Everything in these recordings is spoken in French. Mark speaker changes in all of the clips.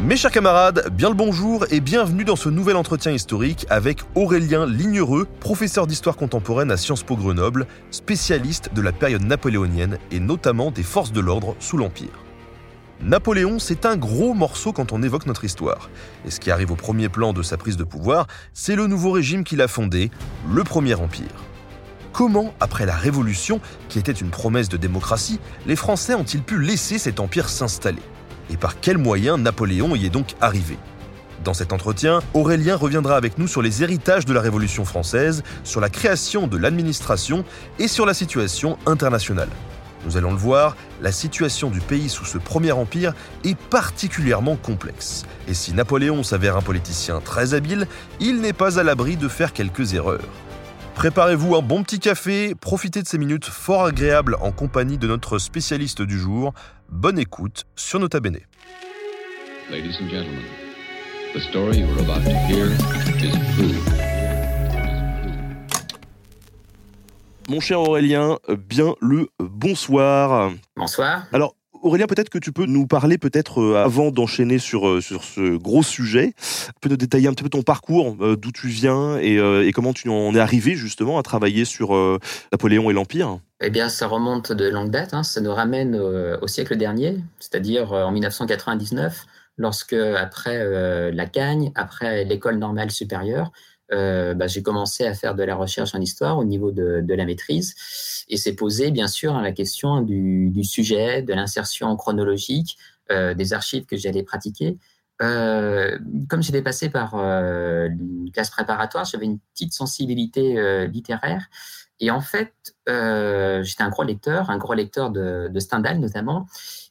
Speaker 1: Mes chers camarades, bien le bonjour et bienvenue dans ce nouvel entretien historique avec Aurélien Lignereux, professeur d'histoire contemporaine à Sciences Po Grenoble, spécialiste de la période napoléonienne et notamment des forces de l'ordre sous l'Empire. Napoléon, c'est un gros morceau quand on évoque notre histoire. Et ce qui arrive au premier plan de sa prise de pouvoir, c'est le nouveau régime qu'il a fondé, le Premier Empire. Comment, après la Révolution, qui était une promesse de démocratie, les Français ont-ils pu laisser cet empire s'installer? Et par quels moyens Napoléon y est donc arrivé? Dans cet entretien, Aurélien reviendra avec nous sur les héritages de la Révolution française, sur la création de l'administration et sur la situation internationale. Nous allons le voir, la situation du pays sous ce premier empire est particulièrement complexe. Et si Napoléon s'avère un politicien très habile, il n'est pas à l'abri de faire quelques erreurs. Préparez-vous un bon petit café, profitez de ces minutes fort agréables en compagnie de notre spécialiste du jour. Bonne écoute sur Nota Bene.
Speaker 2: Ladies and gentlemen, the story you are about to hear is true.
Speaker 1: Mon cher Aurélien, bien le bonsoir.
Speaker 3: Bonsoir.
Speaker 1: Alors, Aurélien, peut-être que tu peux nous parler, peut-être euh, avant d'enchaîner sur, euh, sur ce gros sujet, tu peux nous détailler un petit peu ton parcours, euh, d'où tu viens et, et, comment tu en es arrivé justement à travailler sur Napoléon et l'Empire?
Speaker 3: Eh bien, ça remonte de longue date, hein. ça nous ramène au, siècle dernier, c'est-à-dire en 1999, lorsque, après la Cagne, après l'école normale supérieure, euh, bah, j'ai commencé à faire de la recherche en histoire au niveau de, la maîtrise et c'est posé bien sûr la question du, sujet, de l'insertion chronologique, euh, des archives que j'allais pratiquer. Euh, comme j'étais passé par une classe préparatoire, j'avais une petite sensibilité littéraire et en fait j'étais un gros lecteur, un gros lecteur de, Stendhal notamment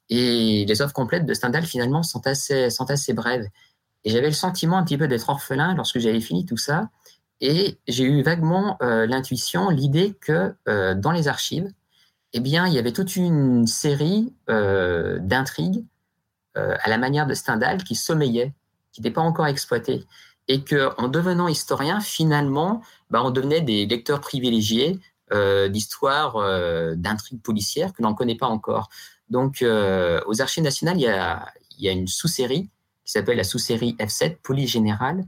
Speaker 3: et les œuvres complètes de Stendhal finalement sont assez brèves. Et j'avais le sentiment un petit peu d'être orphelin lorsque j'avais fini tout ça. Et j'ai eu vaguement euh, l'intuition, l'idée que euh, dans les archives, eh bien, il y avait toute une série euh, d'intrigues à la manière de Stendhal qui sommeillaient, qui n'étaient pas encore exploitées. Et qu'en devenant historien, finalement, bah, on devenait des lecteurs privilégiés d'histoires, d'intrigues policières que l'on ne connaît pas encore. Donc, aux archives nationales, il y a, il y a une sous-série qui s'appelle la sous-série F7, Police Générale,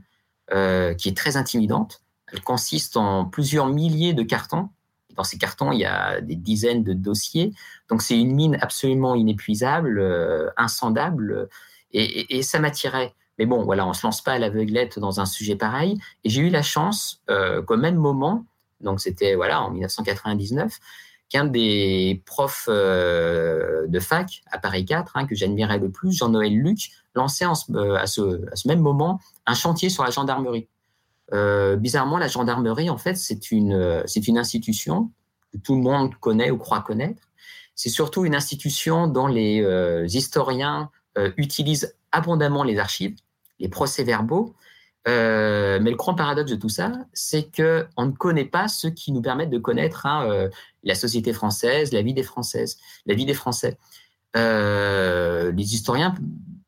Speaker 3: euh, qui est très intimidante. Elle consiste en plusieurs milliers de cartons. Dans ces cartons, il y a des dizaines de dossiers. Donc, c'est une mine absolument inépuisable, euh, insondable, et, ça m'attirait. Mais bon, voilà, on se lance pas à l'aveuglette dans un sujet pareil. Et j'ai eu la chance euh, qu'au même moment, donc c'était voilà en 1999, qu'un des profs euh, de fac à Paris 4, hein, que j'admirais le plus, Jean-Noël Luc, lançait euh, à, ce, même moment un chantier sur la gendarmerie. Euh, bizarrement, la gendarmerie, en fait, c'est une, c'est une institution que tout le monde connaît ou croit connaître. C'est surtout une institution dont les historiens utilisent abondamment les archives, les procès-verbaux, euh, mais le grand paradoxe de tout ça, c'est que on ne connaît pas ce qui nous permettent de connaître hein, euh, la société française, la vie des Françaises, la vie des Français. Euh, les historiens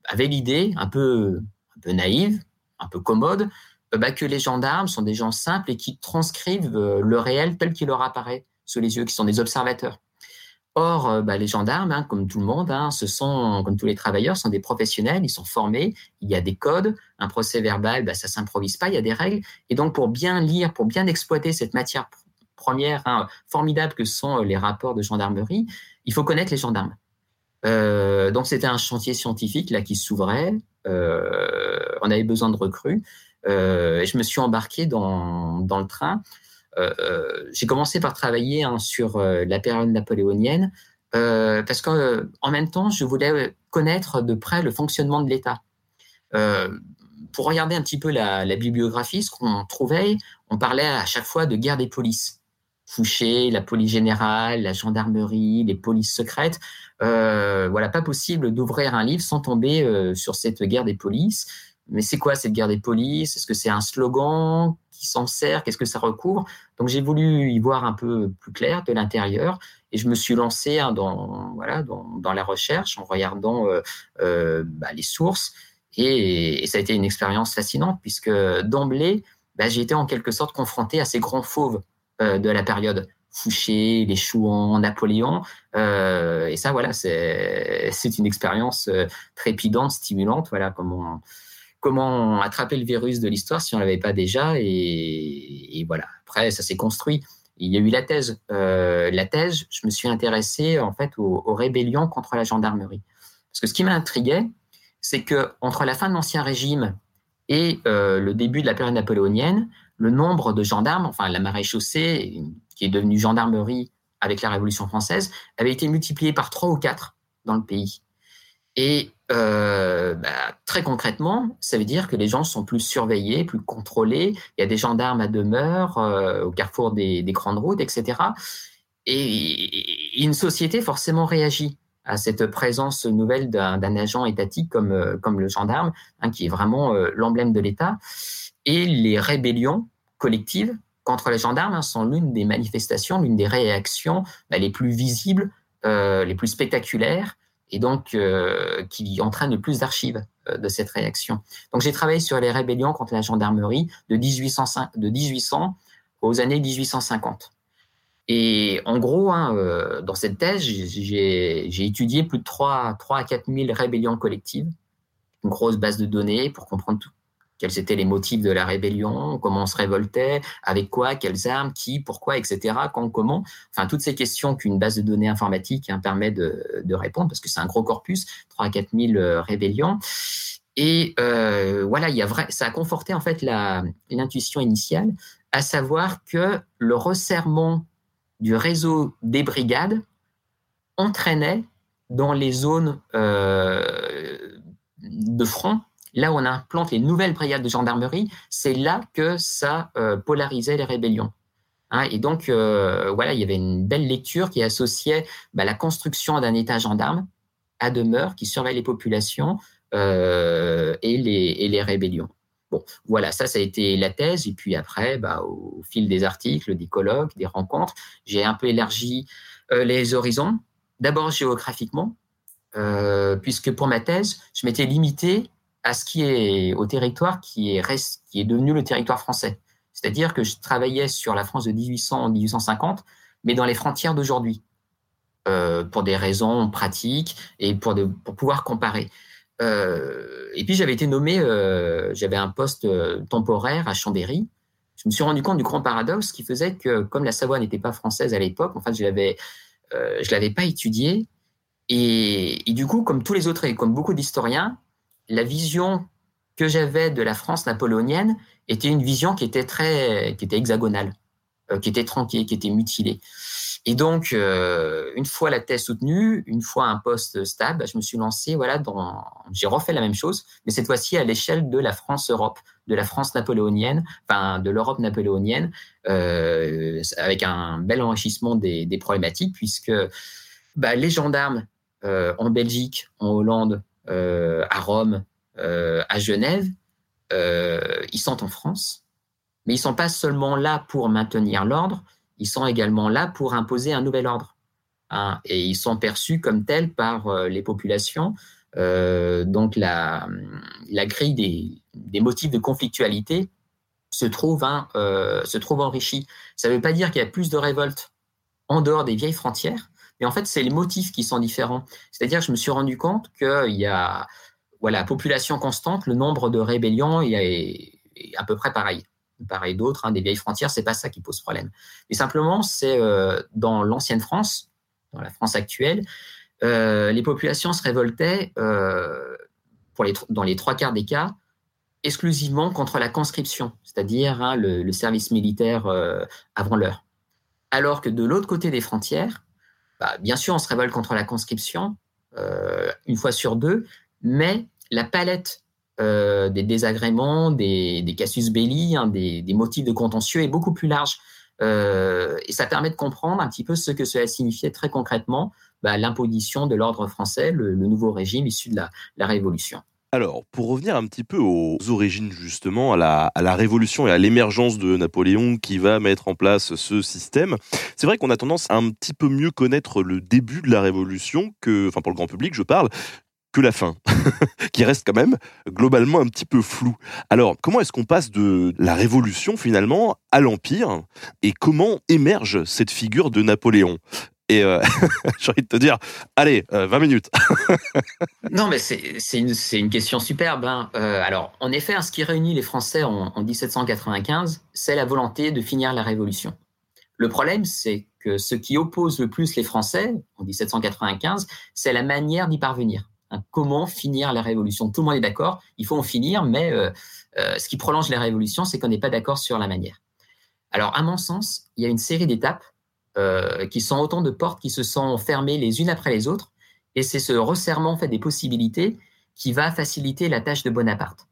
Speaker 3: avaient l'idée, un peu, un peu naïve, un peu commode, bah, que les gendarmes sont des gens simples et qui transcrivent le réel tel qu'il leur apparaît sous les yeux, qui sont des observateurs. Or, euh, bah, les gendarmes, hein, comme tout le monde, hein, sont, comme tous les travailleurs, sont des professionnels, ils sont formés, il y a des codes, un procès verbal, bah, ça s'improvise pas, il y a des règles. Et donc, pour bien lire, pour bien exploiter cette matière première hein, formidable que sont euh, les rapports de gendarmerie, il faut connaître les gendarmes. Euh, donc, c'était un chantier scientifique là qui s'ouvrait. On avait besoin de recrues. Et je me suis embarqué dans, dans le train j'ai commencé par travailler hein, sur euh, la période napoléonienne parce qu'en même temps, je voulais connaître de près le fonctionnement de l'État pour regarder un petit peu la, bibliographie, ce qu'on trouvait, on parlait à chaque fois de guerre des polices. Fouché, la police générale, la gendarmerie, les polices secrètes. Euh, voilà, pas possible d'ouvrir un livre sans tomber euh, sur cette guerre des polices. Mais c'est quoi cette guerre des polices? Est-ce que c'est un slogan? Qui s'en sert Qu'est-ce que ça recouvre Donc j'ai voulu y voir un peu plus clair de l'intérieur et je me suis lancé hein, dans voilà dans, la recherche en regardant euh, euh, bah, les sources et, ça a été une expérience fascinante puisque d'emblée bah, j'ai été en quelque sorte confronté à ces grands fauves euh, de la période Fouché, les Chouans, Napoléon. Et ça, voilà, c'est une expérience trépidante, stimulante. Voilà comment, comment attraper le virus de l'histoire si on ne l'avait pas déjà. Et, voilà, après, ça s'est construit. Il y a eu la thèse. Euh, la thèse, je me suis intéressé en fait aux, rébellions contre la gendarmerie. Parce que ce qui m'intriguait, c'est que entre la fin de l'Ancien Régime et euh, le début de la période napoléonienne, le nombre de gendarmes, enfin la maréchaussée, qui est devenue gendarmerie avec la Révolution française, avait été multiplié par trois ou quatre dans le pays. Et euh, bah, très concrètement, ça veut dire que les gens sont plus surveillés, plus contrôlés. Il y a des gendarmes à demeure euh, au carrefour des, des, grandes routes, etc. Et une société forcément réagit à cette présence nouvelle d'un agent étatique comme, euh, comme le gendarme, hein, qui est vraiment euh, l'emblème de l'État. Et les rébellions collectives contre les gendarmes hein, sont l'une des manifestations, l'une des réactions bah, les plus visibles, euh, les plus spectaculaires, et donc euh, qui entraînent le plus d'archives euh, de cette réaction. Donc j'ai travaillé sur les rébellions contre la gendarmerie de 1800, de 1800 aux années 1850. Et en gros, hein, euh, dans cette thèse, j'ai étudié plus de 3, 3 à 4 000 rébellions collectives, une grosse base de données pour comprendre tout, quels étaient les motifs de la rébellion, comment on se révoltait, avec quoi, quelles armes, qui, pourquoi, etc., quand, comment? Enfin, toutes ces questions qu'une base de données informatique hein, permet de, répondre, parce que c'est un gros corpus, 3 à 4 000 euh, rébellions. Et euh, voilà, il y a vrai, ça a conforté en fait l'intuition initiale, à savoir que le resserrement du réseau des brigades entraînait dans les zones euh, de front, là où on implante les nouvelles brigades de gendarmerie, c'est là que ça euh, polarisait les rébellions. Hein, et donc, euh, voilà, il y avait une belle lecture qui associait bah, la construction d'un État gendarme à demeure qui surveille les populations euh, et, les, rébellions. Bon, voilà, ça, ça a été la thèse. Et puis après, bah, au, fil des articles, des colloques, des rencontres, j'ai un peu élargi les horizons. D'abord géographiquement, puisque pour ma thèse, je m'étais limité à ce qui est au territoire qui est, reste, qui est devenu le territoire français. C'est-à-dire que je travaillais sur la France de 1800-1850, mais dans les frontières d'aujourd'hui, euh, pour des raisons pratiques et pour, pour pouvoir comparer. Euh, et puis j'avais été nommé, euh, j'avais un poste temporaire à Chambéry. Je me suis rendu compte du grand paradoxe qui faisait que, comme la Savoie n'était pas française à l'époque, en fait, je l'avais, je l'avais pas étudiée. Et, du coup, comme tous les autres et comme beaucoup d'historiens, la vision que j'avais de la France napoléonienne était une vision qui était très, qui était hexagonale, euh, qui était tronquée, qui était mutilée. Et donc, euh, une fois la thèse soutenue, une fois un poste stable, je me suis lancé, voilà, dans, j'ai refait la même chose, mais cette fois-ci à l'échelle de la France-Europe, de la France napoléonienne, enfin de l'Europe napoléonienne, euh, avec un bel enrichissement des, problématiques, puisque bah, les gendarmes en Belgique, en Hollande, à Rome, euh, à Genève, euh, ils sont en France, mais ils sont pas seulement là pour maintenir l'ordre, ils sont également là pour imposer un nouvel ordre. Hein, et ils sont perçus comme tels par euh, les populations. Euh, donc la, la grille des, des, motifs de conflictualité se trouve, hein, euh, se trouve enrichie. Ça ne veut pas dire qu'il y a plus de révoltes en dehors des vieilles frontières, mais en fait, c'est les motifs qui sont différents. C'est-à-dire je me suis rendu compte qu'il y a, voilà, population constante, le nombre de rébellions est, à peu près pareil pareil d'autres, hein, des vieilles frontières, c'est pas ça qui pose problème. Mais simplement, c'est euh, dans l'ancienne France, dans la France actuelle, euh, les populations se révoltaient, euh, dans les trois quarts des cas, exclusivement contre la conscription, c'est-à-dire hein, le, service militaire avant l'heure. Alors que de l'autre côté des frontières, bah, bien sûr, on se révolte contre la conscription euh, une fois sur deux, mais la palette euh, des désagréments, des, casus belli, hein, des, motifs de contentieux est beaucoup plus large. et ça permet de comprendre un petit peu ce que cela signifiait très concrètement bah, l'imposition de l'ordre français, le, nouveau régime issu de la Révolution.
Speaker 1: Alors, pour revenir un petit peu aux origines justement, à la, révolution et à l'émergence de Napoléon qui va mettre en place ce système, c'est vrai qu'on a tendance à un petit peu mieux connaître le début de la révolution que, enfin pour le grand public je parle, que la fin, qui reste quand même globalement un petit peu flou. Alors, comment est-ce qu'on passe de la révolution finalement à l'empire et comment émerge cette figure de Napoléon? Et euh, j'ai envie de te dire, allez, 20 euh, minutes.
Speaker 3: non, mais c'est une, question superbe. Hein. Euh, alors, en effet, hein, ce qui réunit les Français en, 1795, c'est la volonté de finir la Révolution. Le problème, c'est que ce qui oppose le plus les Français en 1795, c'est la manière d'y parvenir. Hein. comment finir la Révolution? Tout le monde est d'accord, il faut en finir, mais ce qui prolonge la Révolution, c'est qu'on n'est pas d'accord sur la manière. Alors, à mon sens, il y a une série d'étapes euh, qui sont autant de portes qui se sont fermées les unes après les autres. Et c'est ce resserrement fait des possibilités qui va faciliter la tâche de Bonaparte.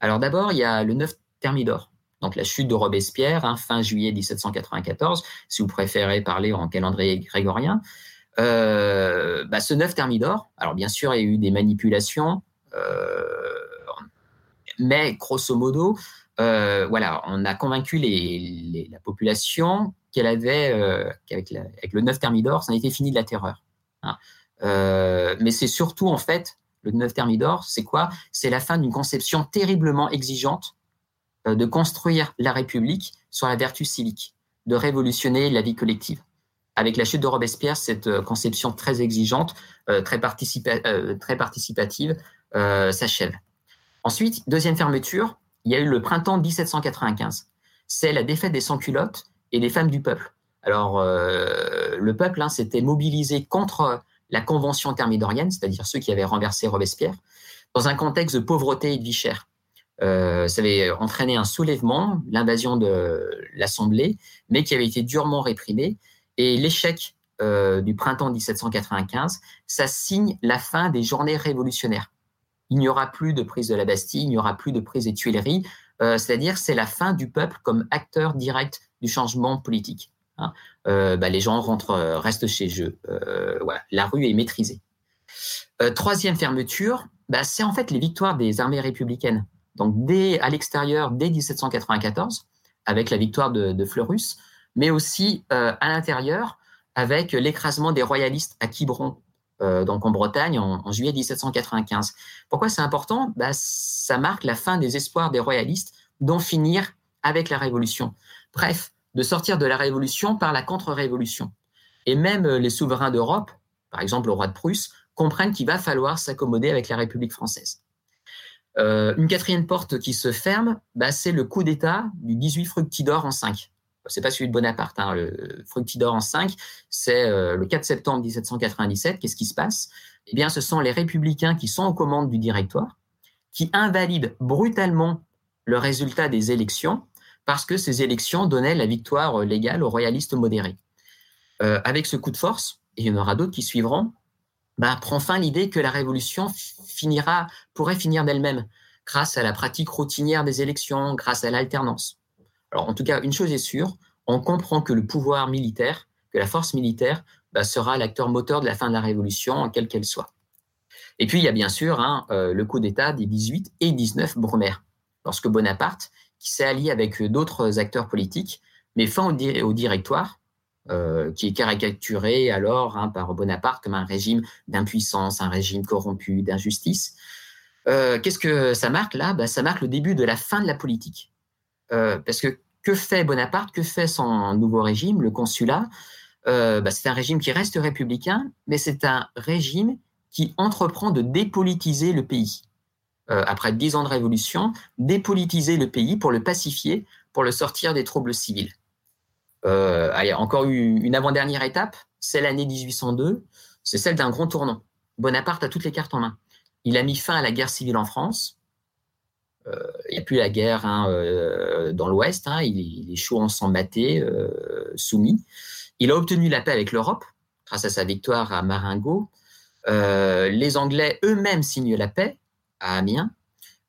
Speaker 3: Alors d'abord, il y a le 9 Thermidor, donc la chute de Robespierre, hein, fin juillet 1794, si vous préférez parler en calendrier grégorien. Euh, bah, ce 9 Thermidor, alors bien sûr, il y a eu des manipulations, euh, mais grosso modo, voilà, on a convaincu la population qu'elle avait, euh, avec, le 9 Thermidor, ça était fini de la terreur. Hein. Euh, mais c'est surtout, en fait, le 9 Thermidor, c'est quoi? C'est la fin d'une conception terriblement exigeante euh, de construire la République sur la vertu civique, de révolutionner la vie collective. Avec la chute de Robespierre, cette conception très exigeante, très participative, s'achève. Ensuite, deuxième fermeture, il y a eu le printemps 1795. C'est la défaite des sans-culottes et des femmes du peuple. Alors, euh, le peuple hein, s'était mobilisé contre la convention thermidorienne, c'est-à-dire ceux qui avaient renversé Robespierre, dans un contexte de pauvreté et de vie chère. Euh, ça avait entraîné un soulèvement, l'invasion de l'Assemblée, mais qui avait été durement réprimé. Et l'échec euh, du printemps 1795, ça signe la fin des journées révolutionnaires. Il n'y aura plus de prise de la Bastille, il n'y aura plus de prise des Tuileries, c'est-à-dire c'est la fin du peuple comme acteur direct du changement politique. Hein. Euh, bah, les gens rentrent, euh, restent chez eux. Euh, la rue est maîtrisée. troisième fermeture, bah, c'est en fait les victoires des armées républicaines. Donc dès à l'extérieur, dès 1794, avec la victoire de, Fleurus, mais aussi à l'intérieur avec l'écrasement des royalistes à Quiberon, donc en Bretagne, en, juillet 1795. Pourquoi c'est important? Bah, Ça marque la fin des espoirs des royalistes d'en finir avec la Révolution. Bref, de sortir de la Révolution par la contre-révolution. Et même euh, les souverains d'Europe, par exemple le roi de Prusse, comprennent qu'il va falloir s'accommoder avec la République française. Euh, une quatrième porte qui se ferme, bah, c'est le coup d'État du 18 Fructidor en 5. C'est pas celui de Bonaparte, hein, le Fructidor en 5, c'est euh, le 4 septembre 1797. Qu'est-ce qui se passe? Eh bien, ce sont les républicains qui sont aux commandes du directoire, qui invalident brutalement le résultat des élections parce que ces élections donnaient la victoire légale aux royalistes modérés. Euh, avec ce coup de force, et il y en aura d'autres qui suivront, bah, prend fin l'idée que la révolution finira, pourrait finir d'elle-même, grâce à la pratique routinière des élections, grâce à l'alternance. Alors, en tout cas, une chose est sûre, on comprend que le pouvoir militaire, que la force militaire, bah, sera l'acteur moteur de la fin de la révolution, quelle qu'elle soit. Et puis, il y a bien sûr hein, euh, le coup d'État des 18 et 19 Brumaire, lorsque Bonaparte qui s'est allié avec d'autres acteurs politiques, mais fin au, directoire, euh, qui est caricaturé alors hein, par Bonaparte comme un régime d'impuissance, un régime corrompu, d'injustice. Euh, qu'est-ce que ça marque là? Bah, Ça marque le début de la fin de la politique. Euh, parce que que fait Bonaparte Que fait son nouveau régime, le consulat? Bah, C'est un régime qui reste républicain, mais c'est un régime qui entreprend de dépolitiser le pays. Euh, après dix ans de révolution, dépolitiser le pays pour le pacifier, pour le sortir des troubles civils. Euh, encore une avant-dernière étape, c'est l'année 1802, c'est celle d'un grand tournant. Bonaparte a toutes les cartes en main. Il a mis fin à la guerre civile en France. Euh, il n'y a plus la guerre hein, dans l'Ouest. Hein, il, est chaud en batté, soumis. Il a obtenu la paix avec l'Europe grâce à sa victoire à Marengo. les Anglais eux-mêmes signent la paix à Amiens.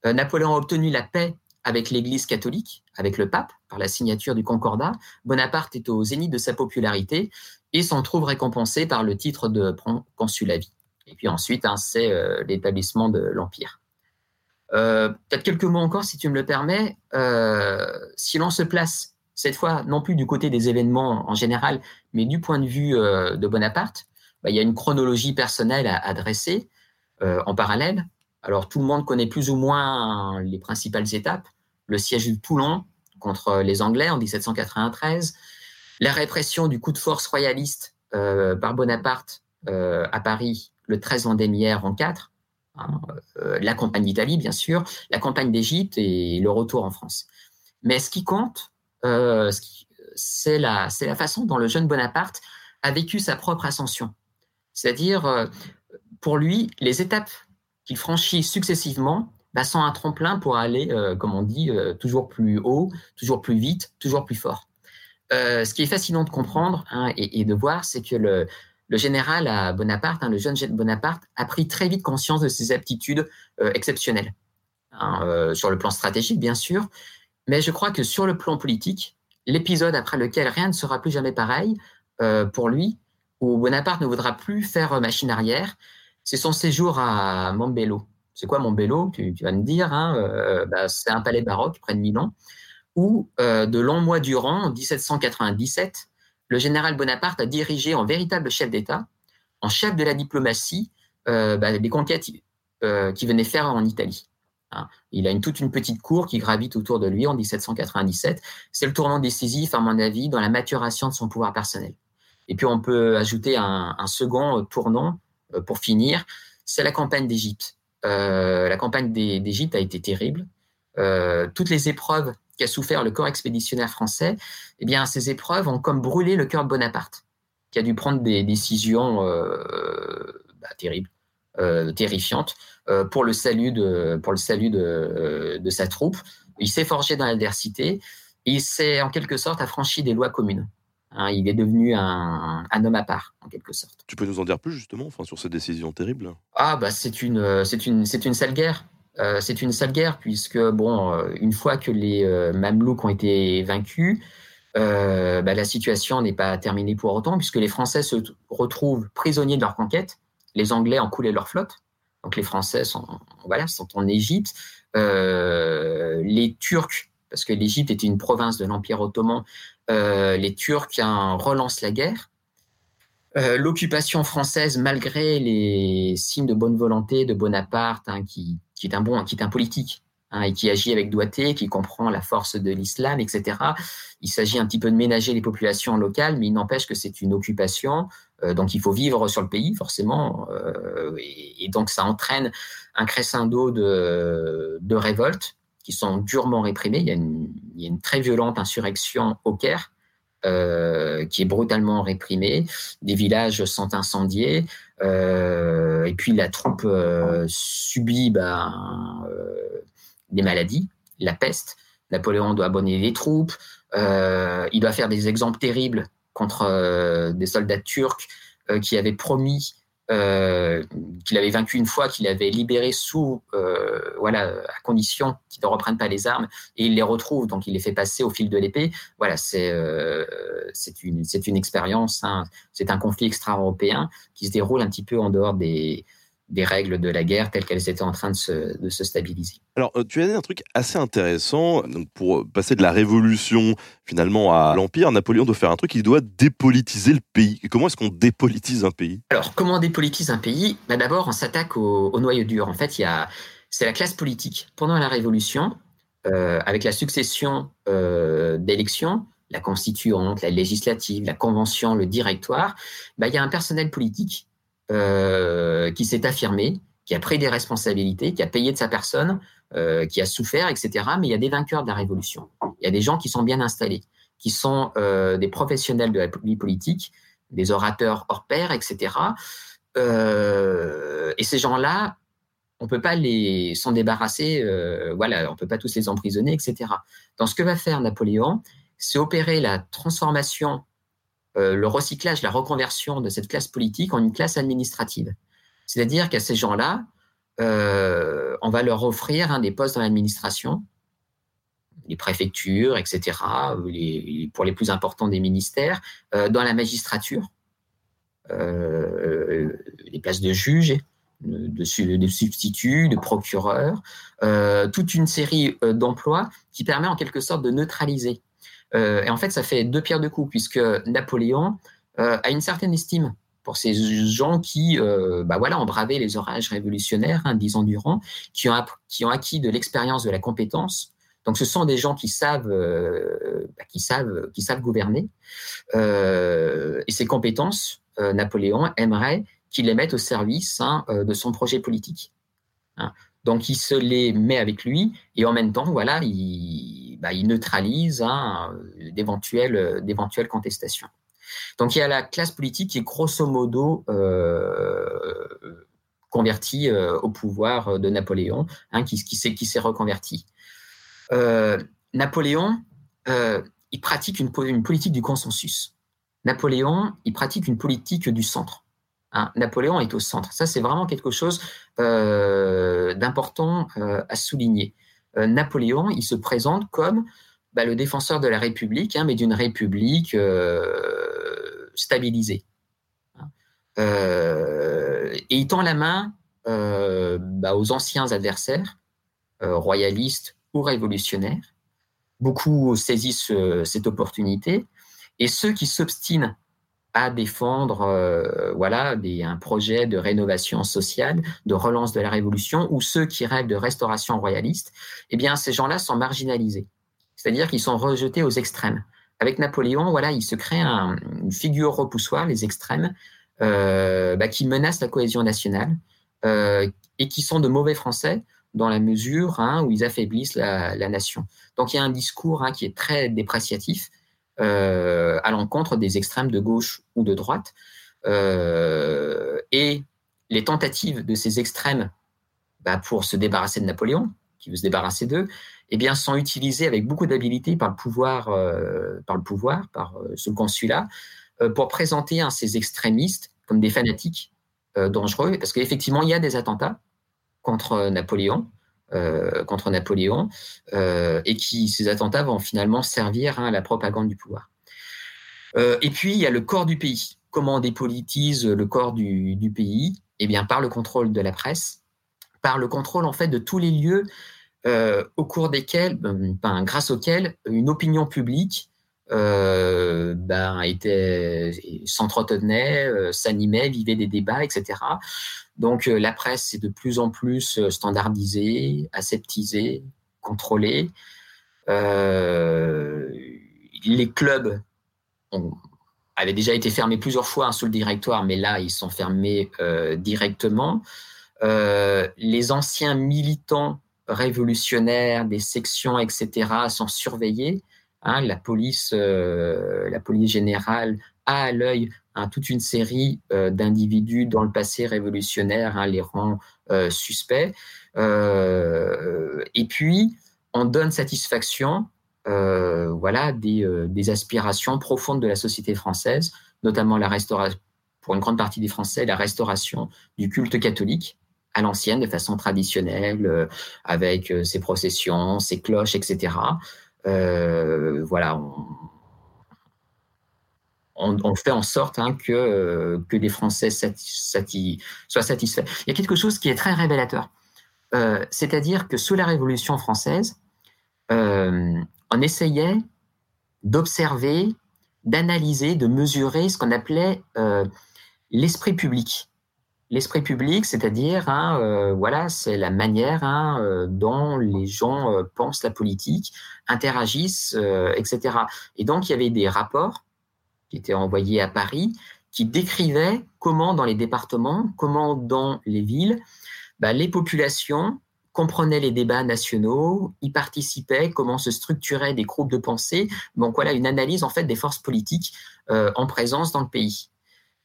Speaker 3: Euh, Napoléon a obtenu la paix avec l'Église catholique, avec le pape, par la signature du Concordat, Bonaparte est au zénith de sa popularité et s'en trouve récompensé par le titre de consul à vie. Et puis ensuite, hein, c'est euh, l'établissement de l'Empire. Euh, peut-être quelques mots encore, si tu me le permets. Euh, si l'on se place cette fois non plus du côté des événements en général, mais du point de vue de Bonaparte, bah, il y a une chronologie personnelle à, à dresser en parallèle. Alors tout le monde connaît plus ou moins les principales étapes. Le siège de Toulon contre les Anglais en 1793, la répression du coup de force royaliste par Bonaparte à Paris le 13 vendémiaire en 4, hein, euh, la campagne d'Italie, bien sûr, la campagne d'Égypte et le retour en France. Mais ce qui compte, euh, c'est la, façon dont le jeune Bonaparte a vécu sa propre ascension. C'est-à-dire, euh, pour lui, les étapes qu'il franchit successivement bah, sont un tremplin pour aller, comme on dit, toujours plus haut, toujours plus vite, toujours plus fort. ce qui est fascinant de comprendre hein, et, de voir, c'est que le, le général Bonaparte, hein, le jeune Bonaparte, a pris très vite conscience de ses aptitudes euh, exceptionnelles. Hein, euh, sur le plan stratégique, bien sûr, mais je crois que sur le plan politique, l'épisode après lequel rien ne sera plus jamais pareil euh, pour lui, où Bonaparte ne voudra plus faire machine arrière, c'est son séjour à Montbello. C'est quoi Montbello tu, tu, vas me dire. Hein, bah, c'est un palais baroque près de Milan, où de longs mois durant, en 1797, le général Bonaparte a dirigé en véritable chef d'État, en chef de la diplomatie, euh, bah, des conquêtes euh, qu'il venait faire en Italie. Hein. Il a une, toute une petite cour qui gravite autour de lui en 1797. C'est le tournant décisif, à mon avis, dans la maturation de son pouvoir personnel. Et puis on peut ajouter un, second tournant euh, pour finir, c'est la campagne d'Égypte. la campagne d'Égypte a été terrible. toutes les épreuves qu'a souffert le corps expéditionnaire français, eh bien, ces épreuves ont comme brûlé le cœur de Bonaparte, qui a dû prendre des décisions euh, bah, terribles, euh, terrifiantes, euh, pour le salut de, pour le salut de, de sa troupe. Il s'est forgé dans l'adversité. Il s'est en quelque sorte affranchi des lois communes. Hein, il est devenu un, un, homme à part, en quelque sorte.
Speaker 1: Tu peux nous en dire plus justement, enfin, sur ces décisions terribles?
Speaker 3: Ah bah c'est une, c'est une, c'est une sale guerre. Euh, c'est une sale guerre puisque bon, euh, une fois que les euh, Mamelouks ont été vaincus, bah, la situation n'est pas terminée pour autant puisque les Français se retrouvent prisonniers de leur conquête. Les Anglais ont coulé leur flotte, donc les Français sont voilà sont en Égypte. les Turcs, parce que l'Égypte était une province de l'Empire ottoman, les Turcs hein, relancent la guerre. L'occupation française, malgré les signes de bonne volonté de Bonaparte, hein, qui qui est un bon, qui est un politique. Hein, et qui agit avec doigté, qui comprend la force de l'islam, etc. Il s'agit un petit peu de ménager les populations locales, mais il n'empêche que c'est une occupation, euh, donc il faut vivre sur le pays, forcément, euh, et, donc ça entraîne un crescendo de, révoltes qui sont durement réprimées. Il y, a une, il y a une très violente insurrection au Caire, euh, qui est brutalement réprimée. Des villages sont incendiés. Euh, et puis la troupe euh, subit bah, des maladies, la peste. Napoléon doit abonner les troupes. il doit faire des exemples terribles contre des soldats turcs qui avaient promis euh, qu'il avait vaincu une fois, qu'il avait libéré sous, euh, voilà, à condition qu'ils ne reprennent pas les armes, et il les retrouve, donc il les fait passer au fil de l'épée. Voilà, c'est euh, c'est une, une expérience, hein. c'est un conflit extra-européen qui se déroule un petit peu en dehors des, des règles de la guerre telles qu'elles étaient en train de se, de se stabiliser.
Speaker 1: Alors, euh, tu as dit un truc assez intéressant. Donc, pour passer de la révolution finalement à l'empire, Napoléon doit faire un truc. Il doit dépolitiser le pays. comment est-ce qu'on dépolitise un pays?
Speaker 3: Alors, comment on dépolitise un pays? Bah, D'abord, on s'attaque au, noyau dur. En fait, il y a, c'est la classe politique. Pendant la révolution, euh, avec la succession euh, d'élections, la constituante, la législative, la convention, le directoire, bah, il y a un personnel politique euh, qui s'est affirmé, qui a pris des responsabilités, qui a payé de sa personne, euh, qui a souffert, etc. Mais il y a des vainqueurs de la révolution. Il y a des gens qui sont bien installés, qui sont euh, des professionnels de la vie politique, des orateurs hors pair, etc. et ces gens-là, on peut pas les s'en débarrasser, voilà, on peut pas tous les emprisonner, etc. Donc, ce que va faire Napoléon, c'est opérer la transformation euh, le recyclage, la reconversion de cette classe politique en une classe administrative. C'est-à-dire qu'à ces gens-là, euh, on va leur offrir un des postes dans l'administration, les préfectures, etc., pour les plus importants des ministères, dans la magistrature, les places de juges, de, substituts, de procureurs, toute une série d'emplois qui permet en quelque sorte de neutraliser. Et en fait, ça fait deux pierres de coups, puisque Napoléon a une certaine estime pour ces gens qui euh, bah voilà, ont bravé les orages révolutionnaires hein, dix durant, qui ont, qui ont acquis de l'expérience, de la compétence. Donc, ce sont des gens qui savent, euh, bah, qui savent, qui savent gouverner. Euh, et ces compétences, Napoléon aimerait qu'il les mette au service hein, de son projet politique. Hein. Donc, il se les met avec lui et en même temps, voilà, il, bah, neutralise d'éventuelles contestations. Donc il y a la classe politique qui est grosso modo euh, convertie euh, au pouvoir de Napoléon, hein, qui, qui s'est reconverti. Euh, Napoléon, il pratique une, politique du consensus. Napoléon, il pratique une politique du centre. Hein. Napoléon est au centre. Ça, c'est vraiment quelque chose d'important à souligner. Napoléon, il se présente comme bah, le défenseur de la République, hein, mais d'une République stabilisé. Euh, et il tend la main euh, bah, aux anciens adversaires, euh, royalistes ou révolutionnaires. Beaucoup saisissent cette opportunité. Et ceux qui s'obstinent à défendre voilà, un projet de rénovation sociale, de relance de la révolution, ou ceux qui rêvent de restauration royaliste, eh bien, ces gens-là sont marginalisés. C'est-à-dire qu'ils sont rejetés aux extrêmes avec Napoléon, voilà, il se crée une figure repoussoire, les extrêmes, euh, bah, qui menacent la cohésion nationale euh, et qui sont de mauvais Français dans la mesure hein, où ils affaiblissent la, nation. Donc il y a un discours hein, qui est très dépréciatif euh, à l'encontre des extrêmes de gauche ou de droite. et les tentatives de ces extrêmes bah, pour se débarrasser de Napoléon, qui veut se débarrasser d'eux, eh bien, sont utilisés avec beaucoup d'habileté par le pouvoir, euh, par euh, ce consulat, euh, pour présenter ces extrémistes comme des fanatiques dangereux, parce qu'effectivement, il y a des attentats contre Napoléon, contre Napoléon, et qui ces attentats vont finalement servir hein, à la propagande du pouvoir. et puis, il y a le corps du pays. Comment on dépolitise le corps du, pays? Eh bien, par le contrôle de la presse, par le contrôle en fait de tous les lieux euh, au cours desquels, grâce auxquels une opinion publique euh, ben, était, s'entretenait, euh, s'animait, vivait des débats, etc. Donc la presse est de plus en plus standardisée, aseptisée, contrôlée. les clubs avaient déjà été fermés plusieurs fois hein, sous le directoire, mais là, ils sont fermés directement. les anciens militants révolutionnaires, des sections, etc., sont surveillés. Hein, la police, euh, la police générale a à l'œil hein, toute une série euh, d'individus dans le passé révolutionnaire, hein, les rend euh, suspects. et puis, on donne satisfaction, voilà, des, des, aspirations profondes de la société française, notamment la pour une grande partie des Français, la restauration du culte catholique à l'ancienne, de façon traditionnelle, avec ses processions, ses cloches, etc. Euh, on, fait en sorte hein, que, que les Français soient satisfaits. Il y a quelque chose qui est très révélateur. C'est-à-dire que sous la Révolution française, on essayait d'observer, d'analyser, de mesurer ce qu'on appelait l'esprit public l'esprit public, c'est-à-dire, hein, euh, voilà, c'est la manière hein, euh, dont les gens euh, pensent la politique, interagissent, etc. Et donc, il y avait des rapports qui étaient envoyés à Paris qui décrivaient comment dans les départements, comment dans les villes, bah, les populations comprenaient les débats nationaux, y participaient, comment se structuraient des groupes de pensée. Donc voilà une analyse en fait des forces politiques en présence dans le pays.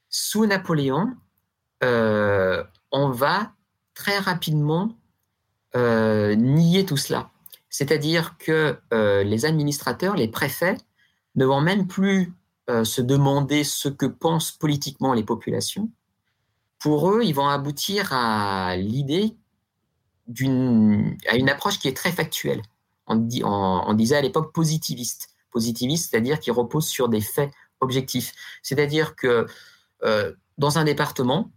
Speaker 3: Sous Napoléon, euh, on va très rapidement euh, nier tout cela. C'est-à-dire que euh, les administrateurs, les préfets, ne vont même plus se demander ce que pensent politiquement les populations. Pour eux, ils vont aboutir à l'idée d'une à une approche qui est très factuelle. on, disait à l'époque positiviste. Positiviste, c'est-à-dire qui repose sur des faits objectifs. C'est-à-dire que dans un département,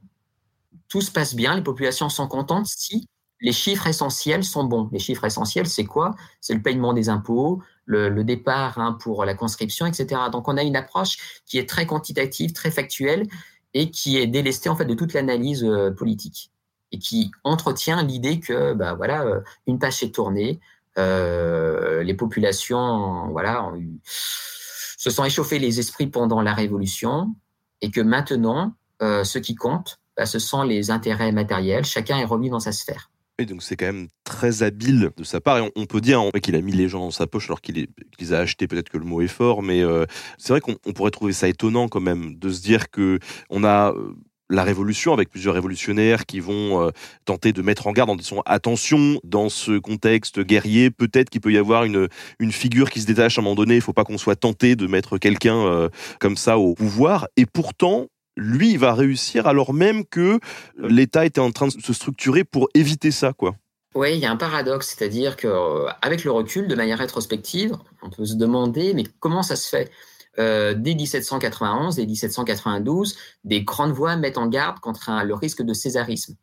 Speaker 3: tout se passe bien, les populations sont contentes si les chiffres essentiels sont bons. Les chiffres essentiels, c'est quoi? C'est le paiement des impôts, le, départ hein, pour la conscription, etc. Donc on a une approche qui est très quantitative, très factuelle et qui est délestée en fait de toute l'analyse euh, politique et qui entretient l'idée que bah, voilà euh, une tâche est tournée, euh, les populations voilà se sont échauffées les esprits pendant la révolution et que maintenant ce qui compte bah, ce sont les intérêts matériels. Chacun est remis dans sa sphère.
Speaker 1: Et donc c'est quand même très habile de sa part. Et on, peut dire qu'il a mis les gens dans sa poche alors qu'il les a achetés. Peut-être que le mot est fort, mais euh, c'est vrai qu'on pourrait trouver ça étonnant quand même de se dire que on a euh, la révolution avec plusieurs révolutionnaires qui vont euh, tenter de mettre en garde en disant attention dans ce contexte guerrier peut-être qu'il peut y avoir une une figure qui se détache à un moment donné il faut pas qu'on soit tenté de mettre quelqu'un comme ça au pouvoir et pourtant lui, il va réussir alors même que l'État était en train de se structurer pour éviter ça, quoi.
Speaker 3: Oui, il y a un paradoxe, c'est-à-dire qu'avec le recul, de manière rétrospective, on peut se demander, mais comment ça se fait? Euh, dès 1791 et 1792, des grandes voix mettent en garde contre le risque de césarisme.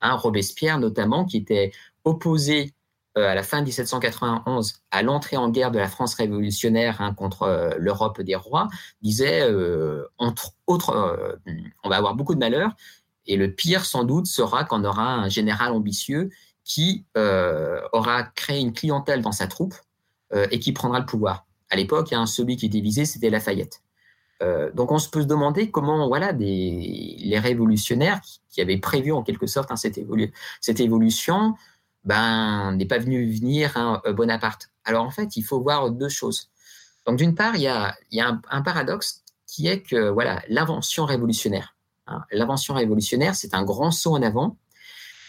Speaker 3: Un Robespierre notamment, qui était opposé euh, à la fin de 1791, à l'entrée en guerre de la France révolutionnaire hein, contre euh, l'Europe des rois, disait, euh, entre autres, on va avoir beaucoup de malheurs, et le pire sans doute sera qu'on aura un général ambitieux qui aura créé une clientèle dans sa troupe et qui prendra le pouvoir. À l'époque, hein, celui qui était visé, c'était Lafayette. donc on se peut se demander comment voilà les révolutionnaires qui, avaient prévu en quelque sorte hein, cette, évolution ben, n'est pas venu venir un euh, Bonaparte. Alors en fait, il faut voir deux choses. Donc d'une part, il y a, un, paradoxe qui est que voilà l'invention révolutionnaire. Hein, l'invention révolutionnaire, c'est un grand saut en avant.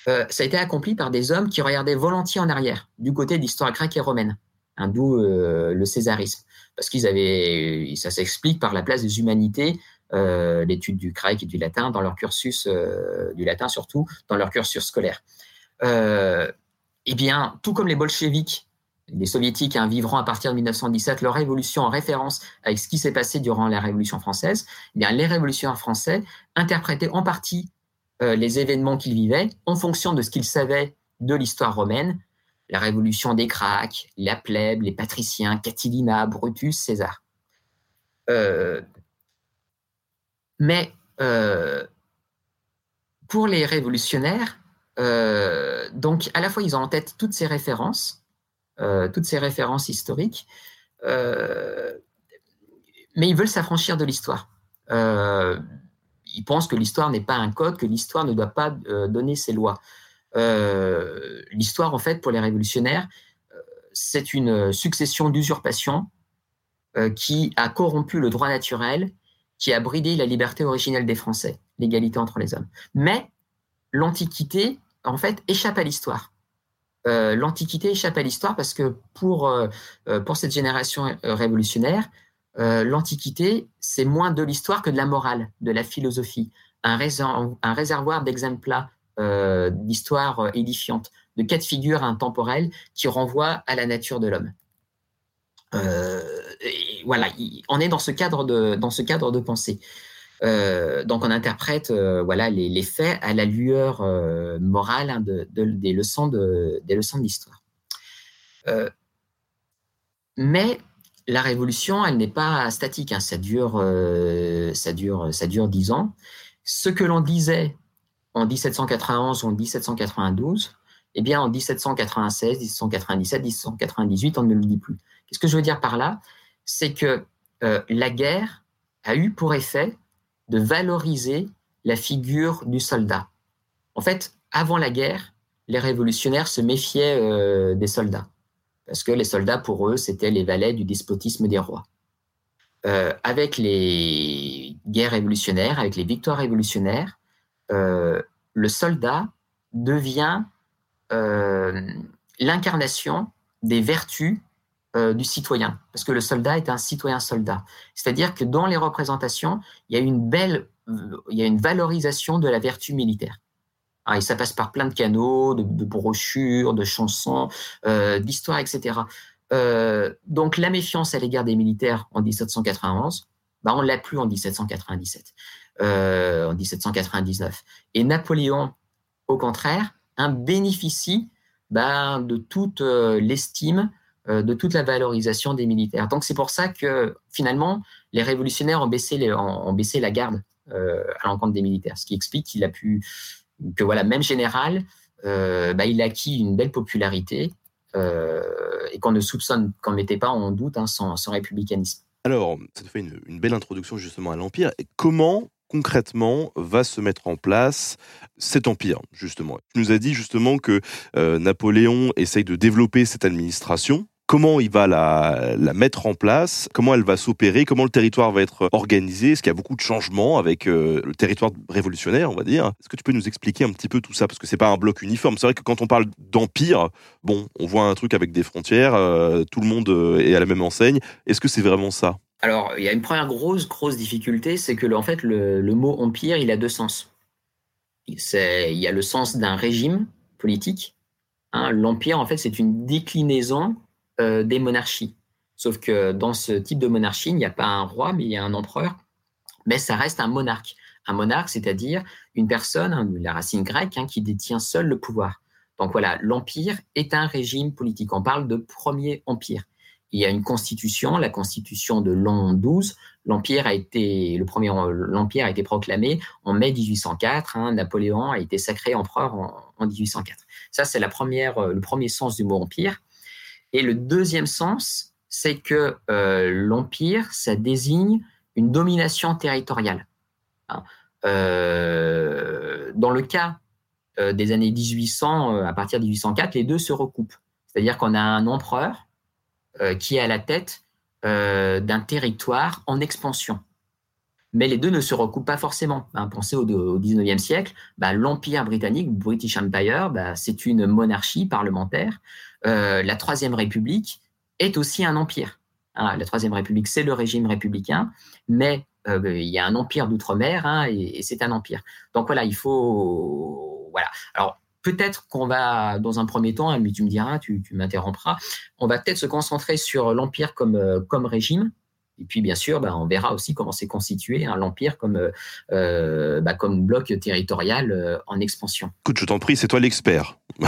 Speaker 3: Euh, ça a été accompli par des hommes qui regardaient volontiers en arrière, du côté de l'histoire grecque et romaine, hein, d'où euh, le césarisme, parce qu'ils avaient, ça s'explique par la place des humanités, l'étude du grec et du latin dans leur cursus, du latin surtout, dans leur cursus scolaire eh bien, tout comme les bolcheviks, les soviétiques hein, vivront à partir de 1917 leur révolution en référence avec ce qui s'est passé durant la Révolution française, eh bien, les révolutionnaires français interprétaient en partie euh, les événements qu'ils vivaient en fonction de ce qu'ils savaient de l'histoire romaine, la révolution des Gracques, la plèbe, les patriciens, Catilina, Brutus, César. Euh, mais euh, pour les révolutionnaires, euh, donc, à la fois, ils ont en tête toutes ces références, euh, toutes ces références historiques, euh, mais ils veulent s'affranchir de l'histoire. ils pensent que l'histoire n'est pas un code, que l'histoire ne doit pas donner ses lois. l'histoire, en fait, pour les révolutionnaires, c'est une succession d'usurpations qui a corrompu le droit naturel, qui a bridé la liberté originelle des Français, l'égalité entre les hommes. Mais l'Antiquité en fait, échappe à l'histoire. Euh, L'Antiquité échappe à l'histoire parce que pour, euh, euh, cette génération révolutionnaire, l'Antiquité, c'est moins de l'histoire que de la morale, de la philosophie, un, un réservoir d'exemplats d'histoire édifiante, de cas de figure intemporels qui renvoient à la nature de l'homme. voilà, on est dans ce cadre de pensée. Euh, donc on interprète euh, voilà les, faits à la lueur euh, morale hein, des leçons de des leçons d'histoire. mais la révolution, elle n'est pas statique. Hein. ça dure ça dure ça dure dix ans. Ce que l'on disait en 1791 ou en 1792, eh bien en 1796, 1797, 1798, on ne le dit plus. Qu'est-ce que je veux dire par là? C'est que la guerre a eu pour effet de valoriser la figure du soldat. En fait, avant la guerre, les révolutionnaires se méfiaient euh, des soldats, parce que les soldats, pour eux, c'était les valets du despotisme des rois. Euh, avec les guerres révolutionnaires, avec les victoires révolutionnaires, euh, le soldat devient l'incarnation des vertus euh, du citoyen, parce que le soldat est un citoyen soldat. C'est-à-dire que dans les représentations, il y a une belle, il y a une valorisation de la vertu militaire. Ah, et ça passe par plein de canaux, de, brochures, de chansons, euh, d'histoires, etc. Euh, donc la méfiance à l'égard des militaires en 1791, bah, on l'a plus en 1797, euh, en 1799. Et Napoléon, au contraire, un bénéficie bah, de toute l'estime, de toute la valorisation des militaires. Donc c'est pour ça que finalement, les révolutionnaires ont baissé, ont baissé la garde à l'encontre des militaires, ce qui explique qu'il a pu que voilà, même général, euh, bah, il a acquis une belle popularité euh, et qu'on ne soupçonne, qu'on ne mettait pas en doute hein, son, républicanisme.
Speaker 1: Alors, ça te fait une, belle introduction justement à l'Empire. Comment concrètement va se mettre en place cet empire, justement? Tu nous as dit justement que euh, Napoléon essaye de développer cette administration comment il va la, mettre en place, comment elle va s'opérer, comment le territoire va être organisé? Est-ce qu'il y a beaucoup de changements avec euh, le territoire révolutionnaire, on va dire? Est-ce que tu peux nous expliquer un petit peu tout ça? Parce que c'est pas un bloc uniforme. C'est vrai que quand on parle d'empire, bon, on voit un truc avec des frontières, euh, tout le monde euh, est à la même enseigne. Est-ce que c'est vraiment ça?
Speaker 3: Alors, il y a une première grosse, grosse difficulté, c'est que en fait, le, mot empire, il a deux sens. Il y a le sens d'un régime politique. Hein. L'empire, en fait, c'est une déclinaison euh, des monarchies. Sauf que dans ce type de monarchie, il n'y a pas un roi, mais il y a un empereur, mais ça reste un monarque. Un monarque, c'est-à-dire une personne, hein, la racine grecque, hein, qui détient seul le pouvoir. Donc voilà, l'empire est un régime politique. On parle de premier empire. Il y a une constitution, la constitution de l'an 12. L'empire a été, le premier, l'empire a été proclamé en mai 1804. Hein. Napoléon a été sacré empereur en, en 1804. Ça, c'est la première, euh, le premier sens du mot empire. Et le deuxième sens, c'est que euh, l'empire, ça désigne une domination territoriale. Hein. Euh, dans le cas euh, des années 1800, à partir de 1804, les deux se recoupent. C'est-à-dire qu'on a un empereur qui est à la tête d'un territoire en expansion. Mais les deux ne se recoupent pas forcément. Hein, pensez au, au 19e siècle, bah, l'Empire britannique, British Empire, bah, c'est une monarchie parlementaire euh, la Troisième République est aussi un empire. Hein, la Troisième République, c'est le régime républicain, mais euh, il y a un empire d'outre-mer hein, et, c'est un empire. Donc voilà, il faut. Voilà. Alors, peut-être qu'on va, dans un premier temps, mais tu me diras, tu, tu m'interrompras, on va peut-être se concentrer sur l'empire comme, euh, comme régime, et puis, bien sûr, bah, on verra aussi comment s'est constitué hein, l'Empire comme, euh, euh, bah, comme bloc territorial euh, en expansion.
Speaker 1: Écoute, je t'en prie, c'est toi l'expert.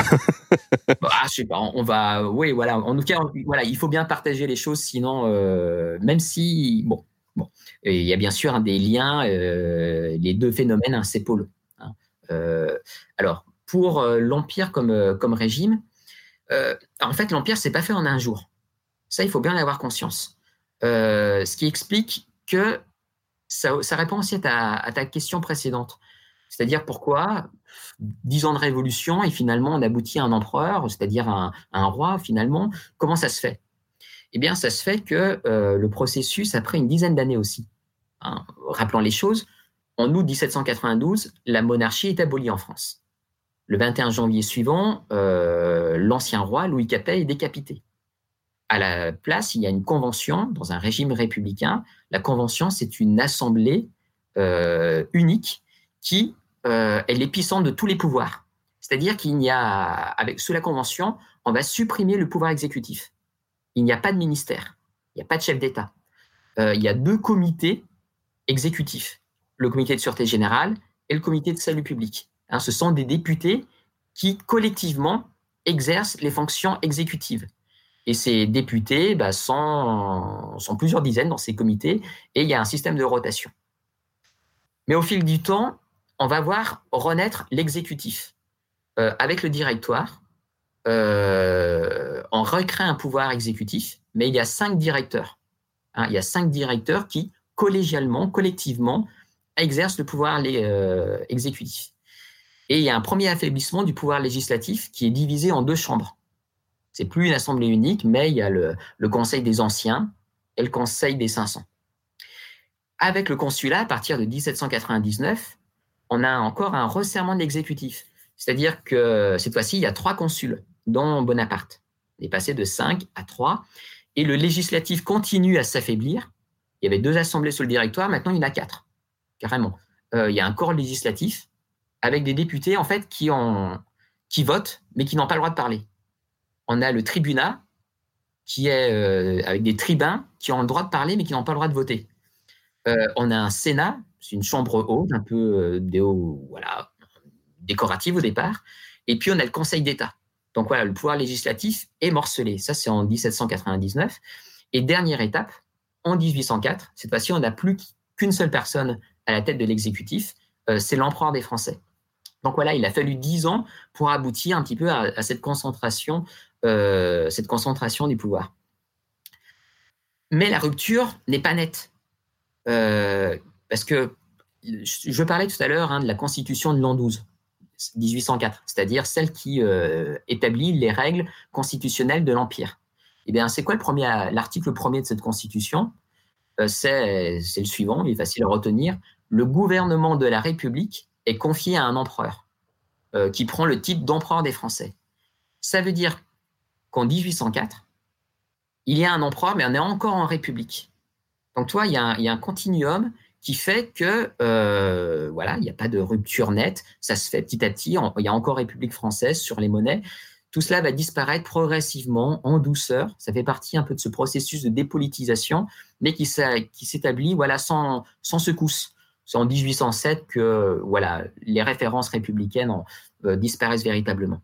Speaker 3: Bah, je sais pas, on va. Oui, voilà. En tout cas, voilà, il faut bien partager les choses, sinon, même si. Bon, bon. il y a bien sûr des liens, les deux phénomènes insépables. Hein. alors, pour l'Empire comme, comme régime, en fait, l'Empire, c'est pas fait en un jour. Ça, il faut bien en avoir conscience. Euh, ce qui explique que ça, répond aussi à ta, question précédente. C'est-à-dire pourquoi dix ans de révolution et finalement on aboutit à un empereur, c'est-à-dire un, un, roi finalement. Comment ça se fait? Eh bien, ça se fait que euh, le processus a pris une dizaine d'années aussi. Hein. Rappelons les choses, en août 1792, la monarchie est abolie en France. Le 21 janvier suivant, euh, l'ancien roi Louis Capet est décapité à la place, il y a une convention dans un régime républicain. La convention, c'est une assemblée euh, unique qui euh, est l'épicentre de tous les pouvoirs. C'est-à-dire qu'il n'y a, avec, sous la convention, on va supprimer le pouvoir exécutif. Il n'y a pas de ministère, il n'y a pas de chef d'État. Euh, il y a deux comités exécutifs, le comité de sûreté générale et le comité de salut public. Hein, ce sont des députés qui collectivement exercent les fonctions exécutives. Et ces députés bah, sont, plusieurs dizaines dans ces comités et il y a un système de rotation. Mais au fil du temps, on va voir renaître l'exécutif. Euh, avec le directoire, euh, on recrée un pouvoir exécutif, mais il y a cinq directeurs. Hein. il y a cinq directeurs qui, collégialement, collectivement, exercent le pouvoir euh, exécutif. Et il y a un premier affaiblissement du pouvoir législatif qui est divisé en deux chambres. C'est plus une assemblée unique, mais il y a le, Conseil des Anciens et le Conseil des 500. Avec le consulat, à partir de 1799, on a encore un resserrement de l'exécutif. C'est-à-dire que cette fois-ci, il y a trois consuls, dont Bonaparte. Il est passé de 5 à 3. Et le législatif continue à s'affaiblir. Il y avait deux assemblées sur le directoire, maintenant il y en a quatre, carrément. Euh, il y a un corps législatif avec des députés en fait qui votent, mais qui n'ont pas le droit de parler. On a le tribunat, qui est euh, avec des tribuns qui ont le droit de parler, mais qui n'ont pas le droit de voter. Euh, on a un Sénat, c'est une chambre haute, un peu voilà, décorative au départ. Et puis on a le Conseil d'État. Donc voilà, le pouvoir législatif est morcelé. Ça, c'est en 1799. Et dernière étape, en 1804, cette fois-ci, on n'a plus qu'une seule personne à la tête de l'exécutif, c'est l'empereur des Français. Donc voilà, il a fallu dix ans pour aboutir un petit peu à, cette concentration, euh, cette concentration du pouvoir. Mais la rupture n'est pas nette, euh, parce que je parlais tout à l'heure hein, de la Constitution de l'an 12, 1804, c'est-à-dire celle qui euh, établit les règles constitutionnelles de l'empire. Eh bien, c'est quoi l'article premier de cette Constitution? C'est, le suivant, il est facile à retenir. Le gouvernement de la République est confié à un empereur qui prend le titre d'empereur des Français. Ça veut dire qu'en 1804, il y a un empereur, mais on est encore en République. Donc, toi, il y a un, continuum qui fait que euh, voilà, il n'y a pas de rupture nette. Ça se fait petit à petit. Il y a encore République française sur les monnaies. Tout cela va disparaître progressivement, en douceur. Ça fait partie un peu de ce processus de dépolitisation, mais qui s'établit voilà sans, sans secousse. C'est en 1807 que voilà, les références républicaines euh, disparaissent véritablement.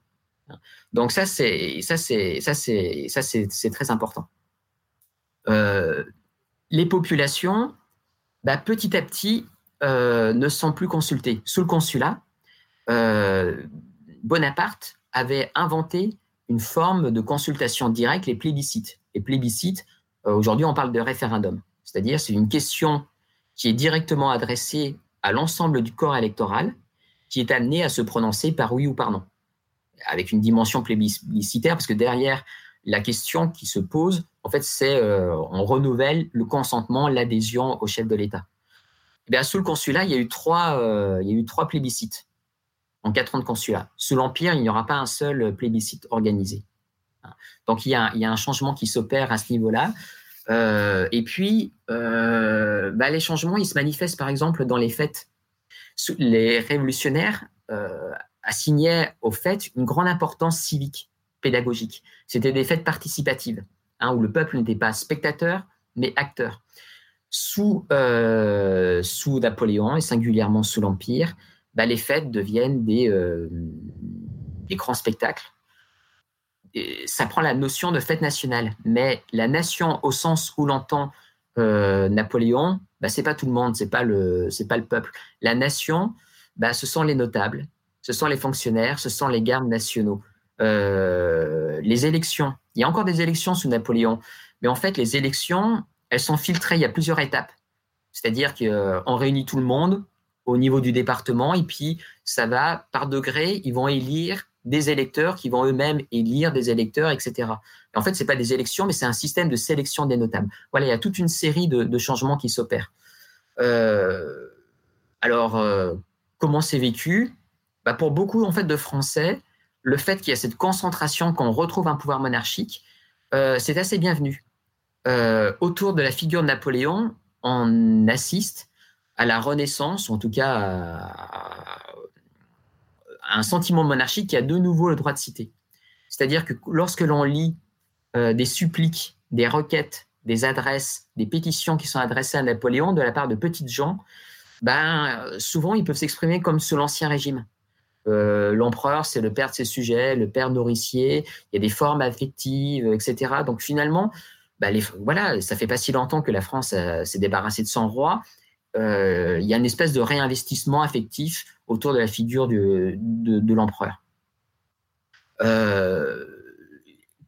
Speaker 3: Donc ça, c'est ça, c'est ça, c'est ça, c'est très important. Euh, les populations, bah, petit à petit, euh, ne sont plus consultées. Sous le consulat, Bonaparte avait inventé une forme de consultation directe, les plébiscites. Les plébiscites, aujourd'hui, on parle de référendum. C'est-à-dire, c'est une question qui est directement adressé à l'ensemble du corps électoral, qui est amené à se prononcer par oui ou par non, avec une dimension plébiscitaire, parce que derrière la question qui se pose, en fait, c'est euh, on renouvelle le consentement, l'adhésion au chef de l'État. Eh sous le consulat, il y a eu trois, euh, il y a eu trois plébiscites en quatre ans de consulat. Sous l'Empire, il n'y aura pas un seul plébiscite organisé. Donc, il y a, un changement qui s'opère à ce niveau-là. Euh, et puis, bah, les changements, ils se manifestent par exemple dans les fêtes. Les révolutionnaires assignaient aux fêtes une grande importance civique, pédagogique. C'était des fêtes participatives, hein, où le peuple n'était pas spectateur, mais acteur. Sous, sous Napoléon et singulièrement sous l'Empire, bah, les fêtes deviennent des, des grands spectacles ça prend la notion de fête nationale. Mais la nation, au sens où l'entend euh, Napoléon, bah, c'est pas tout le monde, c'est pas pas le peuple. La nation, bah, ce sont les notables, ce sont les fonctionnaires, ce sont les gardes nationaux. Euh, les élections, il y a encore des élections sous Napoléon, mais en fait, les élections, elles sont filtrées. Il y a plusieurs étapes. C'est-à-dire qu'on réunit tout le monde au niveau du département et puis ça va par degré. Ils vont élire des électeurs qui vont eux-mêmes élire des électeurs, etc. en fait, ce n'est pas des élections, mais c'est un système de sélection des notables. Voilà, il y a toute une série de, changements qui s'opèrent. Euh, alors, euh, comment c'est vécu? Bah, Pour beaucoup en fait, de Français, le fait qu'il y a cette concentration, qu'on retrouve un pouvoir monarchique, euh, c'est assez bienvenu. autour de la figure de Napoléon, on assiste à la renaissance, ou en tout cas à, un sentiment monarchique qui a de nouveau le droit de citer. C'est-à-dire que lorsque l'on lit euh, des suppliques, des requêtes, des adresses, des pétitions qui sont adressées à Napoléon de la part de petites gens, ben, souvent ils peuvent s'exprimer comme sous l'Ancien Régime. Euh, l'empereur, c'est le père de ses sujets, le père nourricier, il y a des formes affectives, etc. Donc finalement, ben, les, voilà, ça fait pas si longtemps que la France euh, s'est débarrassée de son roi. il y a une espèce de réinvestissement affectif autour de la figure de, l'empereur. Euh,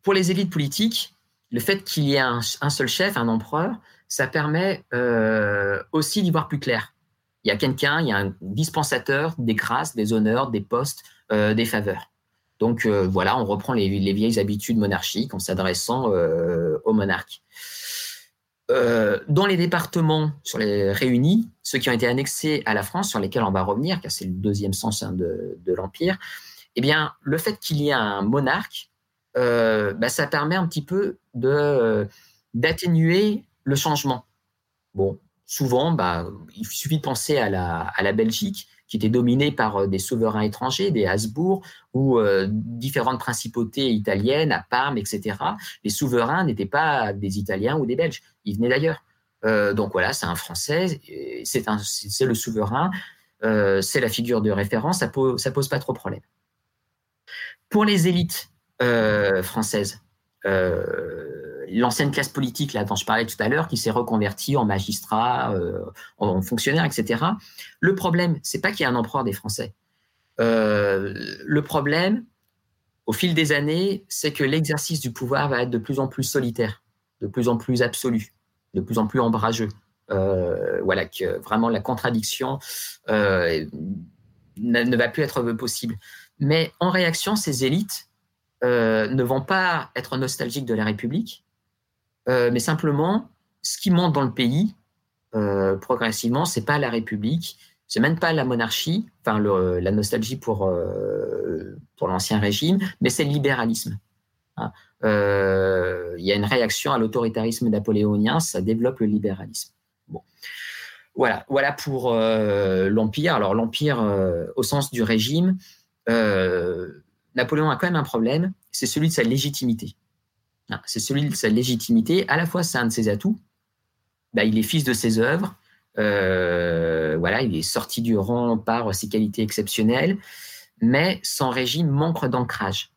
Speaker 3: pour les élites politiques, le fait qu'il y ait un, seul chef, un empereur, ça permet euh, aussi d'y voir plus clair. Il y a quelqu'un, il y a un dispensateur des grâces, des honneurs, des postes, euh, des faveurs. Donc voilà, on reprend les, les, vieilles habitudes monarchiques en s'adressant au monarque. Euh, dans les départements sur les réunis, ceux qui ont été annexés à la France, sur lesquels on va revenir, car c'est le deuxième sens hein, de, l'Empire, eh bien, le fait qu'il y ait un monarque, euh, bah, ça permet un petit peu d'atténuer le changement. Bon, souvent, bah, il suffit de penser à la, Belgique, qui était dominé par des souverains étrangers, des Habsbourg ou différentes principautés italiennes à Parme, etc. Les souverains n'étaient pas des Italiens ou des Belges, ils venaient d'ailleurs. donc voilà, c'est un Français, c'est le souverain, c'est la figure de référence, ça pose, pose pas trop de problème. Pour les élites françaises, l'ancienne classe politique là dont je parlais tout à l'heure, qui s'est reconvertie en magistrat, euh, en fonctionnaire, etc. Le problème, c'est pas qu'il y a un empereur des Français. Euh, le problème, au fil des années, c'est que l'exercice du pouvoir va être de plus en plus solitaire, de plus en plus absolu, de plus en plus ombrageux. Euh, voilà, que vraiment la contradiction ne va plus être possible. Mais en réaction, ces élites ne vont pas être nostalgiques de la République, mais simplement, ce qui monte dans le pays euh, progressivement, c'est pas la République, c'est même pas la monarchie, enfin la nostalgie pour euh, pour l'ancien régime, mais c'est le libéralisme. Hein. Il y a une réaction à l'autoritarisme napoléonien, ça développe le libéralisme. Bon. Voilà, voilà pour l'Empire. Alors l'Empire, au sens du régime, Napoléon a quand même un problème, c'est celui de sa légitimité. Ah, c'est celui de sa légitimité. À la fois, c'est un de ses atouts. Bah, il est fils de ses œuvres. Euh, voilà, il est sorti du rang par ses qualités exceptionnelles, mais son régime manque d'ancrage.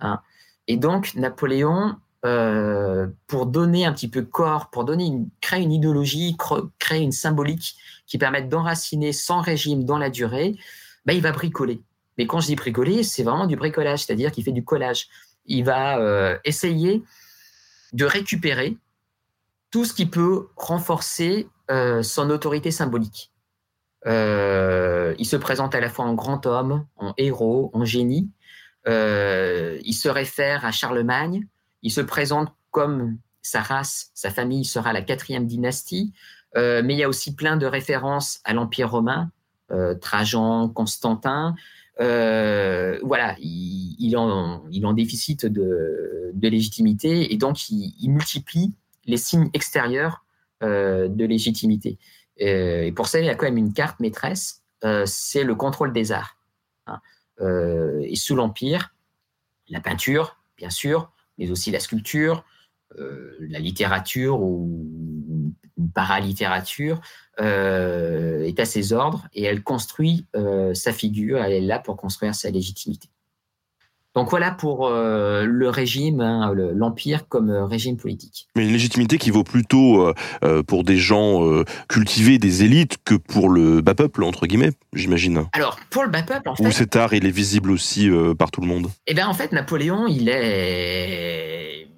Speaker 3: Hein. Et donc, Napoléon, euh, pour donner un petit peu corps, pour donner une, créer une idéologie, créer une symbolique qui permette d'enraciner son régime dans la durée, bah, il va bricoler. Mais quand je dis bricoler, c'est vraiment du bricolage, c'est-à-dire qu'il fait du collage il va euh, essayer de récupérer tout ce qui peut renforcer euh, son autorité symbolique. Euh, il se présente à la fois en grand homme, en héros, en génie. il se réfère à Charlemagne. Il se présente comme sa race, sa famille sera la quatrième dynastie. mais il y a aussi plein de références à l'Empire romain, Trajan, Constantin. Euh, voilà, il, en, il déficit de, légitimité et donc il, multiplie les signes extérieurs euh, de légitimité. Euh, et pour ça, il y a quand même une carte maîtresse, c'est le contrôle des arts. Hein. Et sous l'Empire, la peinture, bien sûr, mais aussi la sculpture, la littérature ou paralittérature euh, est à ses ordres et elle construit euh, sa figure, elle est là pour construire sa légitimité. Donc voilà pour euh, le régime, hein, l'empire comme régime politique.
Speaker 1: Mais une légitimité qui vaut plutôt pour des gens cultivés, des élites, que pour le bas peuple entre guillemets, j'imagine.
Speaker 3: Alors pour le bas peuple, en fait.
Speaker 1: Ou cet art, il est visible aussi par tout le monde.
Speaker 3: Eh bien en fait, Napoléon, il est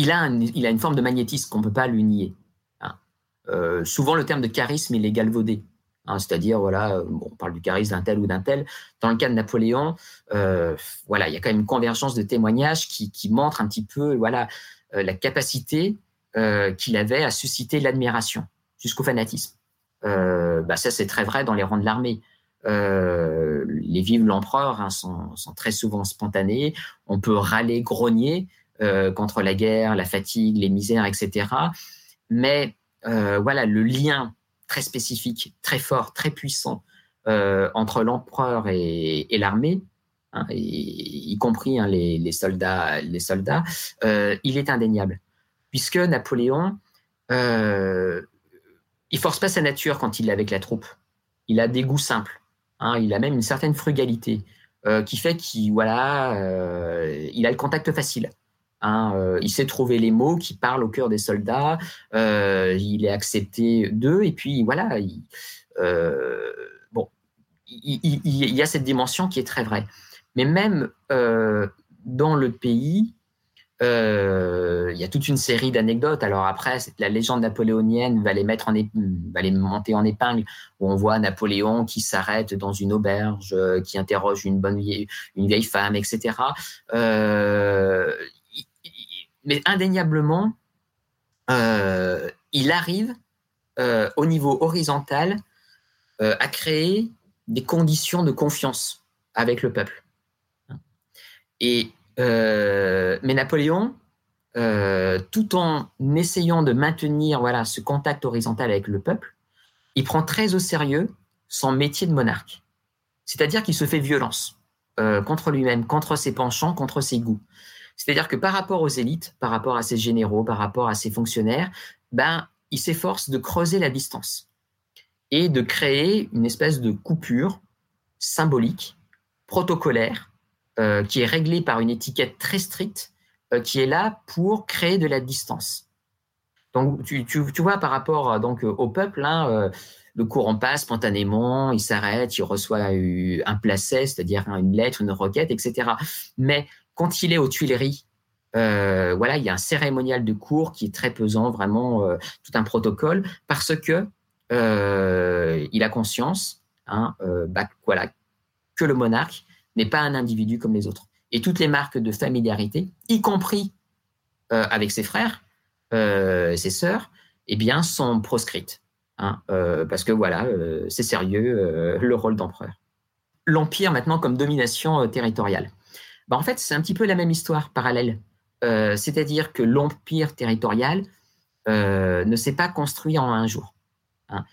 Speaker 3: il a, une forme de magnétisme qu'on ne peut pas lui nier. Hein. Euh, souvent, le terme de charisme, il est galvaudé. Hein, c'est-à-dire, voilà, euh, on parle du charisme d'un tel ou d'un tel. Dans le cas de Napoléon, euh, voilà, il y a quand même une convergence de témoignages qui, montre un petit peu voilà, la capacité qu'il avait à susciter l'admiration jusqu'au fanatisme. bah ça, c'est très vrai dans les rangs de l'armée. les vives l'empereur hein, sont, très souvent spontanés. On peut râler, grogner, euh, contre la guerre, la fatigue, les misères, etc. Mais euh, voilà, le lien très spécifique, très fort, très puissant euh, entre l'empereur et, l'armée, hein, y compris hein, les, soldats, les soldats il est indéniable. Puisque Napoléon, il force pas sa nature quand il est avec la troupe. Il a des goûts simples. Hein, il a même une certaine frugalité qui fait qu'il il a le contact facile. Hein, euh, il sait trouver les mots qui parlent au cœur des soldats. Euh, il est accepté d'eux. Et puis voilà, il, euh, bon, il, y a cette dimension qui est très vraie. Mais même dans le pays, il y a toute une série d'anecdotes. Alors après, la légende napoléonienne va les mettre en va les monter en épingle, où on voit Napoléon qui s'arrête dans une auberge, qui interroge une bonne vieille, une vieille femme, etc. Mais indéniablement, euh, il arrive euh, au niveau horizontal euh, à créer des conditions de confiance avec le peuple. Et, mais Napoléon, tout en essayant de maintenir voilà, ce contact horizontal avec le peuple, il prend très au sérieux son métier de monarque. C'est-à-dire qu'il se fait violence contre lui-même, contre ses penchants, contre ses goûts. C'est-à-dire que par rapport aux élites, par rapport à ses généraux, par rapport à ses fonctionnaires, ben, il s'efforce de creuser la distance et de créer une espèce de coupure symbolique, protocolaire, euh, qui est réglée par une étiquette très stricte, euh, qui est là pour créer de la distance. Donc, tu, vois, par rapport donc, au peuple, hein, le courant passe spontanément, il s'arrête, il reçoit un placet, c'est-à-dire une lettre, une requête, etc. Mais quand il est aux Tuileries, euh, voilà, il y a un cérémonial de cours qui est très pesant, vraiment euh, tout un protocole, parce que euh, il a conscience, hein, bah, que le monarque n'est pas un individu comme les autres. Et toutes les marques de familiarité, y compris avec ses frères, ses sœurs, eh bien, sont proscrites. Hein, parce que voilà, c'est sérieux le rôle d'empereur. L'empire maintenant comme domination territoriale. Bah, en fait, c'est un petit peu la même histoire parallèle. C'est-à-dire que l'empire territorial ne s'est pas construit en un jour. Hein.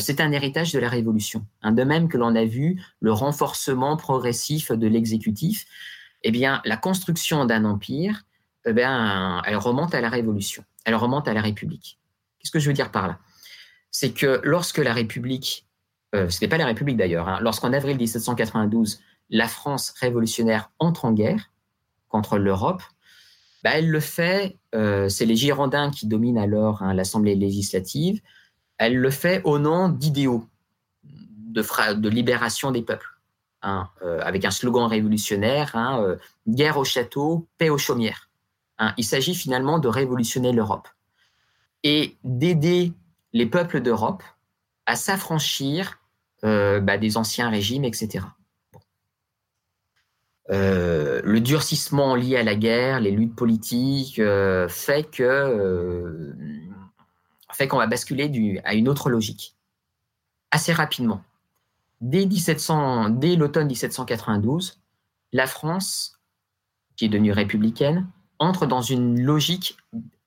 Speaker 3: c'est un héritage de la Révolution. Hein. De même que l'on a vu le renforcement progressif de l'exécutif, eh bien, la construction d'un empire, eh bien, elle remonte à la Révolution, elle remonte à la République. Qu'est-ce que je veux dire par là? C'est que lorsque la République, euh, ce n'est pas la République d'ailleurs, hein, lorsqu'en avril 1792, la France révolutionnaire entre en guerre contre l'Europe, bah, elle le fait, euh, c'est les Girondins qui dominent alors hein, l'Assemblée législative, elle le fait au nom d'idéaux de, libération des peuples, hein, euh, avec un slogan révolutionnaire, guerre au château, paix aux chaumières. il s'agit finalement de révolutionner l'Europe et d'aider les peuples d'Europe à s'affranchir euh, bah, des anciens régimes, etc. Euh, le durcissement lié à la guerre, les luttes politiques, euh, fait que fait qu'on va basculer à une autre logique assez rapidement. Dès, 1700, dès l'automne 1792, la France, qui est devenue républicaine, entre dans une logique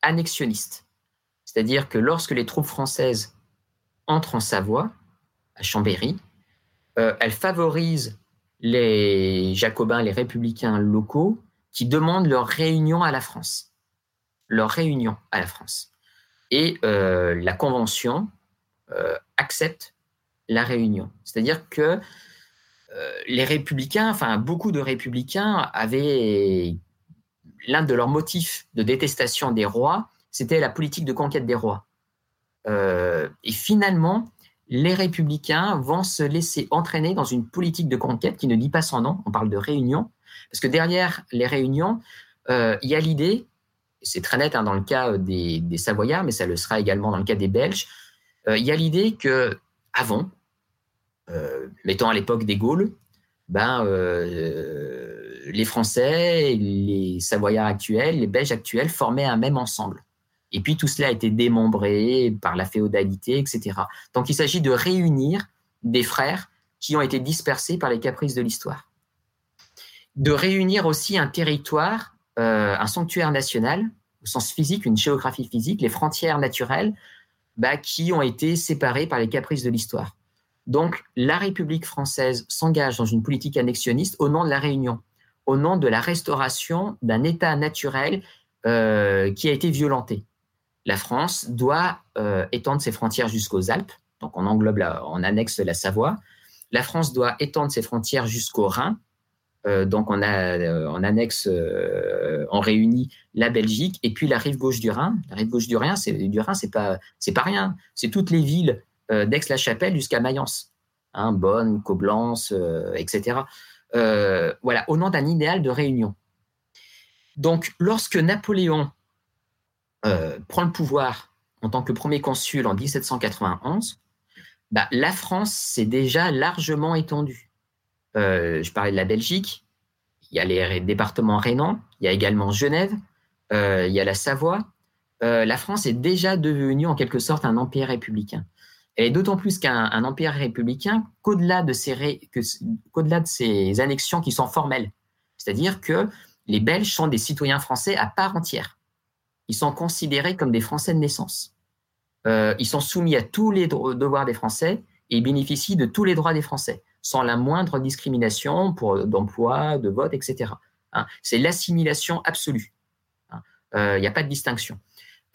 Speaker 3: annexionniste. C'est-à-dire que lorsque les troupes françaises entrent en Savoie, à Chambéry, euh, elles favorisent les jacobins, les républicains locaux qui demandent leur réunion à la France. Leur réunion à la France. Et euh, la Convention euh, accepte la réunion. C'est-à-dire que les républicains, enfin beaucoup de républicains avaient l'un de leurs motifs de détestation des rois, c'était la politique de conquête des rois. Euh, et finalement, les républicains vont se laisser entraîner dans une politique de conquête qui ne dit pas son nom, on parle de réunion, parce que derrière les réunions, euh, il y a l'idée, c'est très net hein, dans le cas des, Savoyards, mais ça le sera également dans le cas des Belges, euh, il y a l'idée que avant, mettons à l'époque des Gaules, ben, les Français, les Savoyards actuels, les Belges actuels formaient un même ensemble. Et puis tout cela a été démembré par la féodalité, etc. Donc il s'agit de réunir des frères qui ont été dispersés par les caprices de l'histoire. De réunir aussi un territoire, euh, un sanctuaire national, au sens physique, une géographie physique, les frontières naturelles, bah, qui ont été séparées par les caprices de l'histoire. Donc la République française s'engage dans une politique annexionniste au nom de la Réunion, au nom de la restauration d'un État naturel euh, qui a été violenté la France doit euh, étendre ses frontières jusqu'aux Alpes, donc on englobe, annexe la Savoie. La France doit étendre ses frontières jusqu'au Rhin, euh, donc on, a, euh, annexe, on réunit la Belgique et puis la rive gauche du Rhin. La rive gauche du Rhin, c'est du Rhin, c'est pas, c'est pas rien. C'est toutes les villes d'Aix-la-Chapelle jusqu'à Mayence, hein, Bonn, Coblence, etc. voilà, au nom d'un idéal de réunion. Donc, lorsque Napoléon euh, prend le pouvoir en tant que premier consul en 1791, bah, la France s'est déjà largement étendue. Euh, je parlais de la Belgique, il y a les départements rhénans, il y a également Genève, euh, il y a la Savoie. la France est déjà devenue en quelque sorte un empire républicain. Elle est d'autant plus qu'un empire républicain qu'au-delà de, de ces annexions qui sont formelles. C'est-à-dire que les Belges sont des citoyens français à part entière ils sont considérés comme des Français de naissance. euh, ils sont soumis à tous les devoirs des Français et ils bénéficient de tous les droits des Français, sans la moindre discrimination pour d'emploi, de vote, etc. Hein. C'est l'assimilation absolue. Hein. Euh, il n'y a pas de distinction.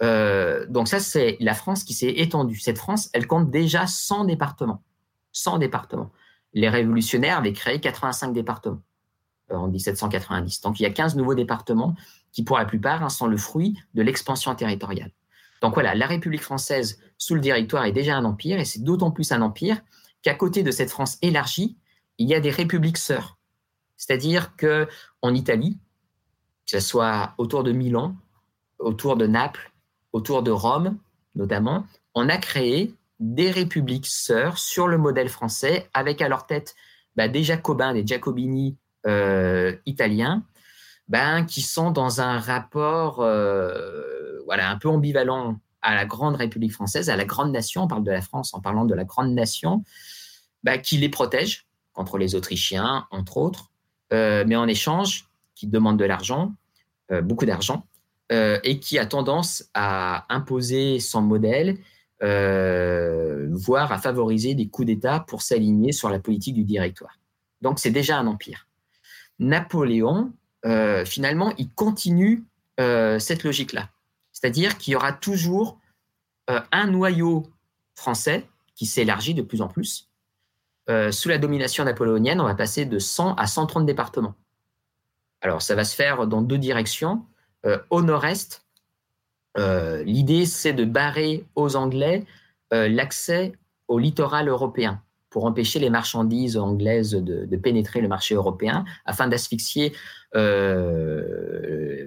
Speaker 3: Euh, donc ça, c'est la France qui s'est étendue. Cette France, elle compte déjà 100 départements. 100 départements. Les révolutionnaires avaient créé 85 départements en 1790. Donc il y a 15 nouveaux départements qui, pour la plupart, hein, sont le fruit de l'expansion territoriale. Donc voilà, la République française sous le Directoire est déjà un empire, et c'est d'autant plus un empire qu'à côté de cette France élargie, il y a des républiques sœurs. C'est-à-dire que en Italie, que ce soit autour de Milan, autour de Naples, autour de Rome notamment, on a créé des républiques sœurs sur le modèle français, avec à leur tête bah, des Jacobins, des Jacobini euh, italiens, ben, qui sont dans un rapport euh, voilà, un peu ambivalent à la grande République française, à la grande nation, on parle de la France en parlant de la grande nation, ben, qui les protège contre les Autrichiens, entre autres, euh, mais en échange, qui demande de l'argent, beaucoup d'argent, et qui a tendance à imposer son modèle, voire à favoriser des coups d'État pour s'aligner sur la politique du directoire. Donc c'est déjà un empire. Napoléon, euh, finalement, il continue euh, cette logique-là. C'est-à-dire qu'il y aura toujours euh, un noyau français qui s'élargit de plus en plus. sous la domination napoléonienne, on va passer de 100 à 130 départements. Alors, ça va se faire dans deux directions. au nord-est, l'idée, c'est de barrer aux Anglais l'accès au littoral européen pour empêcher les marchandises anglaises de, pénétrer le marché européen, afin d'asphyxier euh,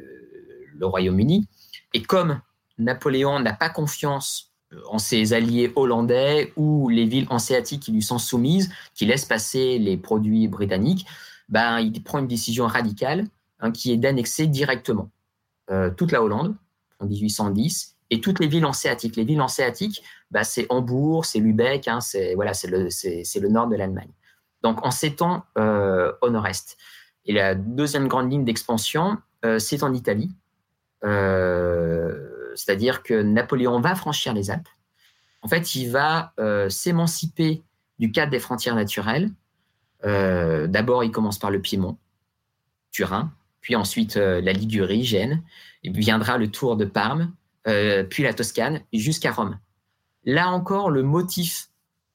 Speaker 3: le Royaume-Uni. Et comme Napoléon n'a pas confiance en ses alliés hollandais ou les villes hanséatiques qui lui sont soumises, qui laissent passer les produits britanniques, ben, il prend une décision radicale hein, qui est d'annexer directement euh, toute la Hollande en 1810 et toutes les villes hanséatiques. Les villes hanséatiques, bah, c'est Hambourg, c'est Lübeck, hein, c'est voilà, c'est le, le, nord de l'Allemagne. Donc, en s'étend euh, au nord-est. Et la deuxième grande ligne d'expansion, euh, c'est en Italie. Euh, c'est-à-dire que Napoléon va franchir les Alpes. En fait, il va s'émanciper du cadre des frontières naturelles. D'abord, il commence par le Piémont, Turin, puis ensuite la Ligurie, Gênes, puis viendra le tour de Parme, euh, puis la Toscane, jusqu'à Rome. Là encore, le motif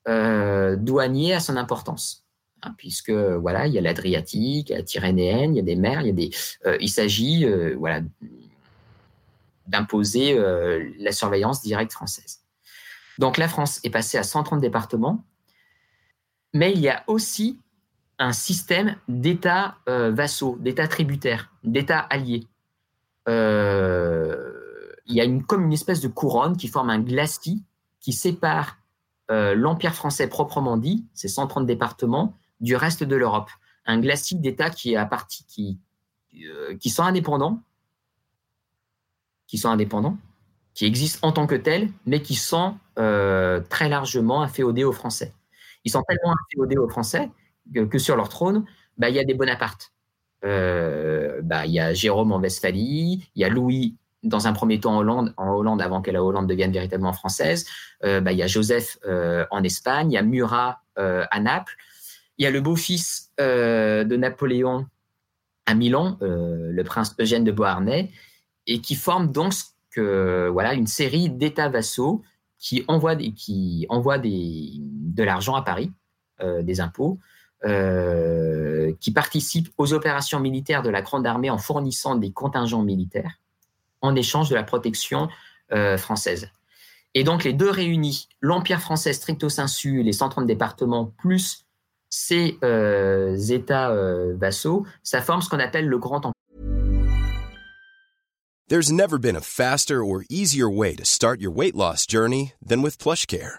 Speaker 3: euh, douanier a son importance, hein, puisque voilà, il y a l'Adriatique, la Tyrrhénéenne, il y a des mers, il y a des. Euh, il s'agit voilà d'imposer la surveillance directe française. Donc la France est passée à 130 départements, mais il y a aussi un système d'États vassaux, d'États tributaires, d'États alliés. Il y a une, comme une espèce de couronne qui forme un glacis qui sépare euh, l'Empire français proprement dit, ces 130 départements, du reste de l'Europe. Un glacis d'États euh, qui sont indépendants, qui sont indépendants, qui existent en tant que tels, mais qui sont euh, très largement inféodés aux Français. Ils sont tellement inféodés aux Français que, sur leur trône, bah, il y a des Bonapartes. bah, il y a Jérôme en Westphalie, il y a Louis dans un premier temps en Hollande, Hollande avant que la Hollande devienne véritablement française. Euh, bah, il y a Joseph euh, en Espagne, il y a Murat euh, à Naples, il y a le beau-fils de Napoléon à Milan, le prince Eugène de Beauharnais, et qui forment donc voilà, une série d'États vassaux qui envoient, qui envoient de l'argent à Paris, des impôts, qui participent aux opérations militaires de la Grande Armée en fournissant des contingents militaires en échange de la protection euh, française. Et donc les deux réunis, l'Empire français stricto sensu, les 130 départements, plus ces euh, États euh, vassaux, ça forme ce qu'on appelle le Grand Empire.
Speaker 4: There's never been a faster or easier way to start your weight loss journey than with PlushCare.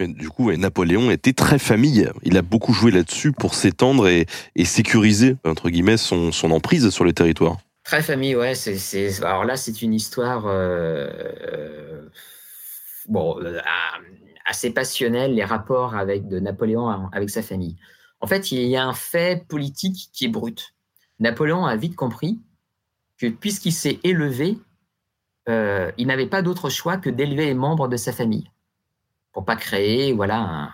Speaker 1: Du coup, Napoléon était très famille. Il a beaucoup joué là-dessus pour s'étendre et, sécuriser, entre guillemets, son, emprise sur le territoire.
Speaker 3: Très famille, ouais. Alors là, c'est une histoire euh, euh, bon, euh, assez passionnelle, les rapports avec, de Napoléon avec sa famille. En fait, il y a un fait politique qui est brut. Napoléon a vite compris que puisqu'il s'est élevé, il n'avait pas d'autre choix que d'élever les membres de sa famille pour pas créer, voilà,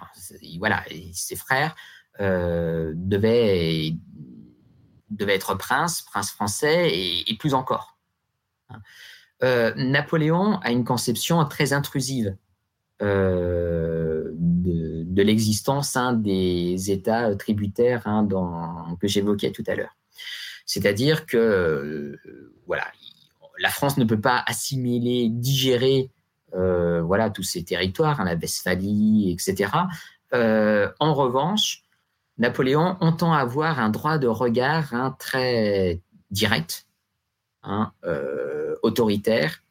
Speaker 3: voilà, ses frères euh, devaient, être princes, princes français et, plus encore. Euh, Napoléon a une conception très intrusive euh, de, l'existence hein, des États tributaires hein, que j'évoquais tout à l'heure. C'est-à-dire que voilà, la France ne peut pas assimiler, digérer euh, voilà, tous ces territoires, hein, la Westphalie, etc. Euh, en revanche, Napoléon entend avoir un droit de regard hein, très direct, hein, euh, autoritaire,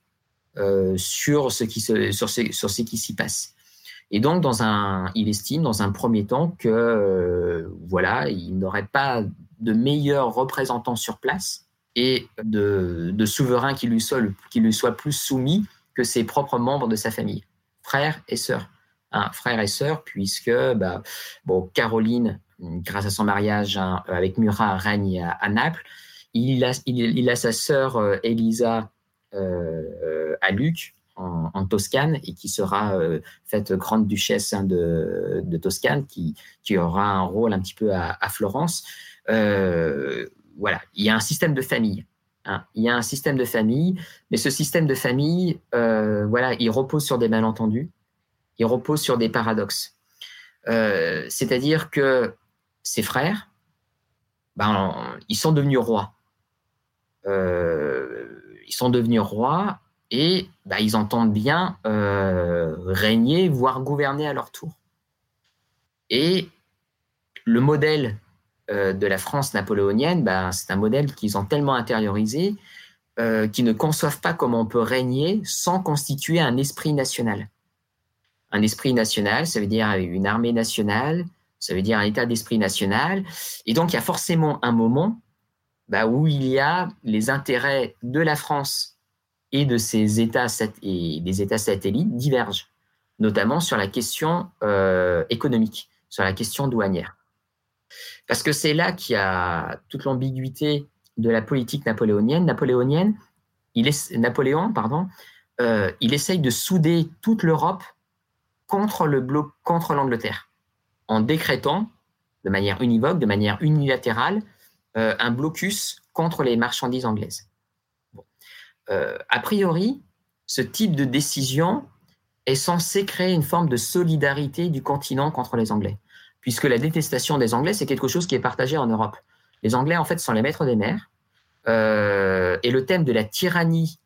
Speaker 3: sur ce qui sur ce, qui s'y passe. Et donc, dans un, il estime dans un premier temps que voilà, il n'aurait pas de meilleur représentant sur place et de, de souverain qui lui, soit, qui lui soit plus soumis que ses propres membres de sa famille, frères et sœurs. Hein, frères et sœurs, puisque bah, bon, Caroline, grâce à son mariage hein, avec Murat, règne à, Naples. Il a, il, a, sa sœur euh, Elisa euh, à Luc, en, Toscane, et qui sera euh, faite grande duchesse hein, de, Toscane, qui, qui, aura un rôle un petit peu à Florence. voilà, il y a un système de famille. Hein, il y a un système de famille, mais ce système de famille, euh, voilà, il repose sur des malentendus, il repose sur des paradoxes. Euh, c'est-à-dire que ses frères, ben, ils sont devenus rois. Euh, ils sont devenus rois et ben, ils entendent bien régner, voire gouverner à leur tour. Et le modèle de la France napoléonienne, bah, c'est un modèle qu'ils ont tellement intériorisé euh, qu'ils ne conçoivent pas comment on peut régner sans constituer un esprit national. Un esprit national, ça veut dire une armée nationale, ça veut dire un état d'esprit national. Et donc, il y a forcément un moment bah, où il y a les intérêts de la France et de États des États satellites divergent, notamment sur la question euh, économique, sur la question douanière. Parce que c'est là qu'il y a toute l'ambiguïté de la politique napoléonienne. Napoléonienne, il Napoléon, pardon, euh, il essaye de souder toute l'Europe contre l'Angleterre, en décrétant de manière univoque, de manière unilatérale, euh, un blocus contre les marchandises anglaises. Euh, a priori, ce type de décision est censé créer une forme de solidarité du continent contre les Anglais puisque la détestation des Anglais, c'est quelque chose qui est partagé en Europe. Les Anglais, en fait, sont les maîtres des mers. Euh, et le thème de la tyrannie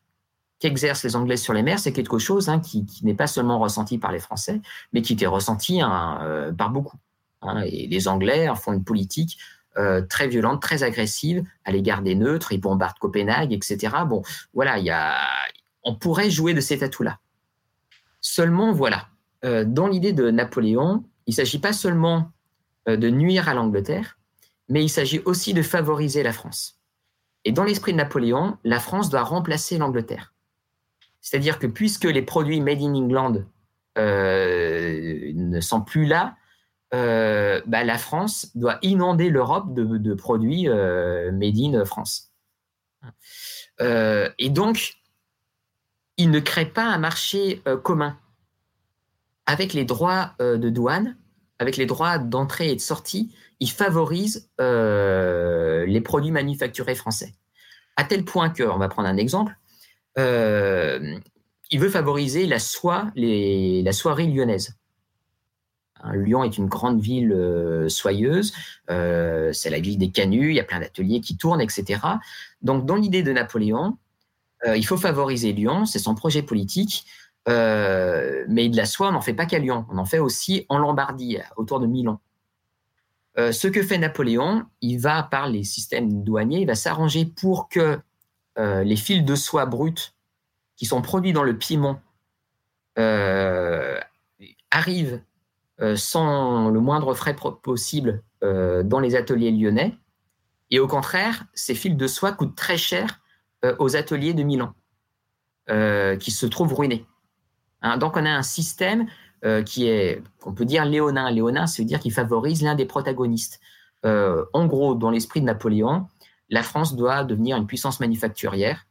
Speaker 3: qu'exercent les Anglais sur les mers, c'est quelque chose hein, qui, n'est pas seulement ressenti par les Français, mais qui était ressenti hein, euh, par beaucoup. Hein. et les Anglais font une politique euh, très violente, très agressive à l'égard des neutres, ils bombardent Copenhague, etc. Bon, voilà, y a, on pourrait jouer de cet atout-là. Seulement, voilà, dans l'idée de Napoléon, il ne s'agit pas seulement euh, de nuire à l'Angleterre, mais il s'agit aussi de favoriser la France. Et dans l'esprit de Napoléon, la France doit remplacer l'Angleterre. C'est-à-dire que puisque les produits made in England euh, ne sont plus là, euh, bah, la France doit inonder l'Europe de, produits made in France. et donc, il ne crée pas un marché commun avec les droits euh, de douane, avec les droits d'entrée et de sortie, il favorise euh, les produits manufacturés français. À tel point que, on va prendre un exemple, euh, il veut favoriser la soie, la soierie lyonnaise. Hein, Lyon est une grande ville soyeuse, c'est la ville des canuts, il y a plein d'ateliers qui tournent, etc. Donc, dans l'idée de Napoléon, il faut favoriser Lyon, c'est son projet politique. Euh, mais de la soie, on n'en fait pas qu'à Lyon, on en fait aussi en Lombardie, autour de Milan. Euh, ce que fait Napoléon, il va, par les systèmes douaniers, il va s'arranger pour que euh, les fils de soie brutes qui sont produits dans le Piémont arrivent sans le moindre frais possible dans les ateliers lyonnais. Et au contraire, ces fils de soie coûtent très cher aux ateliers de Milan, qui se trouvent ruinés. Hein, donc on a un système qui est, on peut dire léonin. Léonin, c'est dire qu'il favorise l'un des protagonistes. en gros, dans l'esprit de Napoléon, la France doit devenir une puissance manufacturière,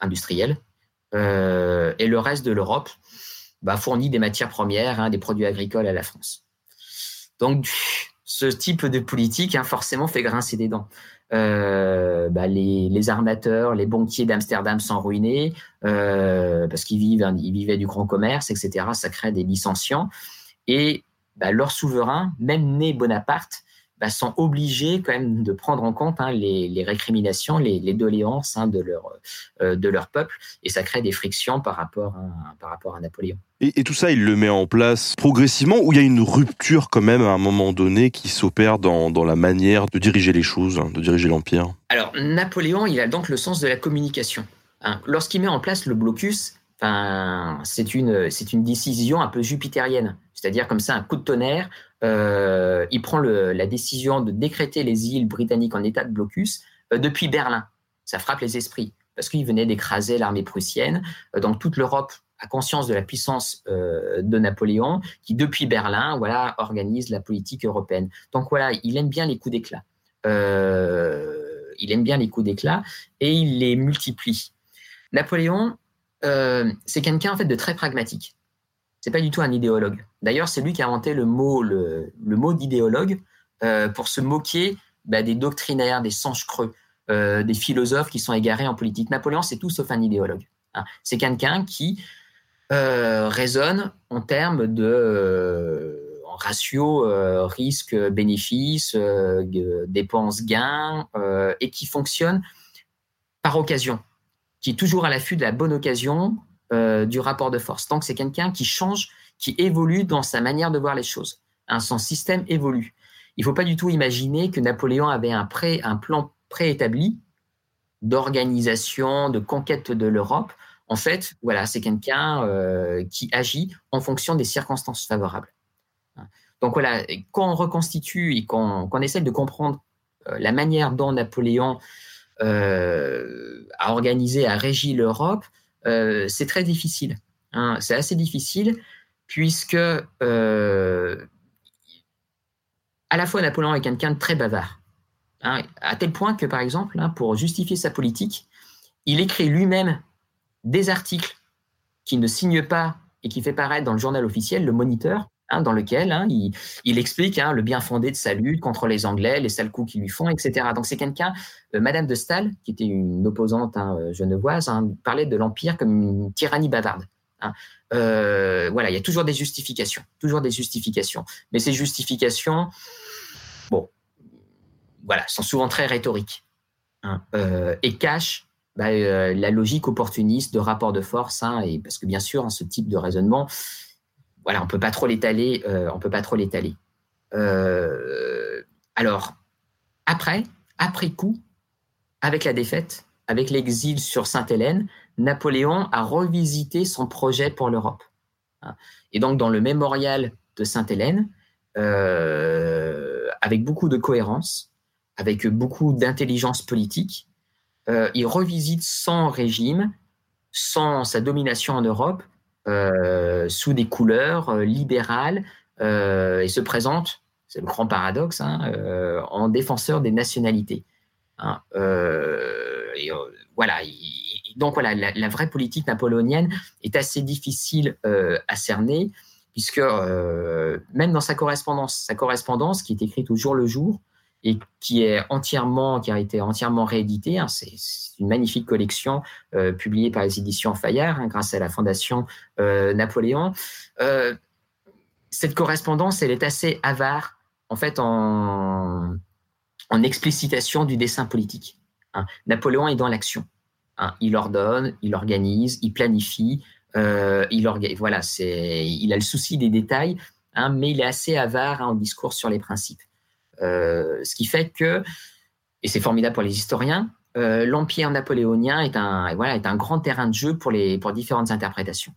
Speaker 3: industrielle, euh, et le reste de l'Europe bah, fournit des matières premières, hein, des produits agricoles à la France. Donc, ce type de politique, hein, forcément, fait grincer des dents. Euh, bah, les, armateurs, les banquiers d'Amsterdam sont ruinés euh, parce qu'ils vivaient du grand commerce, etc. Ça crée des licenciants. Et bah, leur souverain, même né Bonaparte, bah, sont obligés quand même de prendre en compte hein, les, récriminations, les, doléances hein, de, leur, euh, de leur peuple, et ça crée des frictions par rapport à, par rapport à Napoléon.
Speaker 1: Et, tout ça, il le met en place progressivement, ou il y a une rupture quand même à un moment donné qui s'opère dans, dans la manière de diriger les choses, hein, de diriger l'Empire?
Speaker 3: Alors, Napoléon, il a donc le sens de la communication. Lorsqu'il met en place le blocus, c'est une, décision un peu jupitérienne, c'est-à-dire comme ça, un coup de tonnerre, euh, il prend la décision de décréter les îles britanniques en état de blocus euh, depuis Berlin. Ça frappe les esprits parce qu'il venait d'écraser l'armée prussienne. Euh, donc toute l'Europe a conscience de la puissance de Napoléon, qui depuis Berlin, voilà, organise la politique européenne. Donc voilà, il aime bien les coups d'éclat. il aime bien les coups d'éclat et il les multiplie. Napoléon, c'est quelqu'un en fait de très pragmatique. C'est pas du tout un idéologue. D'ailleurs, c'est lui qui a inventé le mot, d'idéologue euh, pour se moquer bah, des doctrinaires, des sanges creux, euh, des philosophes qui sont égarés en politique. Napoléon, c'est tout sauf un idéologue. Hein. C'est quelqu'un qui euh, raisonne en termes de ratio risque-bénéfice, dépenses-gains, et qui fonctionne par occasion, qui est toujours à l'affût de la bonne occasion euh, du rapport de force. Donc, c'est quelqu'un qui change, qui évolue dans sa manière de voir les choses. Hein, son système évolue. Il ne faut pas du tout imaginer que Napoléon avait un, un plan préétabli d'organisation, de conquête de l'Europe. En fait, voilà, c'est quelqu'un euh, qui agit en fonction des circonstances favorables. Donc voilà, quand on reconstitue et qu'on essaie de comprendre euh, la manière dont Napoléon a organisé, a régi l'Europe, euh, c'est très difficile. Hein. C'est assez difficile puisque euh, à la fois Napoléon est quelqu'un de très bavard, hein, à tel point que par exemple, hein, pour justifier sa politique, il écrit lui-même des articles qu'il ne signe pas et qui fait paraître dans le journal officiel, le Moniteur, Hein, dans lequel hein, il, explique hein, le bien fondé de sa lutte contre les Anglais, les sales coups qu'ils lui font, etc. Donc c'est quelqu'un, euh, Madame de Staël, qui était une opposante euh, genevoise, parlait de l'Empire comme une tyrannie bavarde. Euh, voilà, il y a toujours des justifications, toujours des justifications. Mais ces justifications, bon, voilà, sont souvent très rhétoriques et cachent bah, la logique opportuniste de rapport de force, et parce que bien sûr, ce type de raisonnement, voilà, on peut pas trop l'étaler. Euh, on peut pas trop l'étaler. Euh, alors après, après coup, avec la défaite, avec l'exil sur Sainte-Hélène, Napoléon a revisité son projet pour l'Europe. Hein. Et donc dans le mémorial de Sainte-Hélène, euh, avec beaucoup de cohérence, avec beaucoup d'intelligence politique, il revisite son régime, sans sa domination en Europe, euh, sous des couleurs euh, libérales euh, et se présente, c'est le grand paradoxe, hein, en défenseur des nationalités. Hein, voilà. donc voilà, la, vraie politique napoléonienne est assez difficile à cerner, puisque même dans sa correspondance, sa correspondance qui est écrite au jour le jour, et qui a été entièrement réédité. Hein, c'est une magnifique collection euh, publiée par les éditions Fayard, hein, grâce à la Fondation euh, Napoléon. Euh, cette correspondance, elle est assez avare, en fait, en, explicitation du dessin politique. Hein. Napoléon est dans l'action. Il ordonne, il organise, il planifie, il a le souci des détails, mais il est assez avare en discours sur les principes. Euh, ce qui fait que, et c'est formidable pour les historiens, euh, l'empire napoléonien est un, voilà, est un grand terrain de jeu pour, les, pour différentes interprétations.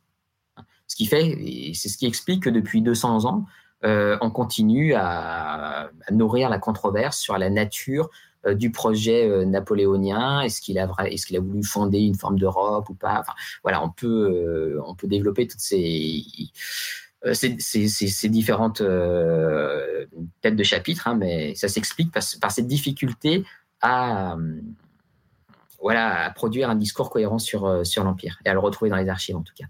Speaker 3: Ce qui fait, c'est ce qui explique que depuis 200 ans, on continue à, nourrir la controverse sur la nature du projet napoléonien. Est-ce qu'il a, voulu fonder une forme d'Europe ou pas? Voilà, on peut, on peut développer toutes ces ces, différentes têtes de chapitre, hein, mais ça s'explique par, cette difficulté à, voilà, à produire un discours cohérent sur, sur l'Empire et à le retrouver dans les archives en tout cas.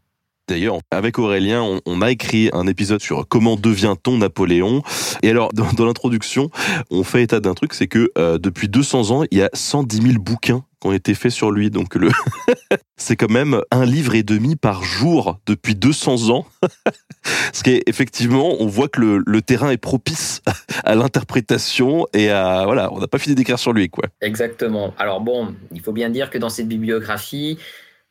Speaker 1: D'ailleurs, avec Aurélien, on, a écrit un épisode sur comment devient-on Napoléon. Et alors, dans, l'introduction, on fait état d'un truc, c'est que euh, depuis 200 ans, il y a 110 000 bouquins ont été faits sur lui. Donc, le c'est quand même un livre et demi par jour depuis 200 ans. Ce qui est effectivement, on voit que le, le terrain est propice à l'interprétation et à voilà, on n'a pas fini d'écrire sur lui, quoi.
Speaker 3: Exactement. Alors bon, il faut bien dire que dans cette bibliographie,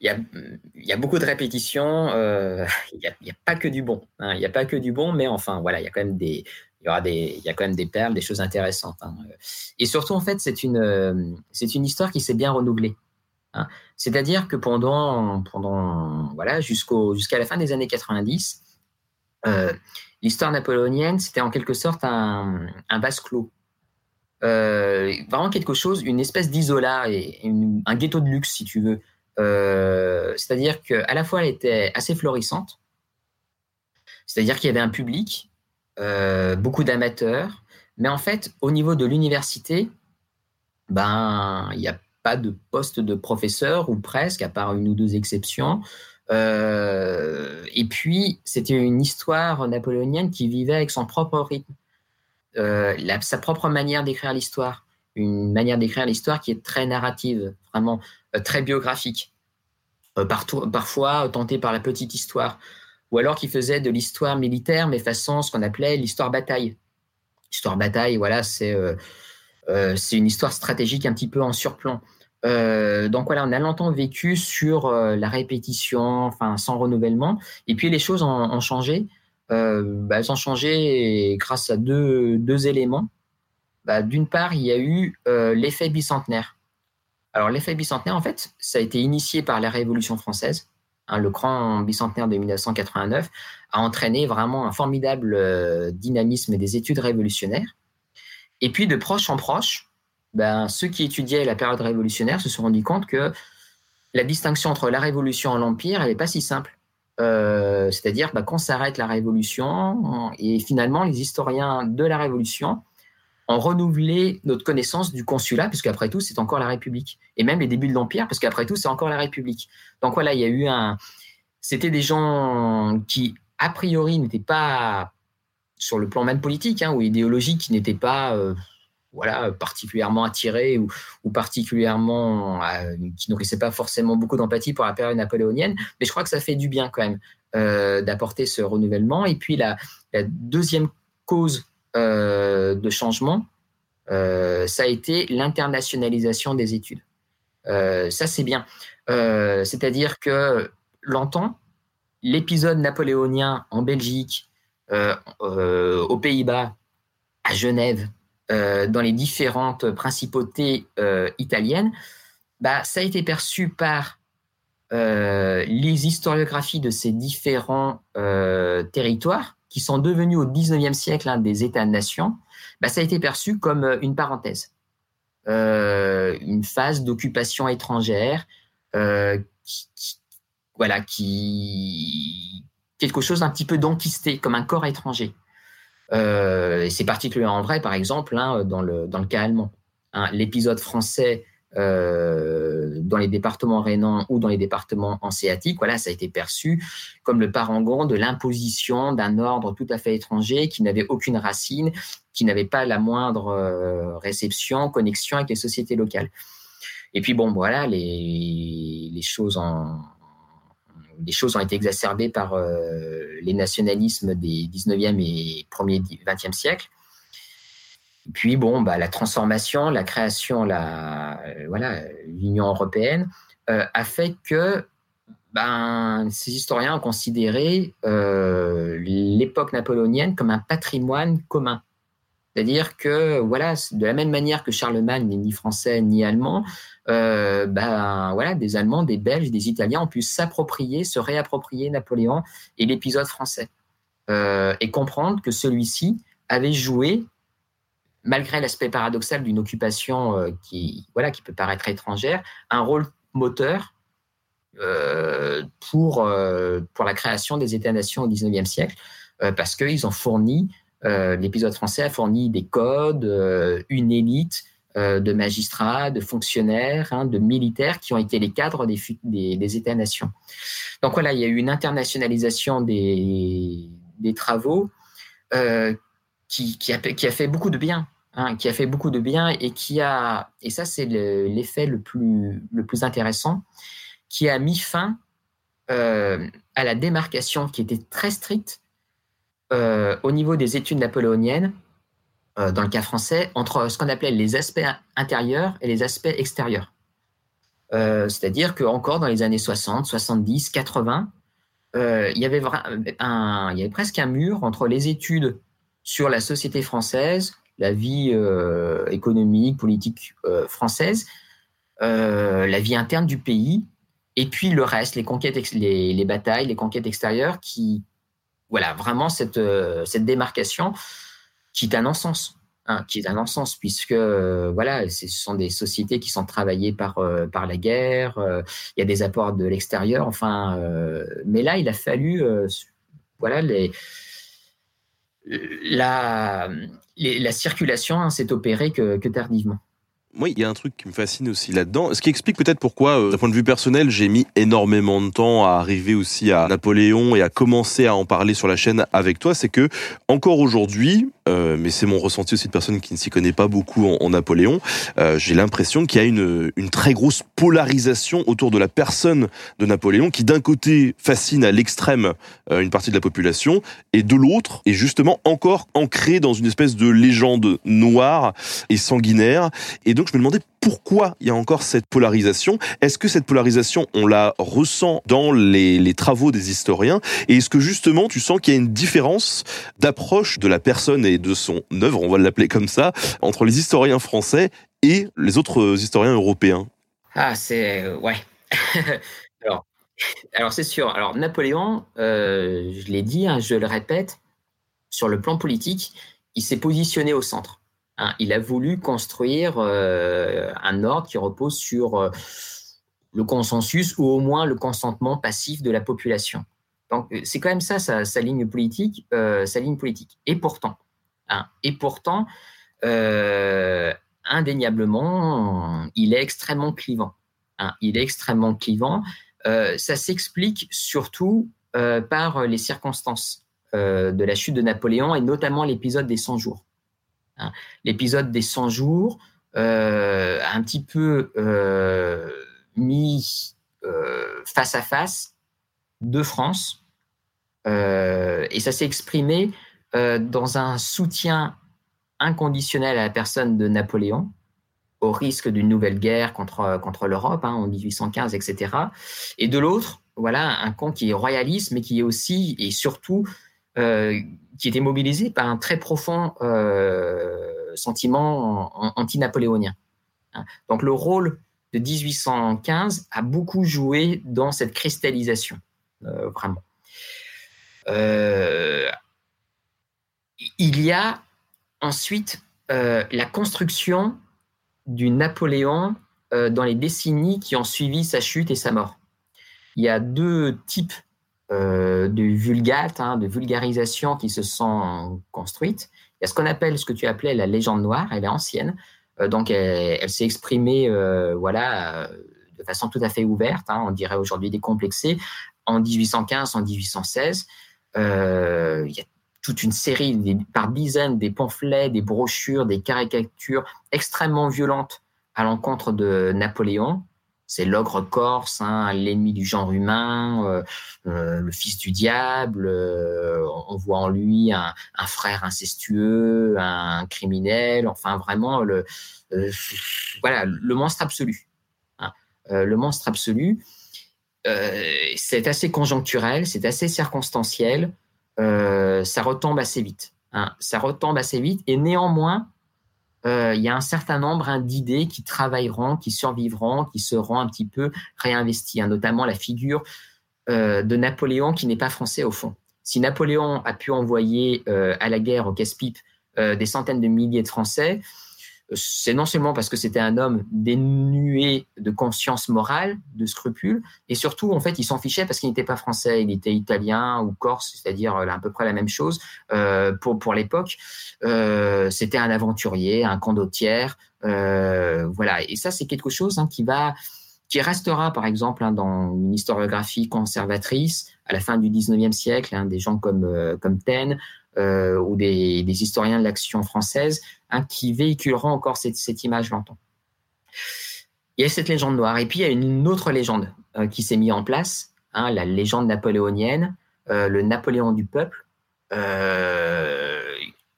Speaker 3: il y a, beaucoup de répétitions. Euh, il n'y a, pas que du bon. Hein. il n'y a pas que du bon, mais enfin, voilà, il y a quand même des, il y aura des, il y a quand même des perles, des choses intéressantes. Hein. Et surtout, en fait, c'est une, c'est une histoire qui s'est bien renouvelée. Hein. C'est-à-dire que pendant, pendant, voilà, jusqu'au, jusqu'à la fin des années 90, euh, l'histoire napoléonienne, c'était en quelque sorte un, un vase clos. Euh, vraiment quelque chose, une espèce d'isola et un ghetto de luxe, si tu veux, euh, c'est-à-dire qu'à la fois, elle était assez florissante, c'est-à-dire qu'il y avait un public, euh, beaucoup d'amateurs, mais en fait, au niveau de l'université, ben, il n'y a pas de poste de professeur, ou presque, à part une ou deux exceptions. Euh, et puis, c'était une histoire napoléonienne qui vivait avec son propre rythme, sa propre manière d'écrire l'histoire, une manière d'écrire l'histoire qui est très narrative, vraiment euh, très biographique, euh, parfois tenté par la petite histoire, ou alors qui faisait de l'histoire militaire, mais façon ce qu'on appelait l'histoire bataille. L'histoire bataille, voilà, c'est euh, c'est une histoire stratégique un petit peu en surplomb. donc voilà, on a longtemps vécu sur la répétition, enfin sans renouvellement. Et puis les choses ont, changé. Bah, elles ont changé grâce à deux, deux éléments. Bah, d'une part, il y a eu l'effet bicentenaire. Alors l'effet bicentenaire, en fait, ça a été initié par la Révolution française. Hein, le grand bicentenaire de 1989 a entraîné vraiment un formidable euh, dynamisme des études révolutionnaires. Et puis de proche en proche, ben, ceux qui étudiaient la période révolutionnaire se sont rendus compte que la distinction entre la Révolution et l'Empire, n'est pas si simple. Euh, c'est-à-dire ben, qu'on s'arrête la Révolution et finalement les historiens de la Révolution en renouveler notre connaissance du consulat, puisque après tout, c'est encore la République. Et même les débuts de l'Empire, parce qu'après tout, c'est encore la République. Donc voilà, il y a eu un. C'était des gens qui, a priori, n'étaient pas sur le plan même politique hein, ou idéologique, qui n'étaient pas. Euh, voilà, particulièrement attirés ou, particulièrement euh, qui nourrissaient pas forcément beaucoup d'empathie pour la période napoléonienne, mais je crois que ça fait du bien quand même euh, d'apporter ce renouvellement. Et puis la, deuxième cause de changement, euh, ça a été l'internationalisation des études. Euh, ça, c'est bien. C'est-à-dire que longtemps, l'épisode napoléonien en Belgique, aux Pays-Bas, à Genève, dans les différentes principautés italiennes, bah, ça a été perçu par les historiographies de ces différents territoires qui sont devenus au 19e siècle des États-nations, bah, ça a été perçu comme euh, une parenthèse, euh, une phase d'occupation étrangère, euh, voilà, qui quelque chose un petit peu d'enquisté, comme un corps étranger. c'est particulièrement vrai, par exemple, hein, dans, le, dans le cas allemand. Hein. L'épisode français euh, dans les départements rhénans ou dans les départements hanséatiques, voilà, ça a été perçu comme le parangon de l'imposition d'un ordre tout à fait étranger qui n'avait aucune racine, qui n'avait pas la moindre euh, réception, connexion avec les sociétés locales. Et puis bon, voilà, les, choses ont été exacerbées par euh, les nationalismes des 19e et 1er 20e siècle. Puis bon, bah, la transformation, la création, euh, l'Union européenne euh, a fait que ben, ces historiens ont considéré euh, l'époque napoléonienne comme un patrimoine commun. C'est-à-dire que, voilà, de la même manière que Charlemagne n'est ni français ni allemand, ben, voilà, des Allemands, des Belges, des Italiens ont pu s'approprier, se réapproprier Napoléon et l'épisode français. et comprendre que celui-ci avait joué, malgré l'aspect paradoxal d'une occupation qui, voilà, qui peut paraître étrangère, un rôle moteur pour, pour la création des États-nations au XIXe siècle, parce qu'ils ont fourni, l'épisode français a fourni des codes, une élite, euh, de magistrats, de fonctionnaires, hein, de militaires qui ont été les cadres des, des, États-nations. Donc voilà, il y a eu une internationalisation des, travaux euh, qui, a, fait beaucoup de bien. Hein, qui a fait beaucoup de bien et qui a, et ça c'est l'effet le, plus, le plus intéressant, qui a mis fin euh, à la démarcation qui était très stricte au niveau des études napoléoniennes euh, dans le cas français, entre ce qu'on appelait les aspects intérieurs et les aspects extérieurs. Euh, c'est-à-dire qu'encore dans les années 60, 70, 80, il, y avait un, il y avait presque un mur entre les études sur la société française, la vie euh, économique, politique française, la vie interne du pays, et puis le reste, les conquêtes, les, les batailles, les conquêtes extérieures, qui, voilà, vraiment cette, cette démarcation qui est un non-sens. Hein, qui est un non-sens puisque euh, voilà, ce sont des sociétés qui sont travaillées par euh, par la guerre. Euh, il y a des apports de l'extérieur. Enfin, mais là, il a fallu voilà les la la circulation hein, s'est opérée que, que tardivement.
Speaker 1: Moi, il y a un truc qui me fascine aussi là-dedans, ce qui explique peut-être pourquoi, euh, d'un point de vue personnel, j'ai mis énormément de temps à arriver aussi à Napoléon et à commencer à en parler sur la chaîne avec toi, c'est que encore aujourd'hui, euh, mais c'est mon ressenti aussi de personne qui ne s'y connaît pas beaucoup en, Napoléon, euh, j'ai l'impression qu'il y a une, très grosse polarisation autour de la personne de Napoléon, qui d'un côté fascine à l'extrême une partie de la population, et de l'autre est justement encore ancré dans une espèce de légende noire et sanguinaire, et donc je me demandais pourquoi il y a encore cette polarisation. Est-ce que cette polarisation, on la ressent dans les, travaux des historiens? Et est-ce que justement, tu sens qu'il y a une différence d'approche de la personne et de son œuvre, on va l'appeler comme ça, entre les historiens français et les autres historiens européens?
Speaker 3: Ah, c'est... Euh, ouais. alors, alors c'est sûr. Alors Napoléon, euh, je l'ai dit, hein, je le répète, sur le plan politique, il s'est positionné au centre. Hein, il a voulu construire euh, un ordre qui repose sur euh, le consensus ou au moins le consentement passif de la population. Donc euh, c'est quand même ça sa, ligne politique, sa ligne politique. Et pourtant, hein, et pourtant, indéniablement, il est extrêmement clivant. Hein, il est extrêmement clivant. ça s'explique surtout par les circonstances de la chute de Napoléon et notamment l'épisode des 100 jours. Hein. L'épisode des 100 jours euh, un petit peu euh, mis euh, face à face de France. et ça s'est exprimé dans un soutien inconditionnel à la personne de Napoléon, au risque d'une nouvelle guerre contre, contre l'Europe hein, en 1815, etc. Et de l'autre, voilà, un camp qui est royaliste, mais qui est aussi et surtout qui était mobilisé par un très profond euh, sentiment anti-napoléonien. Hein. Donc le rôle de 1815 a beaucoup joué dans cette cristallisation, euh, vraiment. il y a ensuite la construction du Napoléon dans les décennies qui ont suivi sa chute et sa mort. Il y a deux types euh, de vulgate, hein, de vulgarisation qui se sont construites. Il y a ce qu'on appelle, ce que tu appelais la légende noire, elle est ancienne, euh, donc elle, s'est exprimée euh, voilà, de façon tout à fait ouverte, hein, on dirait aujourd'hui décomplexée, en 1815, en 1816. il y a toute une série, par dizaines, des pamphlets, des brochures, des caricatures extrêmement violentes à l'encontre de Napoléon, c'est l'ogre corse, hein, l'ennemi du genre humain, euh, euh, le fils du diable. Euh, on voit en lui un, frère incestueux, un criminel. Enfin, vraiment le monstre absolu. Hein. le monstre absolu. c'est assez conjoncturel, c'est assez circonstanciel. ça retombe assez vite. Hein. ça retombe assez vite et néanmoins il y a un certain nombre d'idées qui travailleront, qui survivront, qui seront un petit peu réinvesties, hein, notamment la figure euh, de Napoléon qui n'est pas français au fond. si Napoléon a pu envoyer à la guerre au casse-pipe des centaines de milliers de Français, c'est non seulement parce que c'était un homme dénué de conscience morale, de scrupules, et surtout, en fait, il s'en fichait parce qu'il n'était pas français, il était italien ou corse, c'est-à-dire à peu près la même chose euh, pour, pour l'époque. Euh, c'était un aventurier, un condottière, euh, voilà. Et ça, c'est quelque chose hein, qui va qui restera, par exemple, hein, dans une historiographie conservatrice à la fin du 19e siècle, hein, des gens comme, comme Taine, euh, ou des, historiens de l'action française hein, qui véhiculeront encore cette, image longtemps. Il y a cette légende noire. Et puis, il y a une autre légende euh, qui s'est mise en place, hein, la légende napoléonienne, euh, le Napoléon du peuple,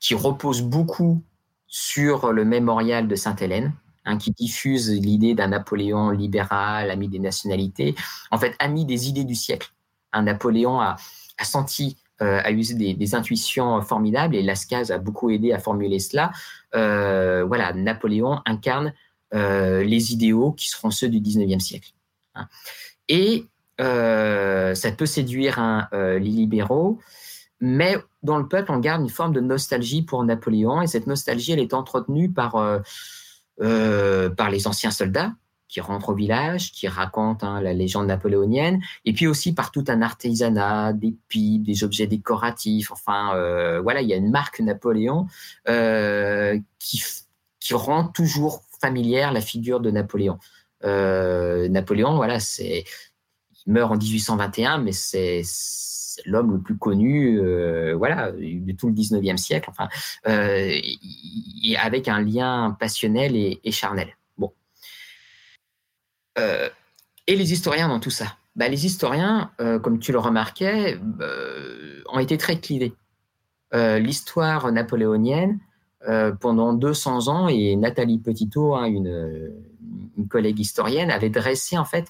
Speaker 3: qui repose beaucoup sur le mémorial de Sainte-Hélène, hein, qui diffuse l'idée d'un Napoléon libéral, ami des nationalités, en fait, ami des idées du siècle. Un Napoléon a, a senti euh, a eu des, intuitions formidables et Lascaz a beaucoup aidé à formuler cela. Euh, voilà, Napoléon incarne euh, les idéaux qui seront ceux du 19e siècle. Hein. Et ça peut séduire les libéraux, mais dans le peuple, on garde une forme de nostalgie pour Napoléon et cette nostalgie, elle est entretenue par, par les anciens soldats qui rentre au village, qui raconte hein, la légende napoléonienne, et puis aussi par tout un artisanat, des pipes, des objets décoratifs. Enfin, euh, voilà, il y a une marque Napoléon euh, qui, rend toujours familière la figure de Napoléon. Euh, Napoléon, voilà, c'est il meurt en 1821, mais c'est l'homme le plus connu, voilà, de tout le 19e siècle. Enfin, avec un lien passionnel et charnel. Euh, et les historiens dans tout ça bah, Les historiens, euh, comme tu le remarquais, euh, ont été très clivés. L'histoire napoléonienne, pendant 200 ans, et Nathalie Petitot, hein, une, collègue historienne, avait dressé en fait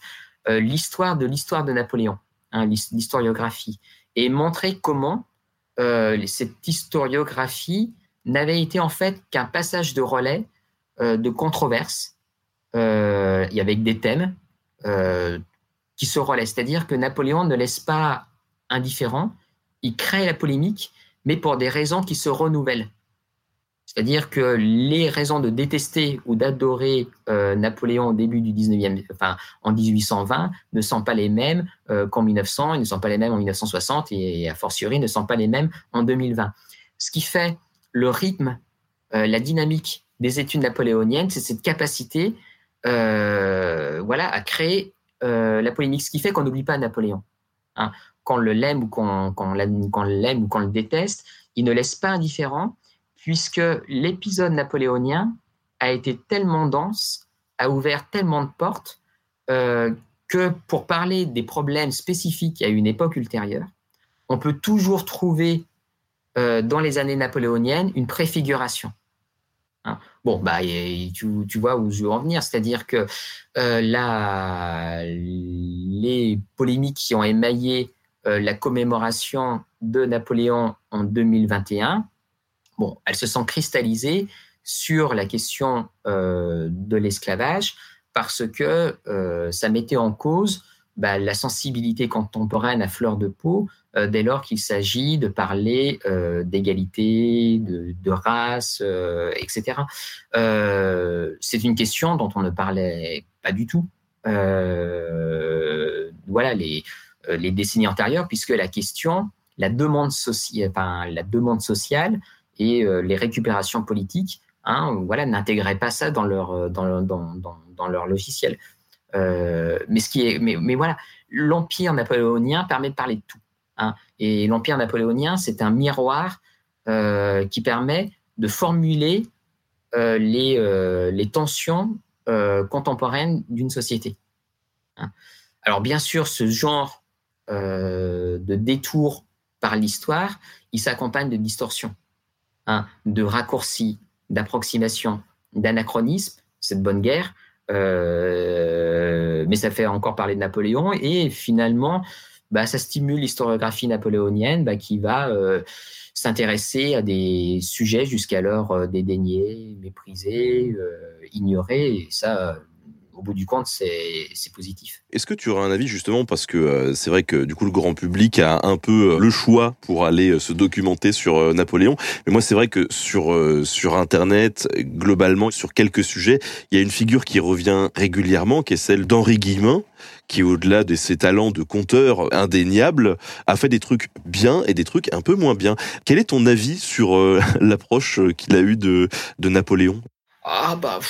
Speaker 3: l'histoire de l'histoire de Napoléon, hein, l'historiographie, et montré comment cette historiographie n'avait été en fait qu'un passage de relais de controverses euh, y avait des thèmes euh, qui se relaient. C'est-à-dire que Napoléon ne laisse pas indifférent, il crée la polémique, mais pour des raisons qui se renouvellent. C'est-à-dire que les raisons de détester ou d'adorer euh, Napoléon au début du 19e, enfin en 1820, ne sont pas les mêmes qu'en 1900, ils ne sont pas les mêmes en 1960 et, a fortiori ne sont pas les mêmes en 2020. Ce qui fait le rythme, la dynamique des études napoléoniennes, c'est cette capacité voilà, a créé euh, la polémique, ce qui fait qu'on n'oublie pas Napoléon. Hein. Qu'on le l'aime ou qu'on l'aime ou qu'on le déteste, il ne laisse pas indifférent, puisque l'épisode napoléonien a été tellement dense, a ouvert tellement de portes, euh, que pour parler des problèmes spécifiques à une époque ultérieure, on peut toujours trouver dans les années napoléoniennes une préfiguration. Hein. Bon, bah, tu, vois où je veux en venir, c'est-à-dire que euh, les polémiques qui ont émaillé euh, la commémoration de Napoléon en 2021, bon, elles se sont cristallisées sur la question euh, de l'esclavage parce que ça mettait en cause bah, la sensibilité contemporaine à fleur de peau euh, dès lors qu'il s'agit de parler euh, d'égalité, de, race, euh, etc. c'est une question dont on ne parlait pas du tout. voilà les, décennies antérieures, puisque la question, la demande, sociale et les récupérations politiques Hein, voilà, n'intégraient pas ça dans, leur logiciel. Mais, ce qui est, mais, voilà, l'empire napoléonien permet de parler de tout. Hein. Et l'Empire napoléonien, c'est un miroir euh, qui permet de formuler euh, les, euh, les, tensions contemporaines d'une société. Hein. Alors bien sûr, ce genre de détour par l'histoire, il s'accompagne de distorsions, hein, de raccourcis, d'approximations, d'anachronismes, cette bonne guerre, mais ça fait encore parler de Napoléon, et finalement, bah, ça stimule l'historiographie napoléonienne bah, qui va euh, s'intéresser à des sujets jusqu'alors euh, dédaignés, méprisés, euh, ignorés. Et ça, au bout du compte, c'est positif.
Speaker 1: Est-ce que tu aurais un avis justement parce que euh, c'est vrai que du coup le grand public a un peu euh, le choix pour aller euh, se documenter sur Napoléon, mais moi c'est vrai que sur sur internet globalement sur quelques sujets, il y a une figure qui revient régulièrement qui est celle d'Henri Guillemin qui au-delà de ses talents de conteur indéniables a fait des trucs bien et des trucs un peu moins bien. Quel est ton avis sur l'approche qu'il a eue de de Napoléon?
Speaker 3: Ah bah,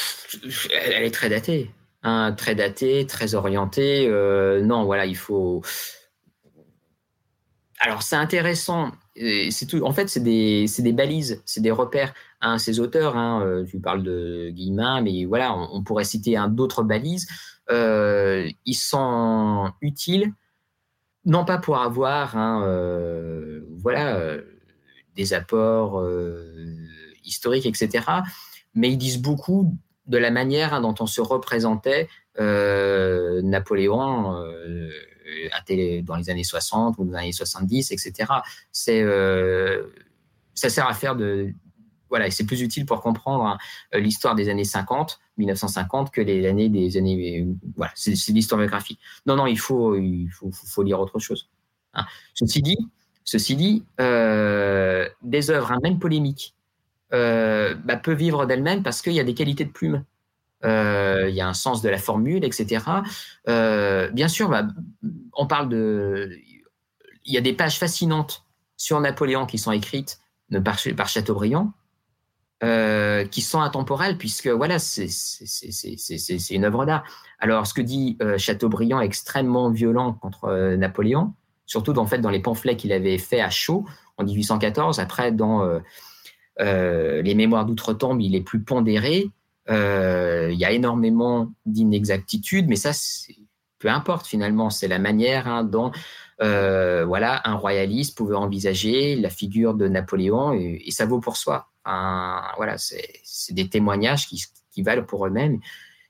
Speaker 3: elle est très datée, hein, très datée, très orientée. Euh, non, voilà, il faut. Alors c'est intéressant. En fait, c'est des, balises, c'est des repères. Hein, ces auteurs, hein, euh, tu parles de Guillemin, mais voilà, on, pourrait citer d'autres balises. Euh, ils sont utiles, non pas pour avoir, voilà, des apports historiques, etc mais ils disent beaucoup de la manière hein, dont on se représentait euh, Napoléon euh, dans les années 60 ou dans les années 70, etc. C'est, euh, ça sert à faire de... Voilà, c'est plus utile pour comprendre hein, l'histoire des années 50, 1950, que les années des années... Voilà, c'est, l'historiographie. Non, non, il faut, il faut, faut lire autre chose. Hein. Ceci dit, ceci dit des œuvres, même polémiques, bah, peut vivre d'elle-même parce qu'il y a des qualités de plume. Euh, il y a un sens de la formule, etc. Euh, bien sûr, bah, on parle de. Il y a des pages fascinantes sur Napoléon qui sont écrites par, Chateaubriand, qui sont intemporelles, puisque voilà, c'est une œuvre d'art. Alors, ce que dit Chateaubriand extrêmement violent contre Napoléon, surtout dans, les pamphlets qu'il avait fait à Chaud en 1814. Après, dans euh, les mémoires d'outre-tombe, il est plus pondéré. Euh, il y a énormément d'inexactitudes, mais ça, peu importe finalement. C'est la manière hein, dont euh, voilà, un royaliste pouvait envisager la figure de Napoléon et, ça vaut pour soi. voilà, c'est des témoignages qui, valent pour eux-mêmes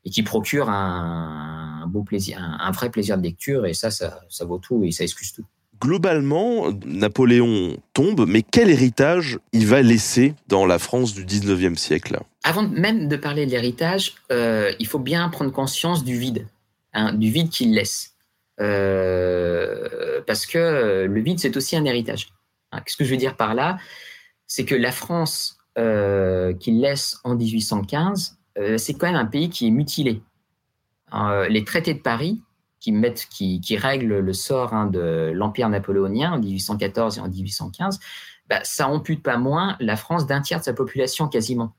Speaker 3: et qui procurent un, beau plaisir, un, vrai plaisir de lecture et ça, ça, ça vaut tout et ça excuse tout
Speaker 1: globalement, Napoléon tombe, mais quel héritage il va laisser dans la France du 19e siècle?
Speaker 3: Avant même de parler de l'héritage, euh, il faut bien prendre conscience du vide, hein, du vide qu'il laisse. Euh, parce que le vide, c'est aussi un héritage. Hein, qu'est-ce que je veux dire par là? C'est que la France euh, qu'il laisse en 1815, c'est quand même un pays qui est mutilé. les traités de Paris, qui, mettent, qui, règlent le sort hein, de l'Empire napoléonien en 1814 et en 1815, bah, ça ampute pas moins la France d'un tiers de sa population quasiment.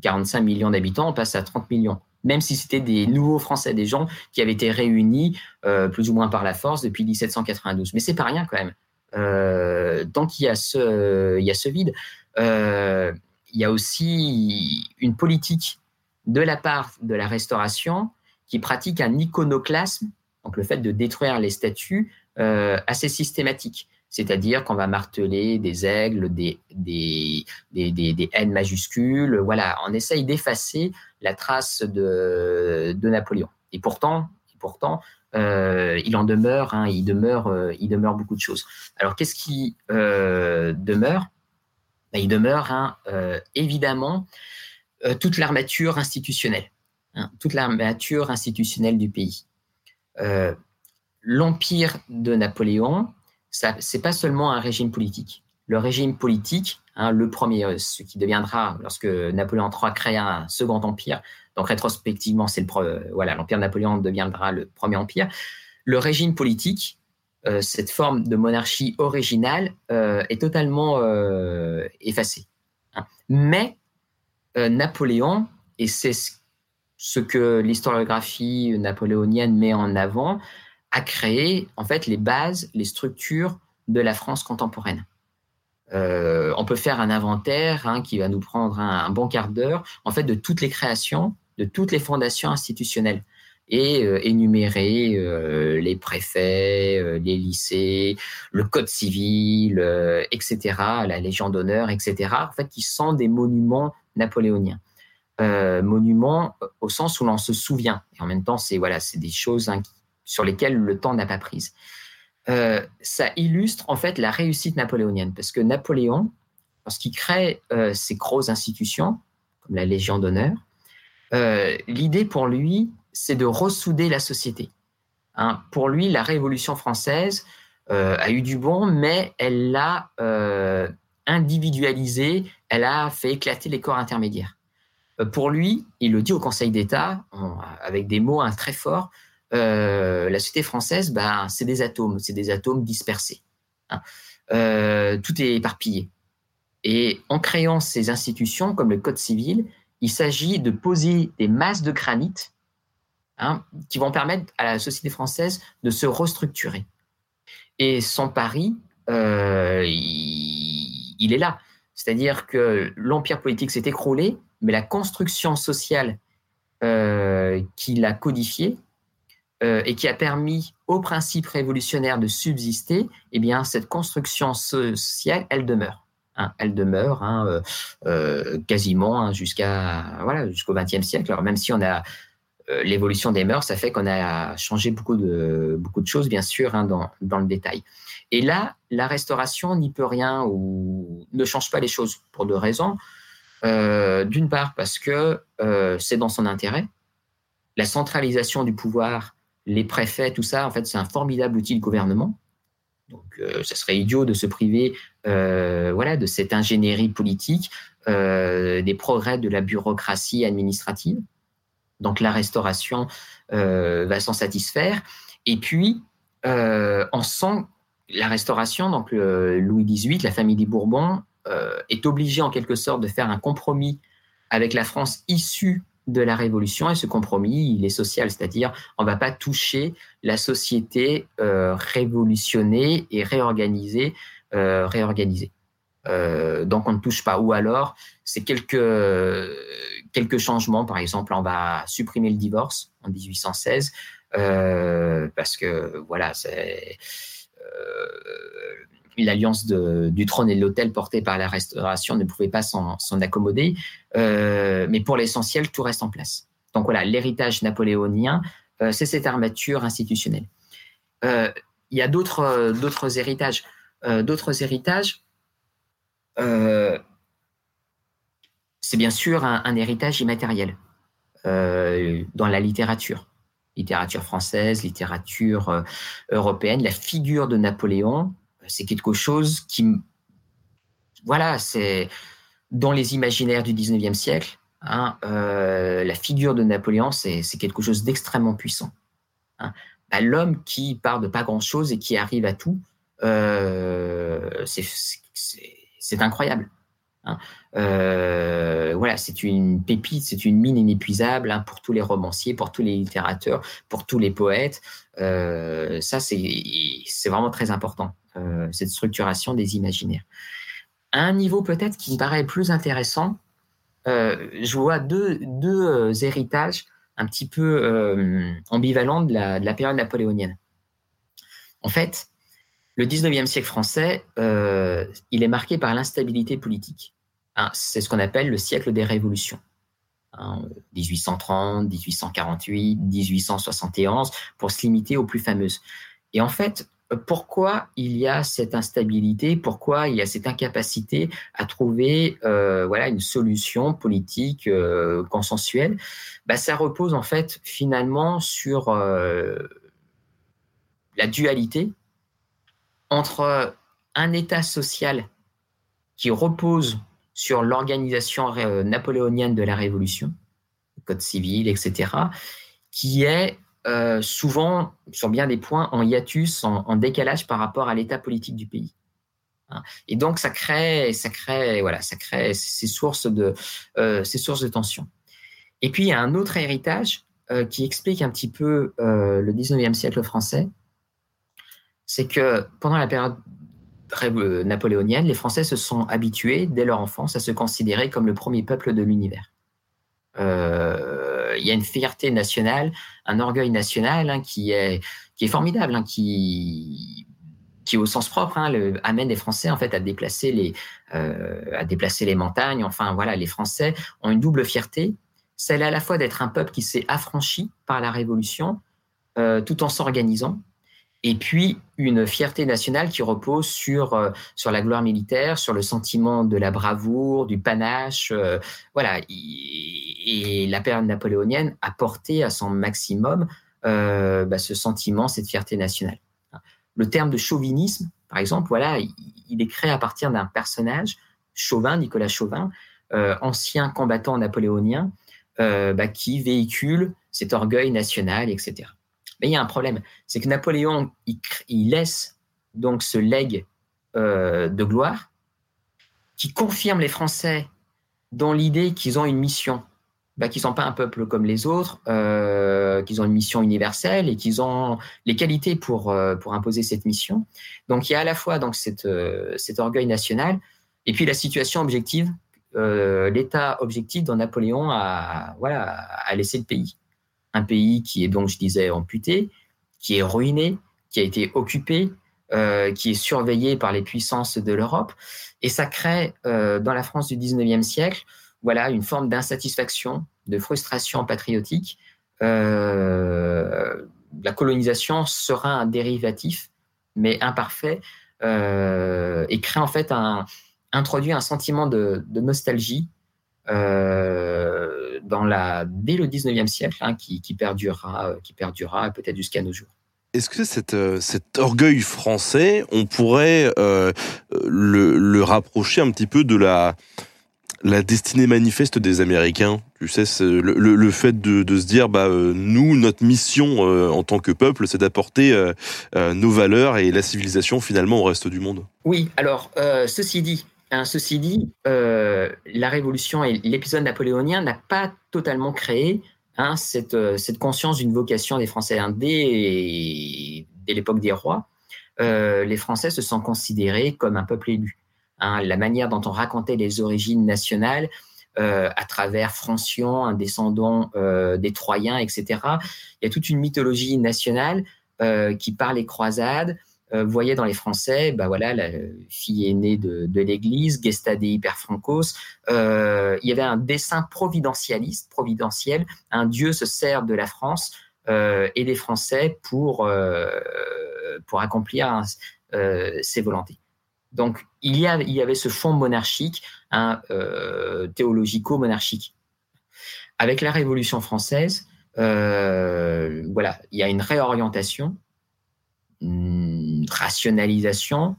Speaker 3: 45 millions d'habitants, on passe à 30 millions. Même si c'était des nouveaux Français, des gens qui avaient été réunis euh, plus ou moins par la force depuis 1792. Mais c'est pas rien quand même. Euh, donc il y a ce, il y a ce vide. Euh, il y a aussi une politique de la part de la Restauration qui pratique un iconoclasme donc le fait de détruire les statues euh, assez systématique. C'est-à-dire qu'on va marteler des aigles, des, N majuscules. Voilà, on essaye d'effacer la trace de, Napoléon. Et pourtant, et pourtant euh, il en demeure, hein, il, demeure euh, il demeure beaucoup de choses. Alors, qu'est-ce qui demeure? Ben, Il demeure hein, évidemment toute l'armature institutionnelle. Hein, toute l'armature institutionnelle du pays. Euh, l'empire de Napoléon, ce n'est pas seulement un régime politique. Le régime politique, hein, le premier, euh, ce qui deviendra lorsque Napoléon III crée un second empire, donc rétrospectivement, c'est le voilà, l'empire de Napoléon deviendra le premier empire. Le régime politique, euh, cette forme de monarchie originale, est totalement effacée. Hein. Mais Napoléon, et c'est ce ce que l'historiographie napoléonienne met en avant, a créé en fait les bases, les structures de la France contemporaine. Euh, on peut faire un inventaire hein, qui va nous prendre un, bon quart d'heure, en fait, de toutes les créations, de toutes les fondations institutionnelles et euh, énumérer euh, les préfets, les lycées, le code civil, etc., la Légion d'honneur, etc., en fait, qui sont des monuments napoléoniens. Euh, monument au sens où l'on se souvient. Et en même temps, c'est voilà, c'est des choses hein, sur lesquelles le temps n'a pas prise. Euh, ça illustre en fait la réussite napoléonienne, parce que Napoléon, lorsqu'il crée euh, ces grosses institutions, comme la Légion d'honneur, l'idée pour lui, c'est de ressouder la société. Hein, pour lui, la Révolution française a eu du bon, mais elle l'a individualisé, elle a fait éclater les corps intermédiaires. Pour lui, il le dit au Conseil d'État, avec des mots hein, très forts, la société française, ben, c'est des atomes, c'est des atomes dispersés. Hein. tout est éparpillé. Et en créant ces institutions comme le Code civil, il s'agit de poser des masses de granit hein, qui vont permettre à la société française de se restructurer. Et son pari, euh, il, est là. C'est-à-dire que l'empire politique s'est écroulé, mais la construction sociale euh, qu'il a codifiée euh, et qui a permis aux principes révolutionnaires de subsister, eh bien, cette construction sociale, elle demeure. Hein, elle demeure hein, euh, euh, quasiment hein, jusqu'à voilà jusqu'au XXe siècle. Alors même si on a l'évolution des mœurs, ça fait qu'on a changé beaucoup de beaucoup de choses, bien sûr, dans, dans le détail. Et là, la restauration n'y peut rien ou ne change pas les choses pour deux raisons. D'une part, parce que c'est dans son intérêt. La centralisation du pouvoir, les préfets, tout ça, en fait, c'est un formidable outil de gouvernement. Donc, euh, ça serait idiot de se priver, euh, voilà, de cette ingénierie politique, euh, des progrès de la bureaucratie administrative. Donc, la restauration va s'en satisfaire. Et puis, on sent la restauration, donc Louis XVIII, la famille des Bourbons, est obligée en quelque sorte de faire un compromis avec la France issue de la révolution et ce compromis, il est social, c'est-à-dire on ne va pas toucher la société euh, révolutionnée et réorganisée. Euh, réorganisée. Euh, donc on ne touche pas. Ou alors, c'est quelques, quelques changements. Par exemple, on va supprimer le divorce en 1816 parce que voilà, c'est l'alliance du trône et de l'autel portée par la restauration ne pouvait pas s'en accommoder. Euh, mais pour l'essentiel, tout reste en place. Donc voilà, l'héritage napoléonien, euh, c'est cette armature institutionnelle. Euh, il y a d'autres héritages. d'autres héritages, c'est bien sûr un, héritage immatériel dans la littérature littérature française, littérature européenne, la figure de Napoléon, c'est quelque chose qui, voilà, c'est dans les imaginaires du 19e siècle, hein, euh, la figure de Napoléon, c'est quelque chose d'extrêmement puissant. Hein. Bah, l'homme qui part de pas grand-chose et qui arrive à tout, euh, c'est incroyable. Hein. Euh, voilà, c'est une pépite, c'est une mine inépuisable pour tous les romanciers, pour tous les littérateurs, pour tous les poètes. Ça, c'est vraiment très important, euh, cette structuration des imaginaires. À un niveau peut-être qui me paraît plus intéressant, je vois deux, deux héritages un petit peu ambivalents de la, de la période napoléonienne. En fait, le 19e siècle français, il est marqué par l'instabilité politique. Hein, c'est ce qu'on appelle le siècle des révolutions. 1830, 1848, 1871, pour se limiter aux plus fameuses. Et en fait, pourquoi il y a cette instabilité Pourquoi il y a cette incapacité à trouver euh, voilà une solution politique euh, consensuelle? Bah, Ça repose en fait finalement sur euh, la dualité entre un État social qui repose sur l'organisation napoléonienne de la Révolution, le Code civil, etc., qui est euh, souvent, sur bien des points, en hiatus, en, décalage par rapport à l'état politique du pays. Hein. Et donc, ça crée, ça crée, voilà, ça crée ces sources de, euh, ces sources de tension. Et puis, il y a un autre héritage qui explique un petit peu le 19e siècle français, c'est que pendant la période euh, napoléonienne, les Français se sont habitués, dès leur enfance, à se considérer comme le premier peuple de l'univers. Euh, il y a une fierté nationale, un orgueil national hein, qui, est, formidable, hein, qui, au sens propre hein, amène les Français en fait euh, à déplacer les montagnes. Enfin voilà, les Français ont une double fierté, celle à la fois d'être un peuple qui s'est affranchi par la Révolution, tout en s'organisant, et puis une fierté nationale qui repose sur, euh, sur la gloire militaire, sur le sentiment de la bravoure, du panache. Euh, voilà. Et, la période napoléonienne a porté à son maximum bah, ce sentiment, cette fierté nationale. Le terme de chauvinisme, par exemple, voilà, il, est créé à partir d'un personnage, Chauvin, Nicolas Chauvin, ancien combattant napoléonien, bah, qui véhicule cet orgueil national, etc. Mais il y a un problème, c'est que Napoléon, il, laisse donc ce legs de gloire qui confirme les Français dans l'idée qu'ils ont une mission, bah, qu'ils ne sont pas un peuple comme les autres, euh, qu'ils ont une mission universelle et qu'ils ont les qualités pour, euh, pour imposer cette mission. Donc il y a à la fois donc, cette, euh, cet orgueil national et puis la situation objective, l'état objectif dont Napoléon a, voilà, a laissé le pays. Un pays qui est donc, je disais, amputé, qui est ruiné, qui a été occupé, qui est surveillé par les puissances de l'Europe. Et ça crée euh, dans la France du 19e siècle voilà, une forme d'insatisfaction, de frustration patriotique. Euh, la colonisation sera un dérivatif, mais imparfait, euh, et crée en fait un, introduit un sentiment de, nostalgie dans la, dès le 19e siècle, hein, qui, qui, perdurera, qui perdurera peut-être jusqu'à nos jours.
Speaker 1: Est-ce que cet, euh, cet orgueil français, on pourrait euh, le, le, rapprocher un petit peu de la, la destinée manifeste des Américains? Tu sais, le, le, fait de, de, se dire, bah, euh, nous, notre mission en tant que peuple, c'est d'apporter nos valeurs et la civilisation finalement au reste du monde.
Speaker 3: Oui, alors, ceci dit, hein, ceci dit, la Révolution et l'épisode napoléonien n'a pas totalement créé Hein, euh, cette, conscience d'une vocation des Français. Dès, l'époque des rois, euh, les Français se sont considérés comme un peuple élu. Hein, la manière dont on racontait les origines nationales euh, à travers Francion, un descendant des Troyens, etc. Il y a toute une mythologie nationale qui parle les croisades, euh, voyez dans les Français, bah voilà, la fille aînée de, l'Église, Gesta Dei per Francos, euh, il y avait un dessin providentialiste, providentiel. Un Dieu se sert de la France euh, et des Français pour, pour accomplir ses volontés. Donc, il y, a, il y avait ce fond monarchique, un théologico-monarchique. Avec la Révolution française, voilà, il y a une réorientation rationalisation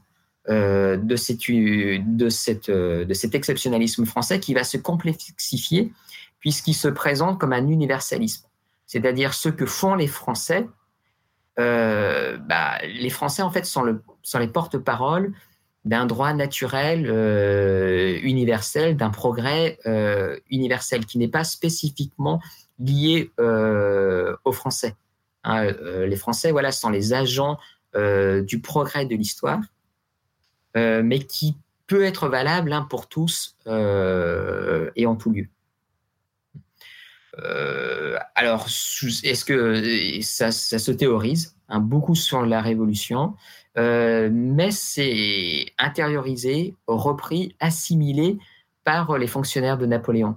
Speaker 3: euh, de, cette, de, cette, de cet exceptionnalisme français qui va se complexifier puisqu'il se présente comme un universalisme. C'est-à-dire ce que font les Français. Euh, bah, les Français, en fait, sont, le, sont les porte-parole d'un droit naturel euh, universel, d'un progrès universel qui n'est pas spécifiquement lié aux Français. Hein, les Français, voilà, sont les agents euh, du progrès de l'histoire, euh, mais qui peut être valable hein, pour tous euh, et en tout lieu. alors, est-ce que ça, se théorise hein, beaucoup sur la Révolution, mais c'est intériorisé, repris, assimilé par les fonctionnaires de Napoléon.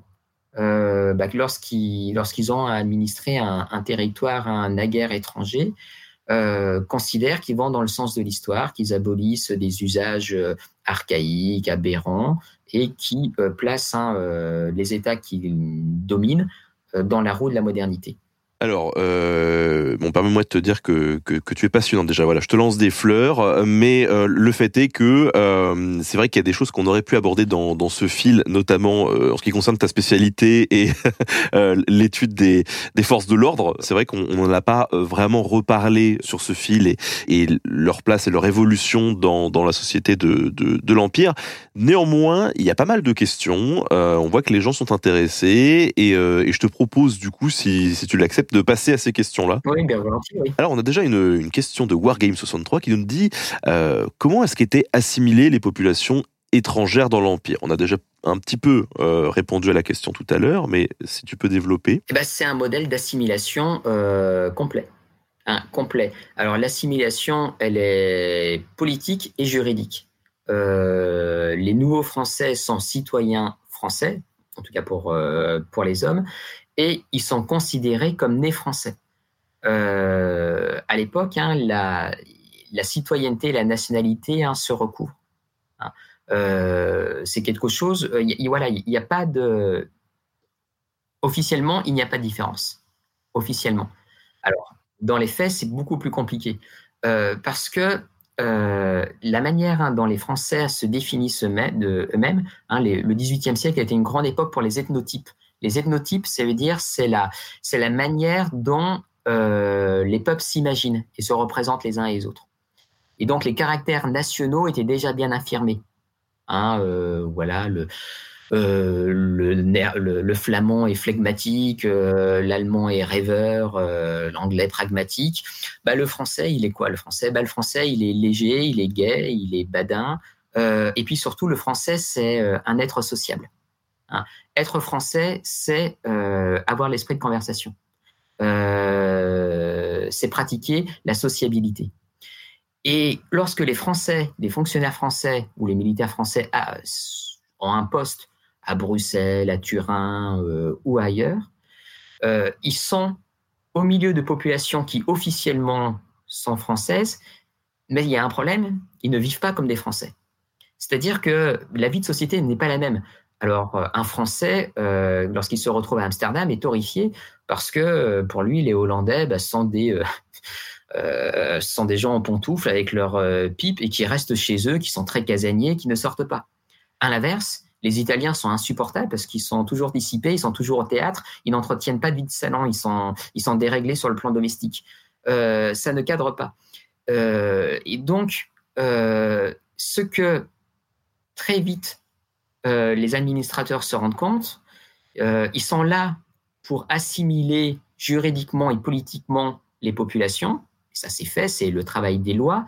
Speaker 3: Bah, lorsqu'ils ont administré un, un territoire à un naguère étranger, euh, considèrent qu'ils vont dans le sens de l'histoire, qu'ils abolissent des usages euh, archaïques, aberrants, et qui euh, placent hein, les États qui dominent dans la roue de la modernité.
Speaker 1: Alors, euh, bon, permets-moi de te dire que, que, que, tu es passionnant déjà. Voilà, je te lance des fleurs, mais euh, le fait est que euh, c'est vrai qu'il y a des choses qu'on aurait pu aborder dans, dans ce fil, notamment euh, en ce qui concerne ta spécialité et euh, l'étude des, des forces de l'ordre. C'est vrai qu'on n'en a pas vraiment reparlé sur ce fil et, et leur place et leur évolution dans, dans la société de, de, de l'Empire. Néanmoins, il y a pas mal de questions. on voit que les gens sont intéressés et, et je te propose du coup, si, si tu l'acceptes, de passer à ces questions-là.
Speaker 3: Oui, bien volontiers. Oui.
Speaker 1: Alors, on a déjà une, une question de Wargame63 qui nous dit euh, comment est-ce qu'étaient assimilées les populations étrangères dans l'Empire? On a déjà un petit peu euh, répondu à la question tout à l'heure, mais si tu peux développer.
Speaker 3: Eh ben, c'est un modèle d'assimilation euh, complet. Hein, complet. Alors, l'assimilation, elle est politique et juridique. les nouveaux Français sont citoyens français, en tout cas pour, pour les hommes, et ils sont considérés comme nés français. Euh, à l'époque, hein, la, citoyenneté, la nationalité hein, se recouvrent. Hein. Euh, c'est quelque chose. Euh, voilà, il n'y a pas de. Officiellement, il n'y a pas de différence. Officiellement. Alors, dans les faits, c'est beaucoup plus compliqué. parce que la manière hein, dont les Français se définissent eux-mêmes, hein, le XVIIIe siècle a été une grande époque pour les ethnotypes. Les ethnotypes, ça veut dire c'est la, c'est la manière dont euh, les peuples s'imaginent et se représentent les uns et les autres. Et donc les caractères nationaux étaient déjà bien affirmés. Hein, euh, voilà, le, euh, le, le, flamand est flegmatique, l'allemand est rêveur, l'anglais pragmatique. Bah, le français, il est quoi Le français, bah, le français, il est léger, il est gai, il est badin. et puis surtout, le français, c'est un être sociable. Hein. Être français, c'est avoir l'esprit de conversation. Euh, c'est pratiquer la sociabilité. Et lorsque les Français, les fonctionnaires français ou les militaires français ont un poste à Bruxelles, à Turin euh, ou ailleurs, euh, ils sont au milieu de populations qui officiellement sont françaises, mais il y a un problème, ils ne vivent pas comme des Français. C'est-à-dire que la vie de société n'est pas la même. Alors, euh, un Français, euh, lorsqu'il se retrouve à Amsterdam, est horrifié parce que euh, pour lui, les Hollandais bah, sont, des, sont des gens en pantoufles avec leur pipe et qui restent chez eux, qui sont très casaniers, qui ne sortent pas. À l'inverse, les Italiens sont insupportables parce qu'ils sont toujours dissipés, ils sont toujours au théâtre, ils n'entretiennent pas de vie de salon, ils sont, ils sont déréglés sur le plan domestique. ça ne cadre pas. et donc, ce que très vite euh, les administrateurs se rendent compte, euh, ils sont là pour assimiler juridiquement et politiquement les populations. Ça c'est fait, c'est le travail des lois.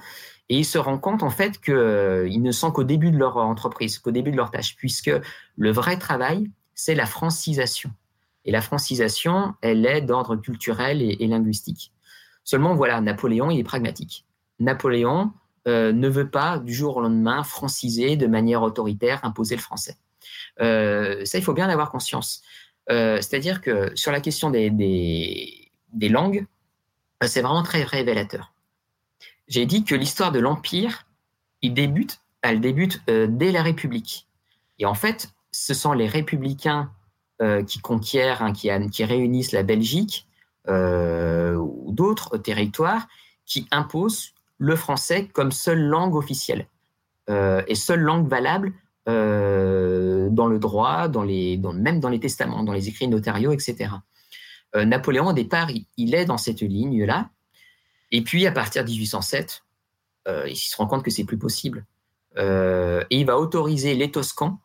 Speaker 3: Et ils se rendent compte en fait qu'ils euh, ne sont qu'au début de leur entreprise, qu'au début de leur tâche, puisque le vrai travail, c'est la francisation. Et la francisation, elle est d'ordre culturel et, et, linguistique. Seulement, voilà, Napoléon, il est pragmatique. Napoléon, ne veut pas du jour au lendemain franciser de manière autoritaire, imposer le français. Euh, ça, il faut bien avoir conscience. Euh, c'est-à-dire que sur la question des, langues, c'est vraiment très révélateur. J'ai dit que l'histoire de l'Empire, débute, elle débute dès la République. Et en fait, ce sont les républicains qui conquièrent, hein, qui, réunissent la Belgique ou d'autres territoires, qui imposent le français comme seule langue officielle euh, et seule langue valable euh, dans le droit, dans les, même dans les testaments, dans les écrits notariaux, etc. Euh, Napoléon, au départ, il, est dans cette ligne-là. Et puis, à partir de 1807, il se rend compte que c'est plus possible. et il va autoriser les Toscans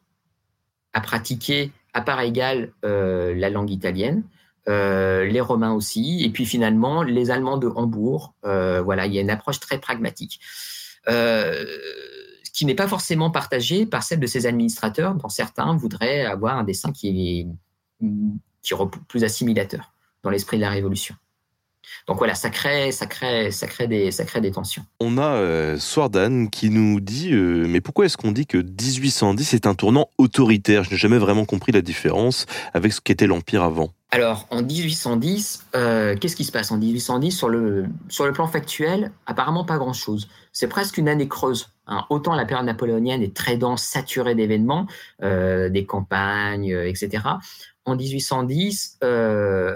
Speaker 3: à pratiquer à part égale la langue italienne. Euh, les Romains aussi, et puis finalement les Allemands de Hambourg. Euh, voilà, il y a une approche très pragmatique. Euh, qui n'est pas forcément partagée par celle de ces administrateurs, dont certains voudraient avoir un dessin qui est, plus assimilateur dans l'esprit de la Révolution. Donc voilà, ça crée, ça crée, ça crée, des, ça crée des tensions.
Speaker 1: On a euh, qui nous dit Mais pourquoi est-ce qu'on dit que 1810 est un tournant autoritaire? Je n'ai jamais vraiment compris la différence avec ce qu'était l'Empire avant.
Speaker 3: Alors, en 1810, euh, qu'est-ce qui se passe en 1810 sur le, sur le plan factuel? Apparemment pas grand-chose. C'est presque une année creuse. Hein. Autant la période napoléonienne est très dense, saturée d'événements, des campagnes, etc en 1810, euh,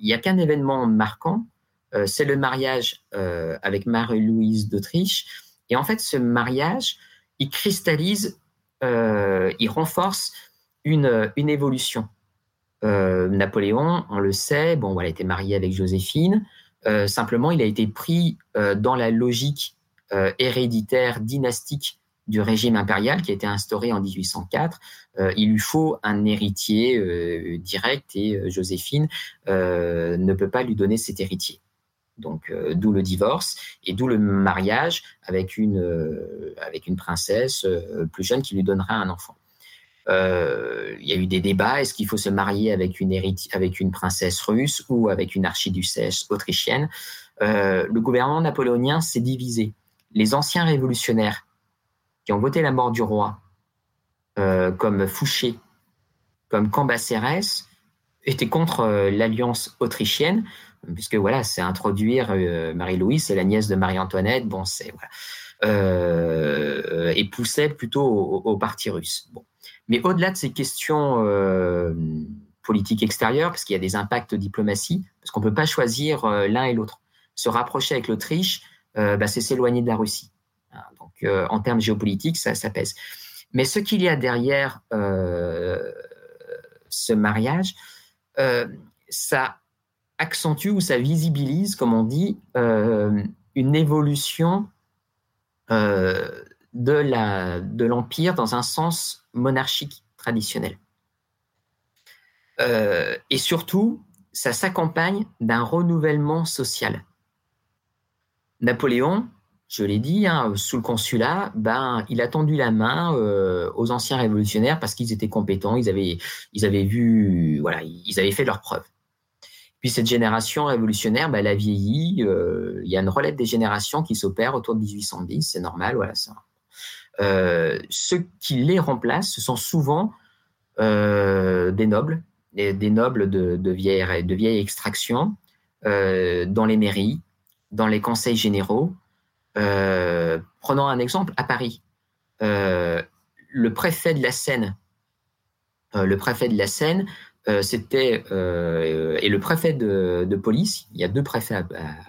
Speaker 3: il n'y a qu'un événement marquant, euh, c'est le mariage euh, avec Marie-Louise d'Autriche. Et en fait, ce mariage, il cristallise, il renforce une, une évolution. Napoléon, on le sait, bon, voilà, il était marié avec Joséphine. simplement, il a été pris dans la logique héréditaire dynastique du régime impérial qui a été instauré en 1804. Euh, il lui faut un héritier euh, direct et euh, Joséphine ne peut pas lui donner cet héritier. Donc, d'où le divorce et d'où le mariage avec une princesse plus jeune qui lui donnera un enfant. Il y a eu des débats. Est-ce qu'il faut se marier avec une, princesse russe ou avec une archiduchesse autrichienne? Le gouvernement napoléonien s'est divisé. Les anciens révolutionnaires qui ont voté la mort du roi, euh, comme Fouché, comme Cambacérès, étaient contre euh, l'alliance autrichienne, puisque voilà, c'est introduire euh, Marie-Louise, c'est la nièce de Marie-Antoinette, bon, c'est et poussait plutôt au, parti russe. Mais au-delà de ces questions politique extérieure, parce qu'il y a des impacts diplomatie, parce qu'on ne peut pas choisir l'un et l'autre. Se rapprocher avec l'Autriche, bah, c'est s'éloigner de la Russie. Hein, donc, en termes géopolitiques, ça pèse. Mais ce qu'il y a derrière ce mariage, ça accentue ou ça visibilise, comme on dit, une évolution de l'Empire dans un sens monarchique traditionnel. Euh, et surtout, ça s'accompagne d'un renouvellement social. Napoléon, je l'ai dit, hein, sous le consulat, ben, il a tendu la main euh, aux anciens révolutionnaires parce qu'ils étaient compétents, ils avaient, vu, voilà, ils avaient fait leurs preuves. Puis cette génération révolutionnaire, ben, elle a vieilli. Euh, il y a une relève des générations qui s'opère autour de 1810, c'est normal, voilà. Ça. Ceux qui les remplacent, ce sont souvent des nobles, des, nobles de, vieille, extraction euh, dans les mairies, dans les conseils généraux. Euh, prenons un exemple à Paris. Euh, le préfet de la Seine, le préfet de la Seine, c'était et le préfet de, police. Il y a deux préfets à,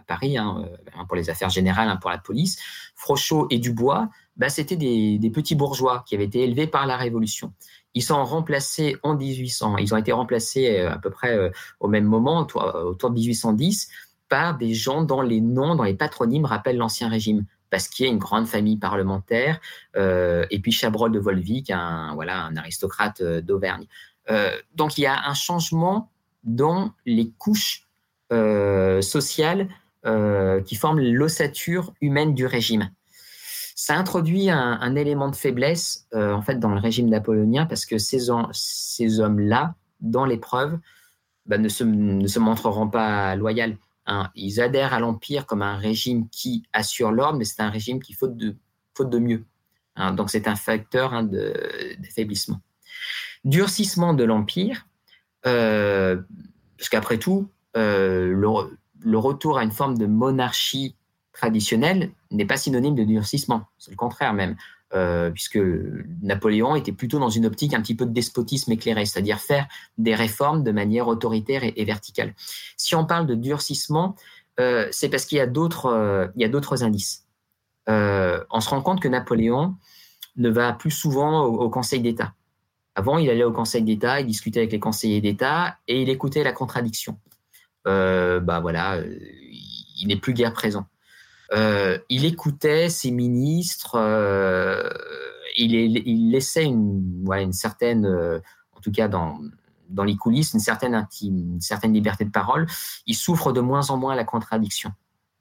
Speaker 3: Paris, hein, un pour les affaires générales, un pour la police. Frochot et Dubois, bah, c'était des, petits bourgeois qui avaient été élevés par la Révolution. Ils sont remplacés en 1800. Ils ont été remplacés euh, à peu près euh, au même moment, autour de 1810, par des gens dont les noms, dont les patronymes rappellent l'Ancien Régime parce qu'il y a une grande famille parlementaire, euh, et puis Chabrol de Volvic, un, voilà, un aristocrate d'Auvergne. donc il y a un changement dans les couches sociales qui forment l'ossature humaine du régime ça introduit un, élément de faiblesse euh, en fait dans le régime napoléonien parce que ces, hommes-là, dans l'épreuve, bah, ne, se, montreront pas loyaux. Hein. Ils adhèrent à l'empire comme un régime qui assure l'ordre, mais c'est un régime qui faute de, mieux. Hein. Donc c'est un facteur hein, d'affaiblissement. Durcissement de l'empire, euh, parce qu'après tout, euh, le, retour à une forme de monarchie traditionnel n'est pas synonyme de durcissement, c'est le contraire même, euh, puisque Napoléon était plutôt dans une optique un petit peu de despotisme éclairé, c'est-à-dire faire des réformes de manière autoritaire et, verticale. Si on parle de durcissement, euh, c'est parce qu'il y a d'autres, euh, indices. on se rend compte que Napoléon ne va plus souvent au, Conseil d'État. Avant, il allait au Conseil d'État, il discutait avec les conseillers d'État et il écoutait la contradiction. bah voilà, il n'est plus guère présent. Euh, il écoutait ses ministres, euh, il, laissait une, une certaine, euh, en tout cas dans, dans les coulisses, une certaine, intime, une certaine liberté de parole. Il souffre de moins en moins la contradiction.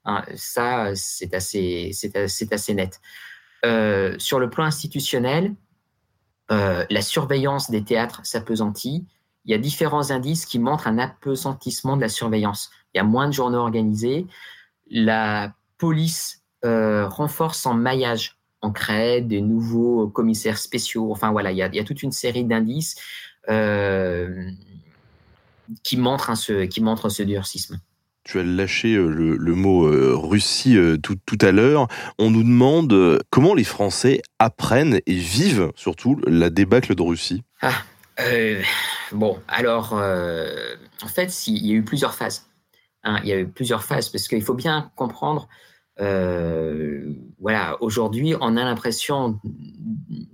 Speaker 3: Hein, ça, c'est assez, c'est assez, net. sur le plan institutionnel, la surveillance des théâtres s'apesantit. Il y a différents indices qui montrent un apesantissement de la surveillance. Il y a moins de journaux organisés. La police euh, renforce son maillage. On crée des nouveaux commissaires spéciaux. Enfin voilà, il y a, toute une série d'indices euh, qui, montrent ce, qui montrent ce durcissement.
Speaker 1: Tu as lâché euh, le, mot Russie tout, à l'heure. On nous demande comment les Français apprennent et vivent surtout la débâcle de Russie.
Speaker 3: Ah, bon, alors, en fait, il y a eu plusieurs phases. Hein. il y a eu plusieurs phases parce qu'il faut bien comprendre euh, voilà, aujourd'hui, on a l'impression,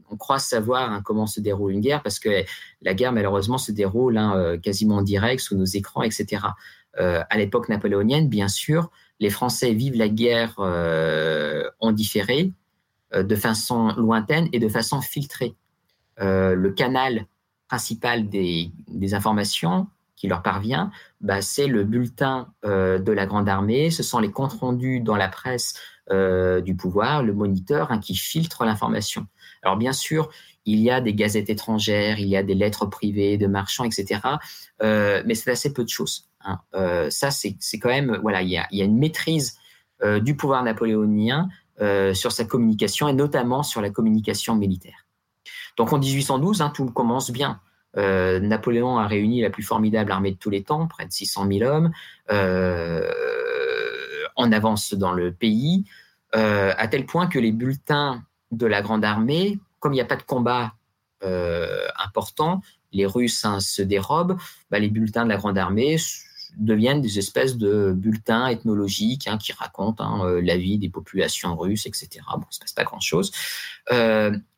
Speaker 3: on croit savoir hein, comment se déroule une guerre parce que la guerre, malheureusement, se déroule hein, euh, quasiment en direct sous nos écrans, etc. Euh, à l'époque napoléonienne, bien sûr, les Français vivent la guerre en différé, de façon lointaine et de façon filtrée. le canal principal des, des informations, qui leur parvient, bah, c'est le bulletin euh, de la Grande Armée, ce sont les comptes rendus dans la presse euh, du pouvoir, le moniteur hein, qui filtre l'information. Alors bien sûr, il y a des gazettes étrangères, il y a des lettres privées de marchands, etc. Euh, mais c'est assez peu de choses. Hein. ça, c'est quand même, voilà, il y a, une maîtrise du pouvoir napoléonien sur sa communication et notamment sur la communication militaire. Donc en 1812, hein, tout commence bien. Euh, Napoléon a réuni la plus formidable armée de tous les temps, près de 600 000 hommes, euh, en avance dans le pays, euh, à tel point que les bulletins de la Grande Armée, comme il n'y a pas de combat important, les Russes hein, se dérobent, bah, les bulletins de la Grande Armée deviennent des espèces de bulletins ethnologiques hein, qui racontent hein, la vie des populations russes, etc. Bon, il ne se passe pas grand-chose.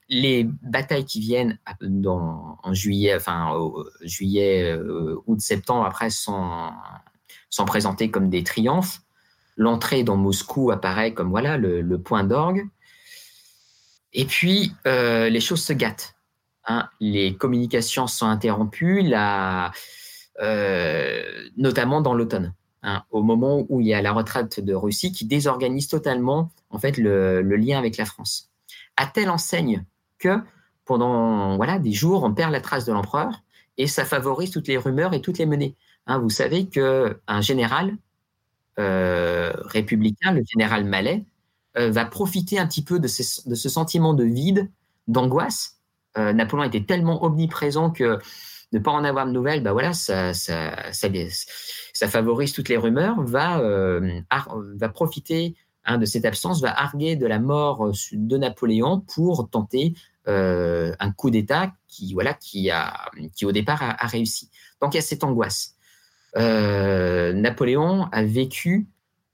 Speaker 3: Euh, les batailles qui viennent en juillet, enfin juillet, euh, août, septembre, après, sont, sont présentées comme des triomphes. L'entrée dans Moscou apparaît comme voilà le, point d'orgue. Et puis, les choses se gâtent. Hein. Les communications sont interrompues. Euh, notamment dans l'automne, hein, au moment où il y a la retraite de Russie qui désorganise totalement en fait le, lien avec la France. À telle enseigne que pendant voilà des jours, on perd la trace de l'empereur et ça favorise toutes les rumeurs et toutes les menées. Hein, vous savez que un général euh, républicain, le général Mallet, euh, va profiter un petit peu de, ce sentiment de vide, d'angoisse. Napoléon était tellement omniprésent que ne pas en avoir de nouvelles, bah voilà, ça, ça, ça, ça favorise toutes les rumeurs, va, euh, va profiter hein, de cette absence, va arguer de la mort de Napoléon pour tenter euh, un coup d'État qui, voilà, qui, a, qui au départ a, réussi. Donc il y a cette angoisse. Euh, Napoléon a vécu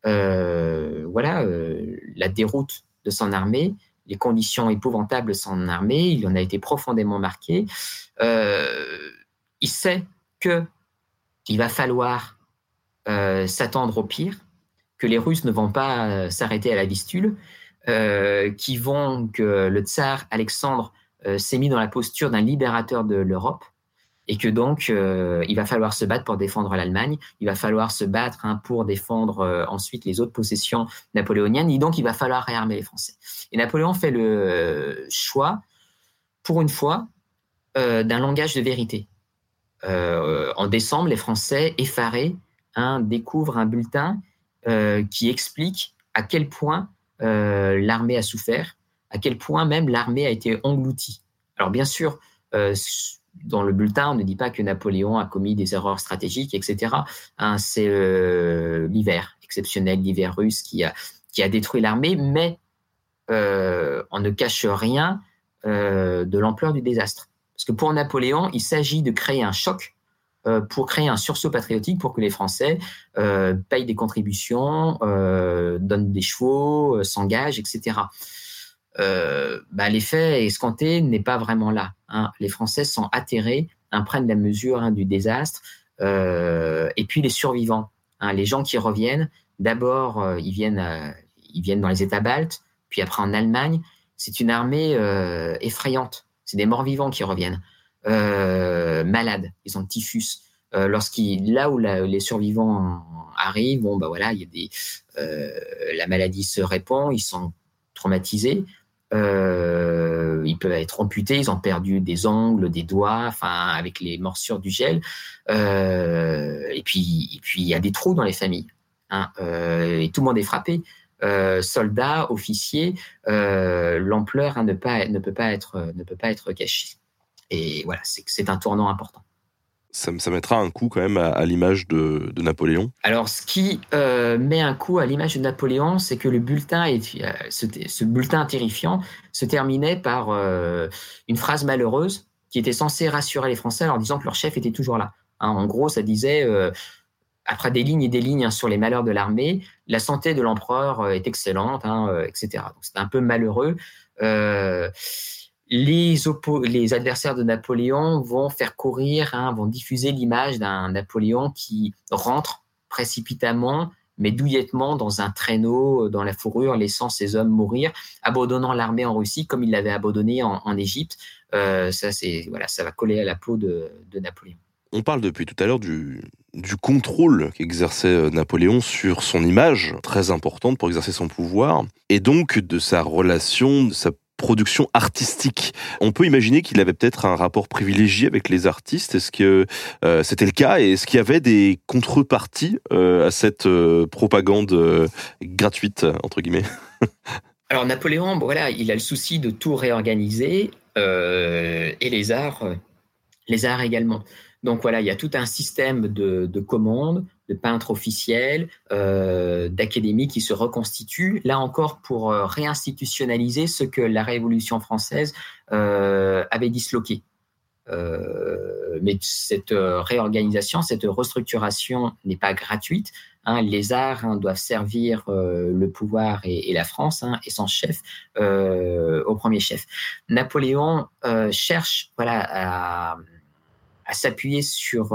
Speaker 3: voilà, la déroute de son armée, les conditions épouvantables de son armée, il en a été profondément marqué. Euh, il sait que il va falloir euh, s'attendre au pire, que les Russes ne vont pas euh, s'arrêter à la Vistule, euh, qui vont que le tsar Alexandre s'est mis dans la posture d'un libérateur de l'Europe et que donc il va falloir se battre pour défendre l'Allemagne, il va falloir se battre hein, pour défendre ensuite les autres possessions napoléoniennes, et donc il va falloir réarmer les Français. Et Napoléon fait le choix, pour une fois, d'un langage de vérité. Euh, en décembre, les Français, effarés, hein, découvrent un bulletin euh, qui explique à quel point euh, l'armée a souffert, à quel point même l'armée a été engloutie. Alors bien sûr, dans le bulletin, on ne dit pas que Napoléon a commis des erreurs stratégiques, etc. Hein, c'est l'hiver exceptionnel, l'hiver russe qui a, détruit l'armée, mais on ne cache rien de l'ampleur du désastre. Parce que pour Napoléon, il s'agit de créer un choc euh, pour créer un sursaut patriotique pour que les Français euh, payent des contributions, euh, donnent des chevaux, s'engagent, etc. Bah, L'effet escompté n'est pas vraiment là. Hein. Les Français sont atterrés, hein, prennent la mesure hein, du désastre, et puis les survivants, hein, les gens qui reviennent, d'abord ils viennent, ils viennent dans les États baltes, puis après en Allemagne. C'est une armée effrayante c'est des morts vivants qui reviennent, euh, malades, ils ont le typhus. Euh, là où les survivants arrivent, bon bah voilà, il y a des, euh, la maladie se répand, ils sont traumatisés, ils peuvent être amputés, ils ont perdu des ongles, des doigts, enfin avec les morsures du gel, et puis et puis il y a des trous dans les familles, hein, et tout le monde est frappé. Euh, soldats, officiers, euh, l'ampleur hein, ne, ne, peut pas être, ne peut pas être cachée. Et voilà, c'est un tournant important.
Speaker 1: Ça, ça, mettra un coup quand même à, l'image de, Napoléon.
Speaker 3: Alors, ce qui euh, met un coup à l'image de Napoléon, c'est que le bulletin, est, ce, ce, bulletin terrifiant se terminait par une phrase malheureuse qui était censée rassurer les Français en disant que leur chef était toujours là. Hein, en gros, ça disait après des lignes et des lignes hein, sur les malheurs de l'armée, la santé de l'empereur euh, est excellente, hein, euh, etc. c'est un peu malheureux. Euh, les, les, adversaires de Napoléon vont faire courir, hein, vont diffuser l'image d'un Napoléon qui rentre précipitamment, mais douillettement dans un traîneau, dans la fourrure, laissant ses hommes mourir, abandonnant l'armée en Russie comme il l'avait abandonné en, Égypte. ça, c'est voilà, ça va coller à la peau de Napoléon.
Speaker 1: On parle depuis tout à l'heure du, du contrôle qu'exerçait euh, Napoléon sur son image, très importante pour exercer son pouvoir, et donc de sa relation, de sa production artistique. On peut imaginer qu'il avait peut-être un rapport privilégié avec les artistes. Est-ce que euh, c'était le cas? Et est-ce qu'il y avait des contreparties euh, à cette propagande gratuite entre guillemets?
Speaker 3: Alors Napoléon, voilà, il a le souci de tout réorganiser et les arts, les arts également. Donc voilà, il y a tout un système de, commandes, de peintres officiels, euh, d'académies qui se reconstituent, là encore pour euh, réinstitutionnaliser ce que la Révolution française euh, avait disloqué. mais cette réorganisation, cette restructuration n'est pas gratuite. Hein, les arts hein, doivent servir le pouvoir et, la France hein, et son chef au premier chef. Napoléon cherche voilà, à s'appuyer sur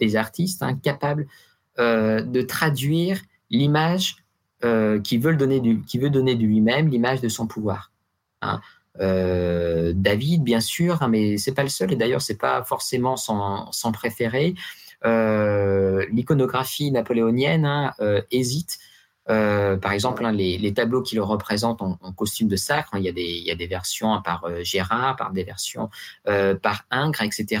Speaker 3: des artistes capables de traduire l'image euh, qui veut donner veut donner de lui-même l'image de son pouvoir. Hein. Euh, David, bien sûr, hein, mais c'est pas le seul, et d'ailleurs c'est pas forcément son, préféré. Euh, l'iconographie napoléonienne hein, hésite. par exemple, les, tableaux qui le représentent en, costume de sacre, il, y a des, il y a des versions par Gérard, par des versions par Ingres, etc.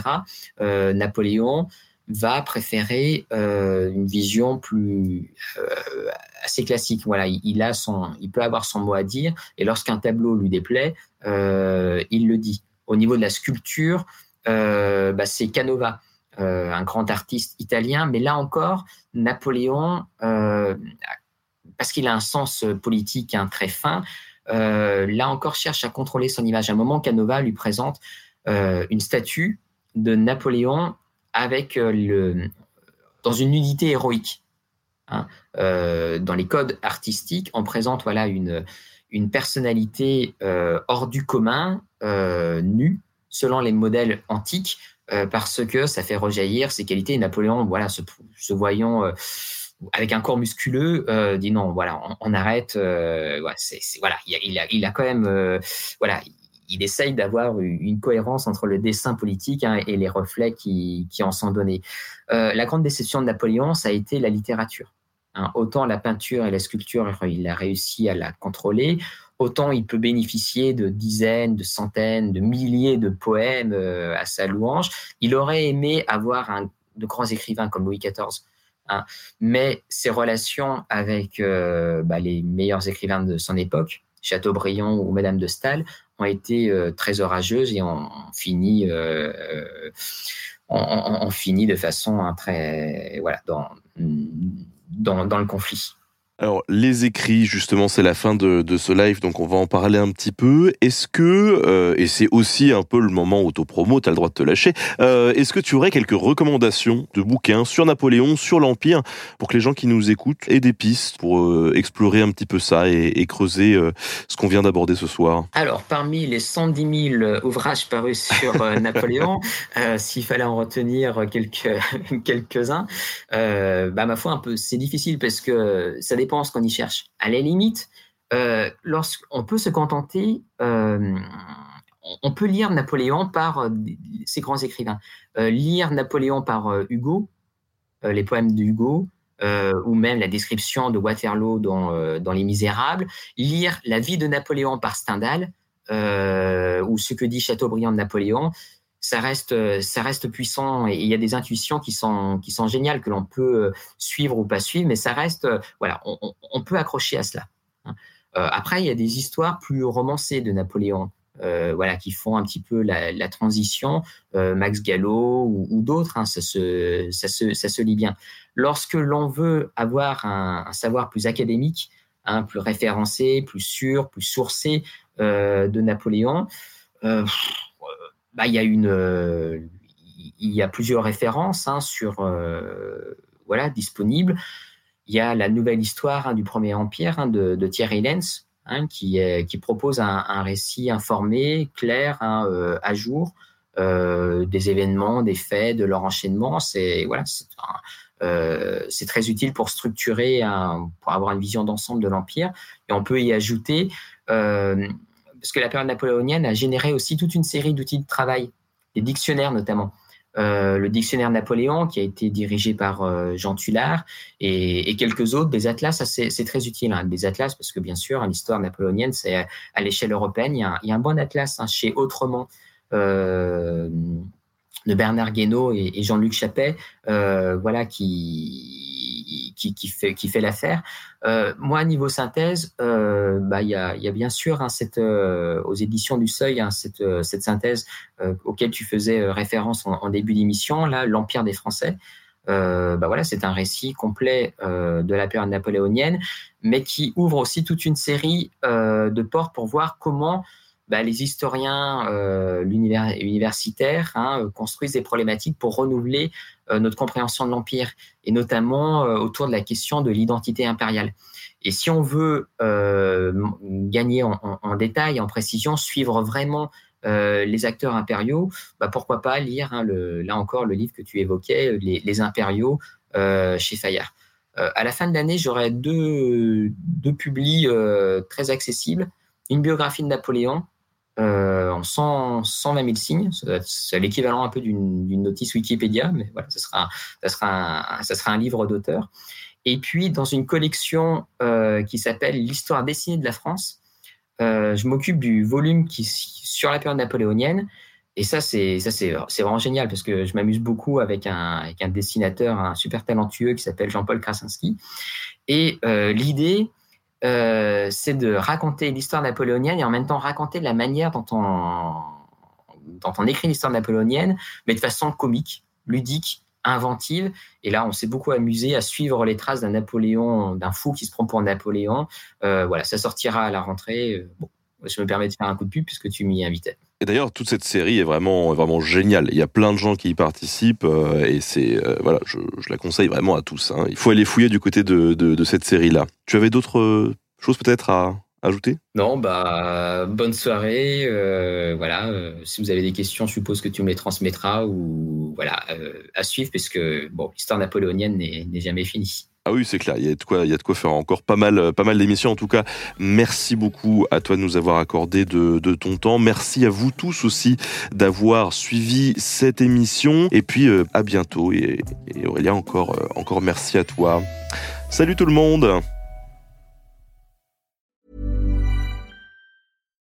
Speaker 3: Napoléon va préférer euh, une vision plus euh, assez classique. Voilà, il, a peut avoir son mot à dire, et lorsqu'un tableau lui déplaît, euh, il le dit. Au niveau de la sculpture, bah, c'est Canova, un grand artiste italien, mais là encore, Napoléon, parce qu'il a un sens politique hein, très fin, là encore cherche à contrôler son image. À un moment, Canova lui présente une statue de Napoléon euh, dans une unité héroïque. Hein. Euh, dans les codes artistiques, on présente voilà une, une personnalité euh, hors du commun, nue, selon les modèles antiques, parce que ça fait rejaillir ses qualités. Napoléon, voilà, se, voyant avec un corps musculeux, dit non, voilà, on, arrête. voilà, il a, il, a, quand même, voilà, il essaye d'avoir une cohérence entre le dessin politique hein, et les reflets qui, en sont donnés. Euh, la grande déception de Napoléon, ça a été la littérature. Hein. autant la peinture et la sculpture, il a réussi à la contrôler, autant il peut bénéficier de dizaines, de centaines, de milliers de poèmes euh, à sa louange. Il aurait aimé avoir un, de grands écrivains comme Louis XIV. Hein. mais ses relations avec euh, bah, les meilleurs écrivains de son époque, Chateaubriand ou Madame de Staël, ont été euh, très orageuses et ont, fini, euh, fini de façon hein, très voilà dans, dans, dans le conflit.
Speaker 1: Alors, les écrits, justement, c'est la fin de, de, ce live, donc on va en parler un petit peu. Est-ce que, euh, et c'est aussi un peu le moment auto-promo, t'as le droit de te lâcher, euh, est-ce que tu aurais quelques recommandations de bouquins sur Napoléon, sur l'Empire, pour que les gens qui nous écoutent aient des pistes pour euh, explorer un petit peu ça et, et creuser ce qu'on vient d'aborder ce soir?
Speaker 3: Alors, parmi les 110 000 ouvrages parus sur Napoléon, s'il fallait en retenir quelques, quelques-uns, bah, ma foi, un peu, c'est difficile parce que ça dépend ce qu'on y cherche. À la limite, euh, lorsqu'on peut se contenter, euh, on peut lire Napoléon par euh, ces grands écrivains. lire Napoléon par Hugo, les poèmes de Hugo, ou même la description de Waterloo dans Les Misérables. Lire la vie de Napoléon par Stendhal, ou ce que dit Chateaubriand de Napoléon ça reste, euh, ça reste puissant et il y a des intuitions qui sont, qui sont géniales que l'on peut euh, suivre ou pas suivre, mais ça reste, euh, voilà, on, peut accrocher à cela. Hein. après, il y a des histoires plus romancées de Napoléon. voilà, qui font un petit peu la, transition, Max Gallo ou, d'autres, hein, ça, se, ça, se, ça, se, lit bien. Lorsque l'on veut avoir un, savoir plus académique, hein, plus référencé, plus sûr, plus sourcé de Napoléon, bah, il y a une, euh, il y a plusieurs références hein, sur, euh, voilà, disponibles. Il y a la nouvelle histoire hein, du Premier Empire hein, de, Thierry Lenz, qui, qui propose un, récit informé, clair, euh, à jour, des événements, des faits, de leur enchaînement. C'est voilà, c'est très utile pour structurer, pour avoir une vision d'ensemble de l'Empire. Et on peut y ajouter parce que la période napoléonienne a généré aussi toute une série d'outils de travail, des dictionnaires notamment. Euh, le dictionnaire Napoléon, qui a été dirigé par euh, Jean Tullard, et, quelques autres, des atlas, c'est très utile, hein, des atlas, parce que bien sûr, l'histoire napoléonienne, c'est à l'échelle européenne, il y, a un, bon atlas hein, chez Autrement. Euh, de Bernard Guénaud et, Jean-Luc Chappet, voilà, qui, qui, fait, qui fait l'affaire. Euh, moi, niveau synthèse, euh, bah, il y, a, y, a, bien sûr hein, cette, euh, aux éditions du Seuil hein, cette, cette, synthèse auquel tu faisais référence en, début d'émission, l'Empire des Français. bah voilà, c'est un récit complet de la période napoléonienne, mais qui ouvre aussi toute une série de portes pour voir comment bah, les historiens euh, universitaires hein, construisent des problématiques pour renouveler euh, notre compréhension de l'Empire, et notamment euh, autour de la question de l'identité impériale. Et si on veut euh, gagner en, détail, en précision, suivre vraiment euh, les acteurs impériaux, bah, pourquoi pas lire, hein, là encore, le livre que tu évoquais, Les, les impériaux, chez Fayard. à la fin de l'année, j'aurai deux, deux publis très accessibles. Une biographie de Napoléon, euh, en 100, 120 000 signes. C'est l'équivalent un peu d'une notice Wikipédia, mais voilà, ça sera, un, livre d'auteur. Et puis, dans une collection euh, qui s'appelle L'histoire dessinée de la France, euh, je m'occupe du volume qui sur la période napoléonienne. Et ça, c'est vraiment génial parce que je m'amuse beaucoup avec un, avec un dessinateur, un super talentueux qui s'appelle Jean-Paul Krasinski. Et l'idée, euh, c'est de raconter l'histoire napoléonienne et en même temps raconter la manière dont on, écrit l'histoire napoléonienne, mais de façon comique, ludique, inventive. Et là, on s'est beaucoup amusé à suivre les traces d'un Napoléon, d'un fou qui se prend pour Napoléon. Euh, voilà, ça sortira à la rentrée. Euh, bon, je me permets de faire un coup de pub puisque tu m'y invitais.
Speaker 1: Et d'ailleurs, toute cette série est vraiment, vraiment géniale. Il y a plein de gens qui y participent euh, et c'est euh, voilà, je, la conseille vraiment à tous. Hein. Il faut aller fouiller du côté de, de, cette série-là. Tu avais d'autres euh, choses peut-être à ajouter?
Speaker 3: Non, bah bonne soirée. Voilà, si vous avez des questions, je suppose que tu me les transmettras ou voilà à suivre puisque bon, l'histoire napoléonienne n'est jamais finie.
Speaker 1: Ah oui, c'est clair, il y a de quoi, il y a de quoi faire encore pas mal, pas mal d'émissions. En tout cas, merci beaucoup à toi de nous avoir accordé de, ton temps. Merci à vous tous aussi d'avoir suivi cette émission. Et puis, euh, à bientôt. Et, et Aurélien, encore, euh, encore merci à toi. Salut tout le monde.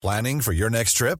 Speaker 5: Planning for your next trip?